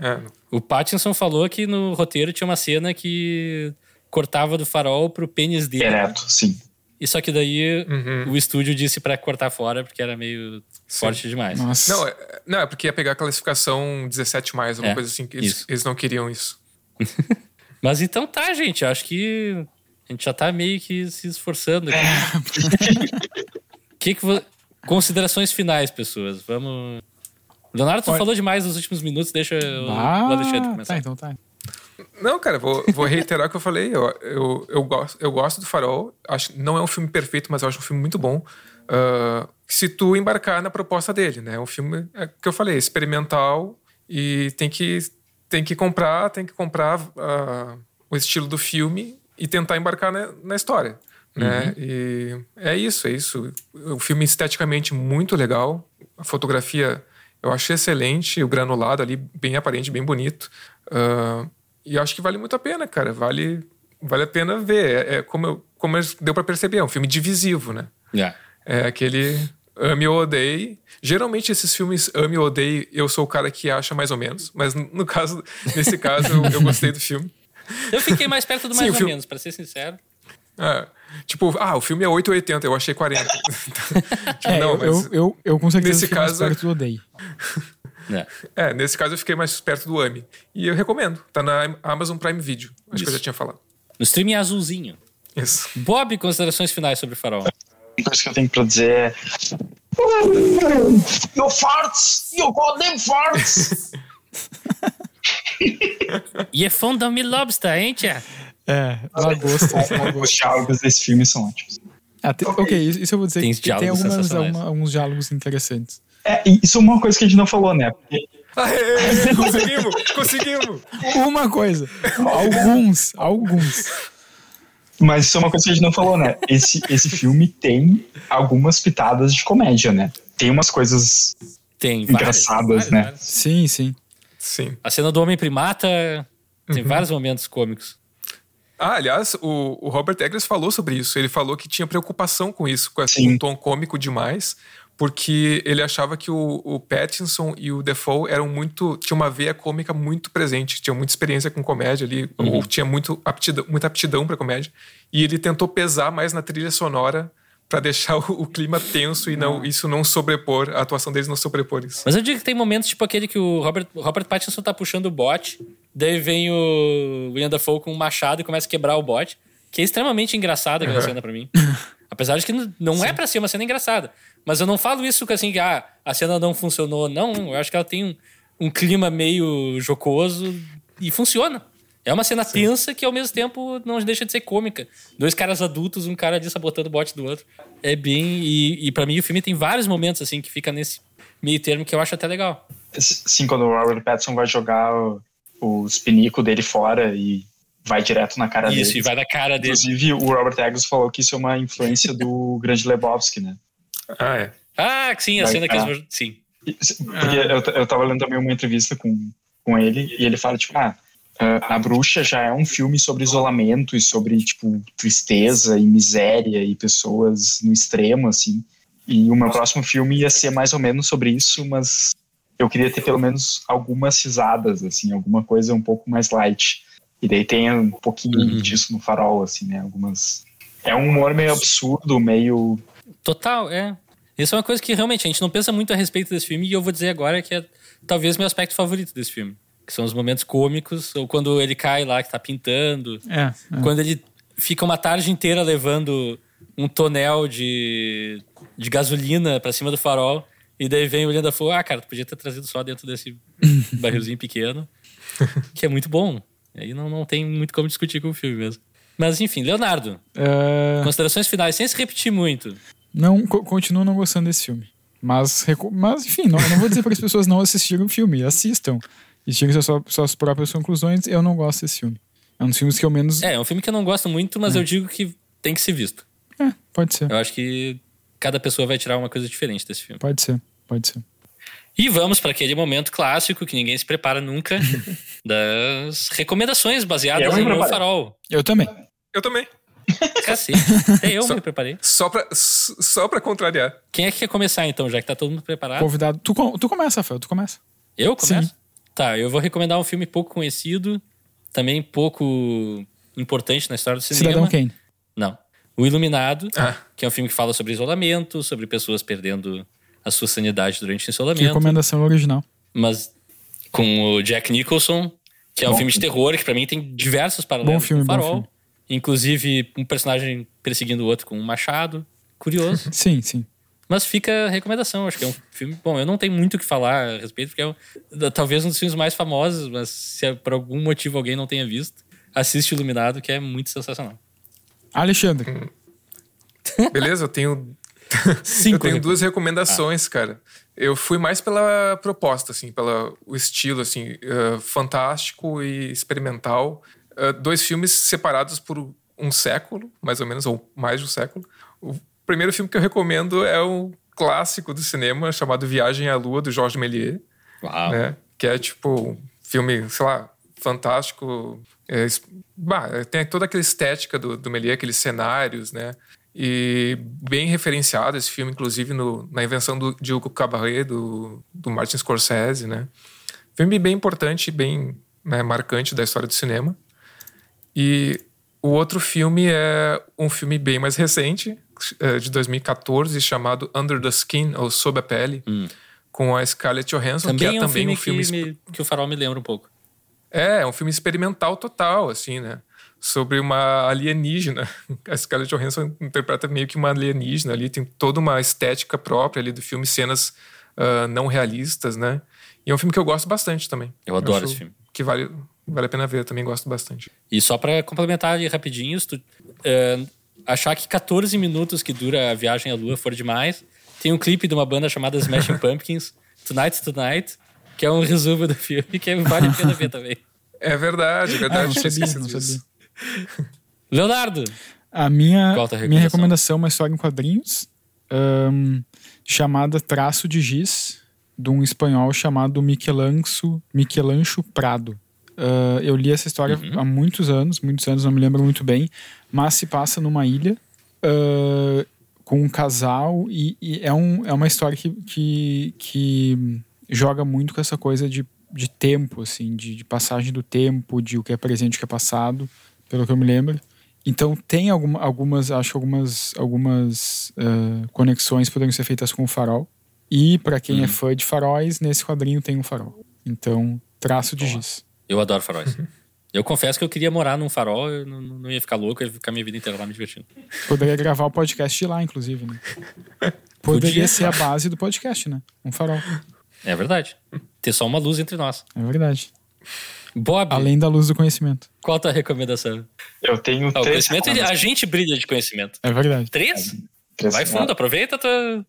É, O Pattinson falou que no roteiro tinha uma cena que cortava do farol pro pênis dele. Ereto, sim. E só que daí Uhum. o estúdio disse pra cortar fora porque era meio forte demais. Nossa. Não, é, não, é porque ia pegar a classificação 17, alguma É, coisa assim. Que eles, eles não queriam isso. Mas então tá, gente. Eu acho que a gente já tá meio que se esforçando aqui. que que vo- Considerações finais, pessoas. Vamos. Leonardo, tu falou demais nos últimos minutos, deixa o, Ah, o Alexandre começar. Tá, então tá. Não, cara, vou, vou reiterar o que eu falei. Eu, eu, eu, gosto, eu gosto do Farol. Acho que não é um filme perfeito, mas eu acho um filme muito bom. Ah, se tu embarcar na proposta dele, né? É um filme é, que eu falei, experimental e tem que, tem que comprar, tem que comprar ah, o estilo do filme e tentar embarcar na, na história. Né? E é isso, é isso. O filme esteticamente muito legal, a fotografia eu achei excelente, o granulado ali bem aparente, bem bonito. Ah, e acho que vale muito a pena, cara. Vale, vale a pena ver. É, é como, eu- como deu pra perceber, é um filme divisivo, né? Yeah. É aquele ame ou odeie. Geralmente esses filmes ame ou odeie, eu sou o cara que acha mais ou menos. Mas no caso, nesse caso, eu, eu gostei do filme. Eu fiquei mais perto do Sim, mais o ou filme- menos, pra ser sincero. É, tipo, ah, o filme é 8,80, eu achei 40. tipo, É, não, eu, mas eu, eu, eu com certeza nesse fiquei mais caso- perto do odeio. É. É, nesse caso eu fiquei mais perto do AMI. E eu recomendo. Tá na Amazon Prime Video. Acho que eu Isso. já tinha falado. No streaming azulzinho. Isso. Bob, considerações finais sobre o farol. A coisa que eu tenho pra dizer é. Your farts! Your goddamn farts! E é fã da Me Lobster, hein, tia? É, lagosta. Os diálogos desse filme são ótimos. Ah, tem- ok, isso eu vou dizer Tem que tem diálogos algumas, alguma- alguns diálogos interessantes. É, isso é uma coisa que a gente não falou, né? Porque Aê, conseguimos! conseguimos! Uma coisa. alguns, alguns. Mas isso é uma coisa que a gente não falou, né? Esse, esse filme tem algumas pitadas de comédia, né? Tem umas coisas. Tem várias, Engraçadas, várias, né? várias. Sim, sim. Sim. A cena do Homem Primata tem vários momentos cômicos. Ah, aliás, o, o Robert Eggers falou sobre isso. Ele falou que tinha preocupação com isso, com esse um tom cômico demais, porque ele achava que o, o Pattinson e o Defoe eram muito. tinha uma veia cômica muito presente, tinha muita experiência com comédia ali, ou tinha muito aptidão, muita aptidão para comédia. E ele tentou pesar mais na trilha sonora para deixar o, o clima tenso e não isso não sobrepor, a atuação deles não sobrepor isso. Mas eu digo que tem momentos tipo aquele que o Robert, Robert Pattinson tá puxando o bote, daí vem o William Dafoe com um machado e começa a quebrar o bote, que é extremamente engraçada aquela Uhum. cena pra mim. Apesar de que não é pra ser uma cena engraçada. Mas eu não falo isso que assim, que ah, a cena não funcionou. Não, eu acho que ela tem um, um clima meio jocoso e funciona. É uma cena tensa que ao mesmo tempo não deixa de ser cômica. Dois caras adultos, um cara ali sabotando o bote do outro. É bem. E, e para mim o filme tem vários momentos assim que fica nesse meio termo que eu acho até legal. Sim, quando o Robert Pattinson vai jogar o- os pinicos dele fora e vai direto na cara Isso, dele. e vai na cara dele. Inclusive, o Robert Eggers falou que isso é uma influência do grande Lebowski, né? Ah, é. Ah, sim, a Vai cena que eles. Sim. E- Porque eu, t- eu tava lendo também uma entrevista com, com ele e ele fala, tipo, ah, ah, A Bruxa já é um filme sobre isolamento e sobre, tipo, tristeza e miséria e pessoas no extremo, assim. E o meu próximo filme ia ser mais ou menos sobre isso, mas eu queria ter pelo menos algumas risadas, assim, alguma coisa um pouco mais light. E daí tem um pouquinho disso no farol, assim, né? Algumas. É um humor meio absurdo, meio. Total, é. Isso é uma coisa que realmente a gente não pensa muito a respeito desse filme e eu vou dizer agora que é talvez meu aspecto favorito desse filme. Que são os momentos cômicos, ou quando ele cai lá que tá pintando, É. é. quando ele fica uma tarde inteira levando um tonel de, de gasolina pra cima do farol, e daí vem o William Dafoe, ah, cara, tu podia ter trazido só dentro desse barrilzinho pequeno, que é muito bom. Aí não, não tem muito como discutir com o filme mesmo. Mas enfim, Leonardo, É, considerações finais, sem se repetir muito. Não, co- continuo não gostando desse filme. Mas, mas enfim, não, não vou dizer para as pessoas não assistirem o filme. Assistam. E tirem suas, suas próprias conclusões. Eu não gosto desse filme. É um dos filmes que eu menos. É, é um filme que eu não gosto muito, mas eu digo que tem que ser visto. É, pode ser. Eu acho que cada pessoa vai tirar uma coisa diferente desse filme. Pode ser. Pode ser. E vamos para aquele momento clássico que ninguém se prepara nunca das recomendações baseadas Eu em preparei. Farol. Eu também. Eu também. Cacete. Até eu Só- me preparei. Só pra, só pra contrariar. Quem é que quer começar então, já que tá todo mundo preparado? Convidado. Tu, com- tu começa, Rafael. Tu começa. Eu começo? Sim. Tá, eu vou recomendar um filme pouco conhecido, também pouco importante na história do cinema. Cidadão Kane. Não. O Iluminado, Ah. que é um filme que fala sobre isolamento, sobre pessoas perdendo a sua sanidade durante o Que isolamento. recomendação original. Mas com o Jack Nicholson, que é um Bom filme de terror, que pra mim tem diversos paralelos Bom filme, com o bom Farol. filme. Inclusive um personagem perseguindo o outro com um machado. Curioso. Sim, sim. Mas fica a recomendação. Acho que é um filme. Bom, eu não tenho muito o que falar a respeito, porque é um- talvez um dos filmes mais famosos, mas se por algum motivo alguém não tenha visto, assiste Iluminado, que é muito sensacional. Alexandre. Beleza? Eu tenho Cinco eu tenho duas recomendações, cara. Eu fui mais pela proposta, assim, pelo o estilo, assim, eh, fantástico e experimental. Eh, dois filmes separados por um século, mais ou menos, ou mais de um século. O primeiro filme que eu recomendo é um clássico do cinema chamado Viagem à Lua, do Georges Méliès Uau. né? Que é tipo um filme, sei lá, fantástico. É, bah, tem toda aquela estética do, do Méliès, aqueles cenários, né? E bem referenciado esse filme, inclusive no, na invenção do Diogo Cabaret, do, do Martin Scorsese, né? Filme bem importante, bem né, marcante da história do cinema. E o outro filme é um filme bem mais recente, é, de 2014, chamado Under the Skin, ou Sob a Pele, com a Scarlett Johansson, Também que é, é um também filme, um filme. que, me- que o Farol me lembra um pouco. É, é um filme experimental total, assim, né? Sobre uma alienígena. A Scarlett Johansson interpreta meio que uma alienígena ali, tem toda uma estética própria ali do filme, cenas ah, não realistas, né? E é um filme que eu gosto bastante também. Eu adoro acho esse filme. Que vale, vale a pena ver, eu também gosto bastante. E só pra complementar ali rapidinho, se tu eh, achar que 14 minutos que dura a viagem à lua for demais, tem um clipe de uma banda chamada Smashing Pumpkins, Tonight Tonight, que é um resumo do filme que vale a pena ver também. É verdade, é verdade. Ah, não sabia, não sabia. Leonardo! A minha, Qual a tua minha recomendação? recomendação é uma história em quadrinhos ahn, chamada Traço de Giz, de um espanhol chamado Michelancho, Michelancho Prado. Ah, eu li essa história Uhum. há muitos anos, muitos anos, não me lembro muito bem, mas se passa numa ilha ah, com um casal e, e é, um, é uma história que, que, que joga muito com essa coisa de, de tempo, assim, de, de passagem do tempo, de o que é presente e o que é passado, pelo que eu me lembro. Então tem alguma, algumas, acho algumas, algumas ah, conexões poderiam ser feitas com o farol. E para quem é fã de faróis, nesse quadrinho tem um farol. Então, traço de giz. Eu adoro faróis. Eu confesso que eu queria morar num farol, eu não, não ia ficar louco, eu ia ficar minha vida inteira lá me divertindo. Poderia gravar o podcast de lá, inclusive, né? Poderia Podia. ser a base do podcast, né? Um farol. É verdade. Ter só uma luz entre nós. É verdade. Bob, Além da luz do conhecimento. qual a tua recomendação? Eu tenho Ah, três a gente brilha de conhecimento. É verdade. Três? Três- Vai fundo, aproveita tua...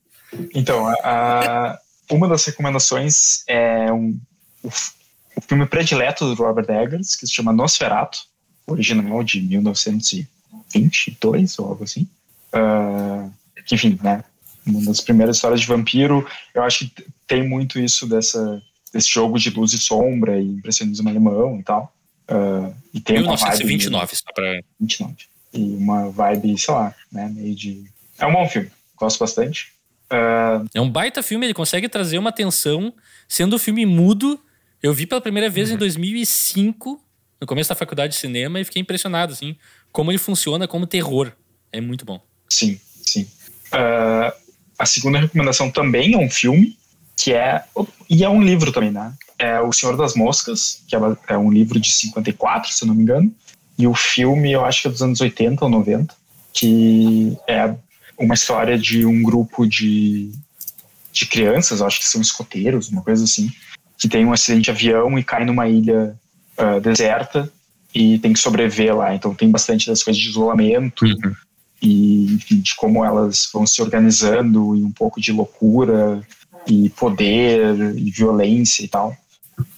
Então, a, a- uma das recomendações é um, o, o filme predileto do Robert Eggers, que se chama Nosferatu, original de 1922 ou algo assim. Que, enfim, né? Uma das primeiras histórias de vampiro. Eu acho que tem muito isso dessa, desse jogo de luz e sombra e impressionismo alemão e tal. Ah, e tem uma vibe 1929, só pra... 29. E uma vibe, sei lá, né? Meio de. É um bom filme. Gosto bastante. Ah, É um baita filme, ele consegue trazer uma tensão, sendo um filme mudo. Eu vi pela primeira vez em 2005, no começo da faculdade de cinema, e fiquei impressionado, assim, como ele funciona como terror. É muito bom. sim, sim. Ah, a segunda recomendação também é um filme, que é. E é um livro também, né? É O Senhor das Moscas, que é, é um livro de 54, se eu não me engano. E o filme, eu acho que é dos anos 80 ou 90, que é uma história de um grupo de, de crianças, acho que são escoteiros, uma coisa assim, que tem um acidente de avião e cai numa ilha ah, deserta e tem que sobreviver lá. Então tem bastante das coisas de isolamento e enfim, de como elas vão se organizando e um pouco de loucura e poder e violência e tal.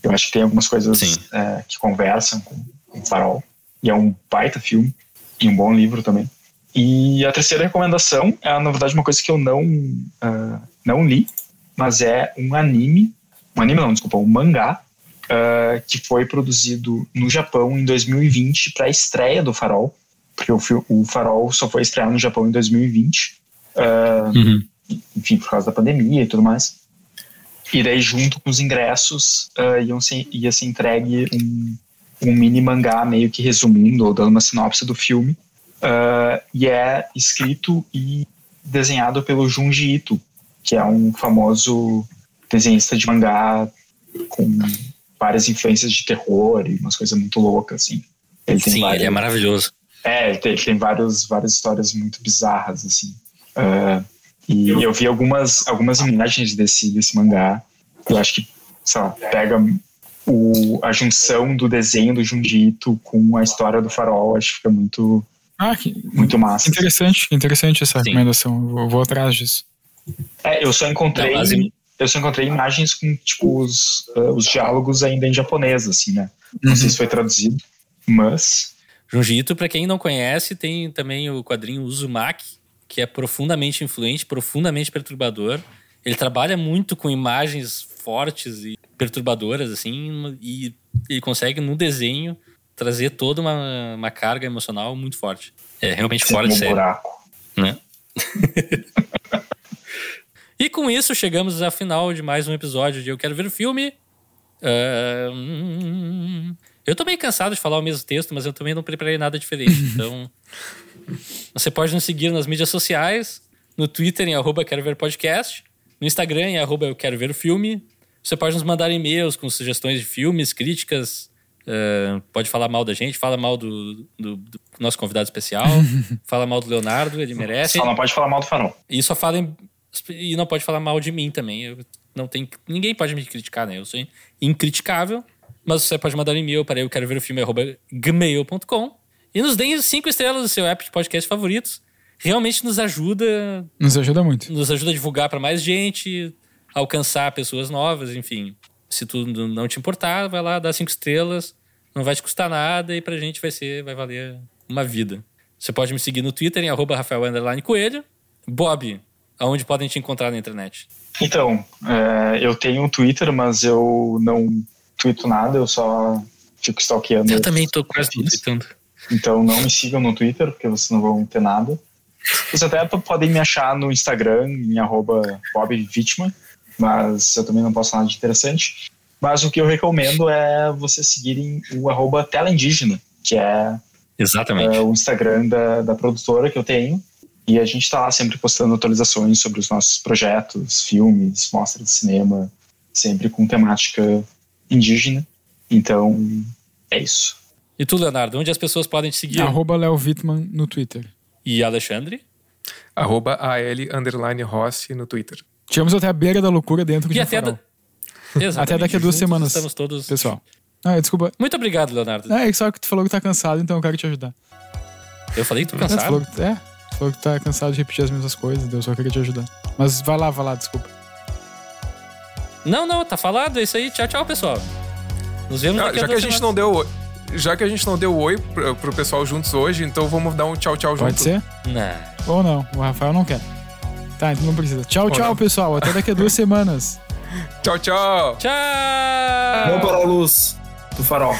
Eu acho que tem algumas coisas é, que conversam com, com o Farol. E é um baita filme e um bom livro também. E a terceira recomendação é, na verdade, uma coisa que eu não, ah, não li, mas é um anime, um anime não, desculpa, um mangá, ah, que foi produzido no Japão em 2020 para a estreia do Farol, porque o, o Farol só foi estrear no Japão em 2020, ah, enfim, por causa da pandemia e tudo mais. E daí, junto com os ingressos, ah, iam ser, ia ser entregue um, um mini mangá meio que resumindo ou dando uma sinopse do filme. Ah, e é escrito e desenhado pelo Junji Ito, que é um famoso desenhista de mangá com várias influências de terror e umas coisas muito loucas, assim. Ele tem Sim, várias, ele é maravilhoso. é, ele tem, ele tem vários, várias histórias muito bizarras, assim. Ah, e eu vi algumas, algumas imagens desse, desse mangá. Eu acho que, sei lá, pega o, a junção do desenho do Junji Ito com a história do farol. Acho que fica muito, Ah, que muito massa. interessante, interessante essa Sim. recomendação. Eu vou, vou atrás disso. É, eu só encontrei. Não, as im- Eu só encontrei imagens com, tipo, os, ah, os diálogos ainda em japonês, assim, né? Não sei se foi traduzido, mas. Junji Ito, pra quem não conhece, tem também o quadrinho Uzumaki, que é profundamente influente, profundamente perturbador. Ele trabalha muito com imagens fortes e perturbadoras, assim, e ele consegue, no desenho, trazer toda uma, uma carga emocional muito forte. É realmente fora de série, buraco. né? e com isso, chegamos ao final de mais um episódio de Eu Quero Ver o Filme. Hum, eu tô meio cansado de falar o mesmo texto, mas eu também não preparei nada diferente. Então, você pode nos seguir nas mídias sociais, no Twitter em arroba Quero Ver Podcast, No Instagram, é arroba eu quero ver o filme. Você pode nos mandar e-mails com sugestões de filmes, críticas. Uh, pode falar mal da gente, fala mal do, do, do nosso convidado especial, fala mal do Leonardo, ele merece. Só não pode falar mal do farol. E só fala em, e não pode falar mal de mim também. Eu não tem ninguém pode me criticar, né? Eu sou incriticável. Mas você pode mandar um e-mail para eu quero ver o filme gmail.com e nos deem cinco estrelas do seu app de podcast favoritos. Realmente nos ajuda. Nos ajuda muito. Nos ajuda a divulgar para mais gente, alcançar pessoas novas, enfim. Se tu não te importar, vai lá, dá cinco estrelas, não vai te custar nada e pra gente vai ser, vai valer uma vida. Você pode me seguir no Twitter em arroba Rafael Coelho. Bob, aonde podem te encontrar na internet? Então, é, eu tenho um Twitter, mas eu não tweeto nada, eu só fico stalkeando. Eu também tô quase tweetando. Então não me sigam no Twitter, porque vocês não vão ter nada. Vocês até podem me achar no Instagram, em arroba bobvitman, mas eu também não posto nada de interessante. Mas o que eu recomendo é vocês seguirem o arroba tela indígena, que é, Exatamente. é o Instagram da, da produtora que eu tenho. E a gente está lá sempre postando atualizações sobre os nossos projetos, filmes, mostras de cinema, sempre com temática indígena. Então, é isso. E tu, Leonardo, onde as pessoas podem te seguir? Arroba Léo Wittmann no Twitter. E Alexandre? Arroba AL underline Rossi no Twitter. Tivemos até a beira da loucura dentro e de até, da... até daqui a duas Juntos semanas. Estamos todos. Pessoal. Ah, desculpa. Muito obrigado, Leonardo. É, só que tu falou que tá cansado, então eu quero te ajudar. Eu falei que tu É, cansado? tu falou que, é, falou que tá cansado de repetir as mesmas coisas, eu só queria te ajudar. Mas vai lá, vai lá, desculpa. Não, não, tá falado, é isso aí. Tchau, tchau, pessoal. Nos vemos Ah, daqui já que a gente semanas. não deu já que a gente não deu oi pro, pro pessoal juntos hoje, então vamos dar um tchau tchau junto. Pode ser? Não. Ou não, o Rafael não quer. Tá, então não precisa. Tchau, Ou tchau, não. pessoal. Até daqui a duas semanas. Tchau, tchau. Tchau! Vamos para a luz do farol.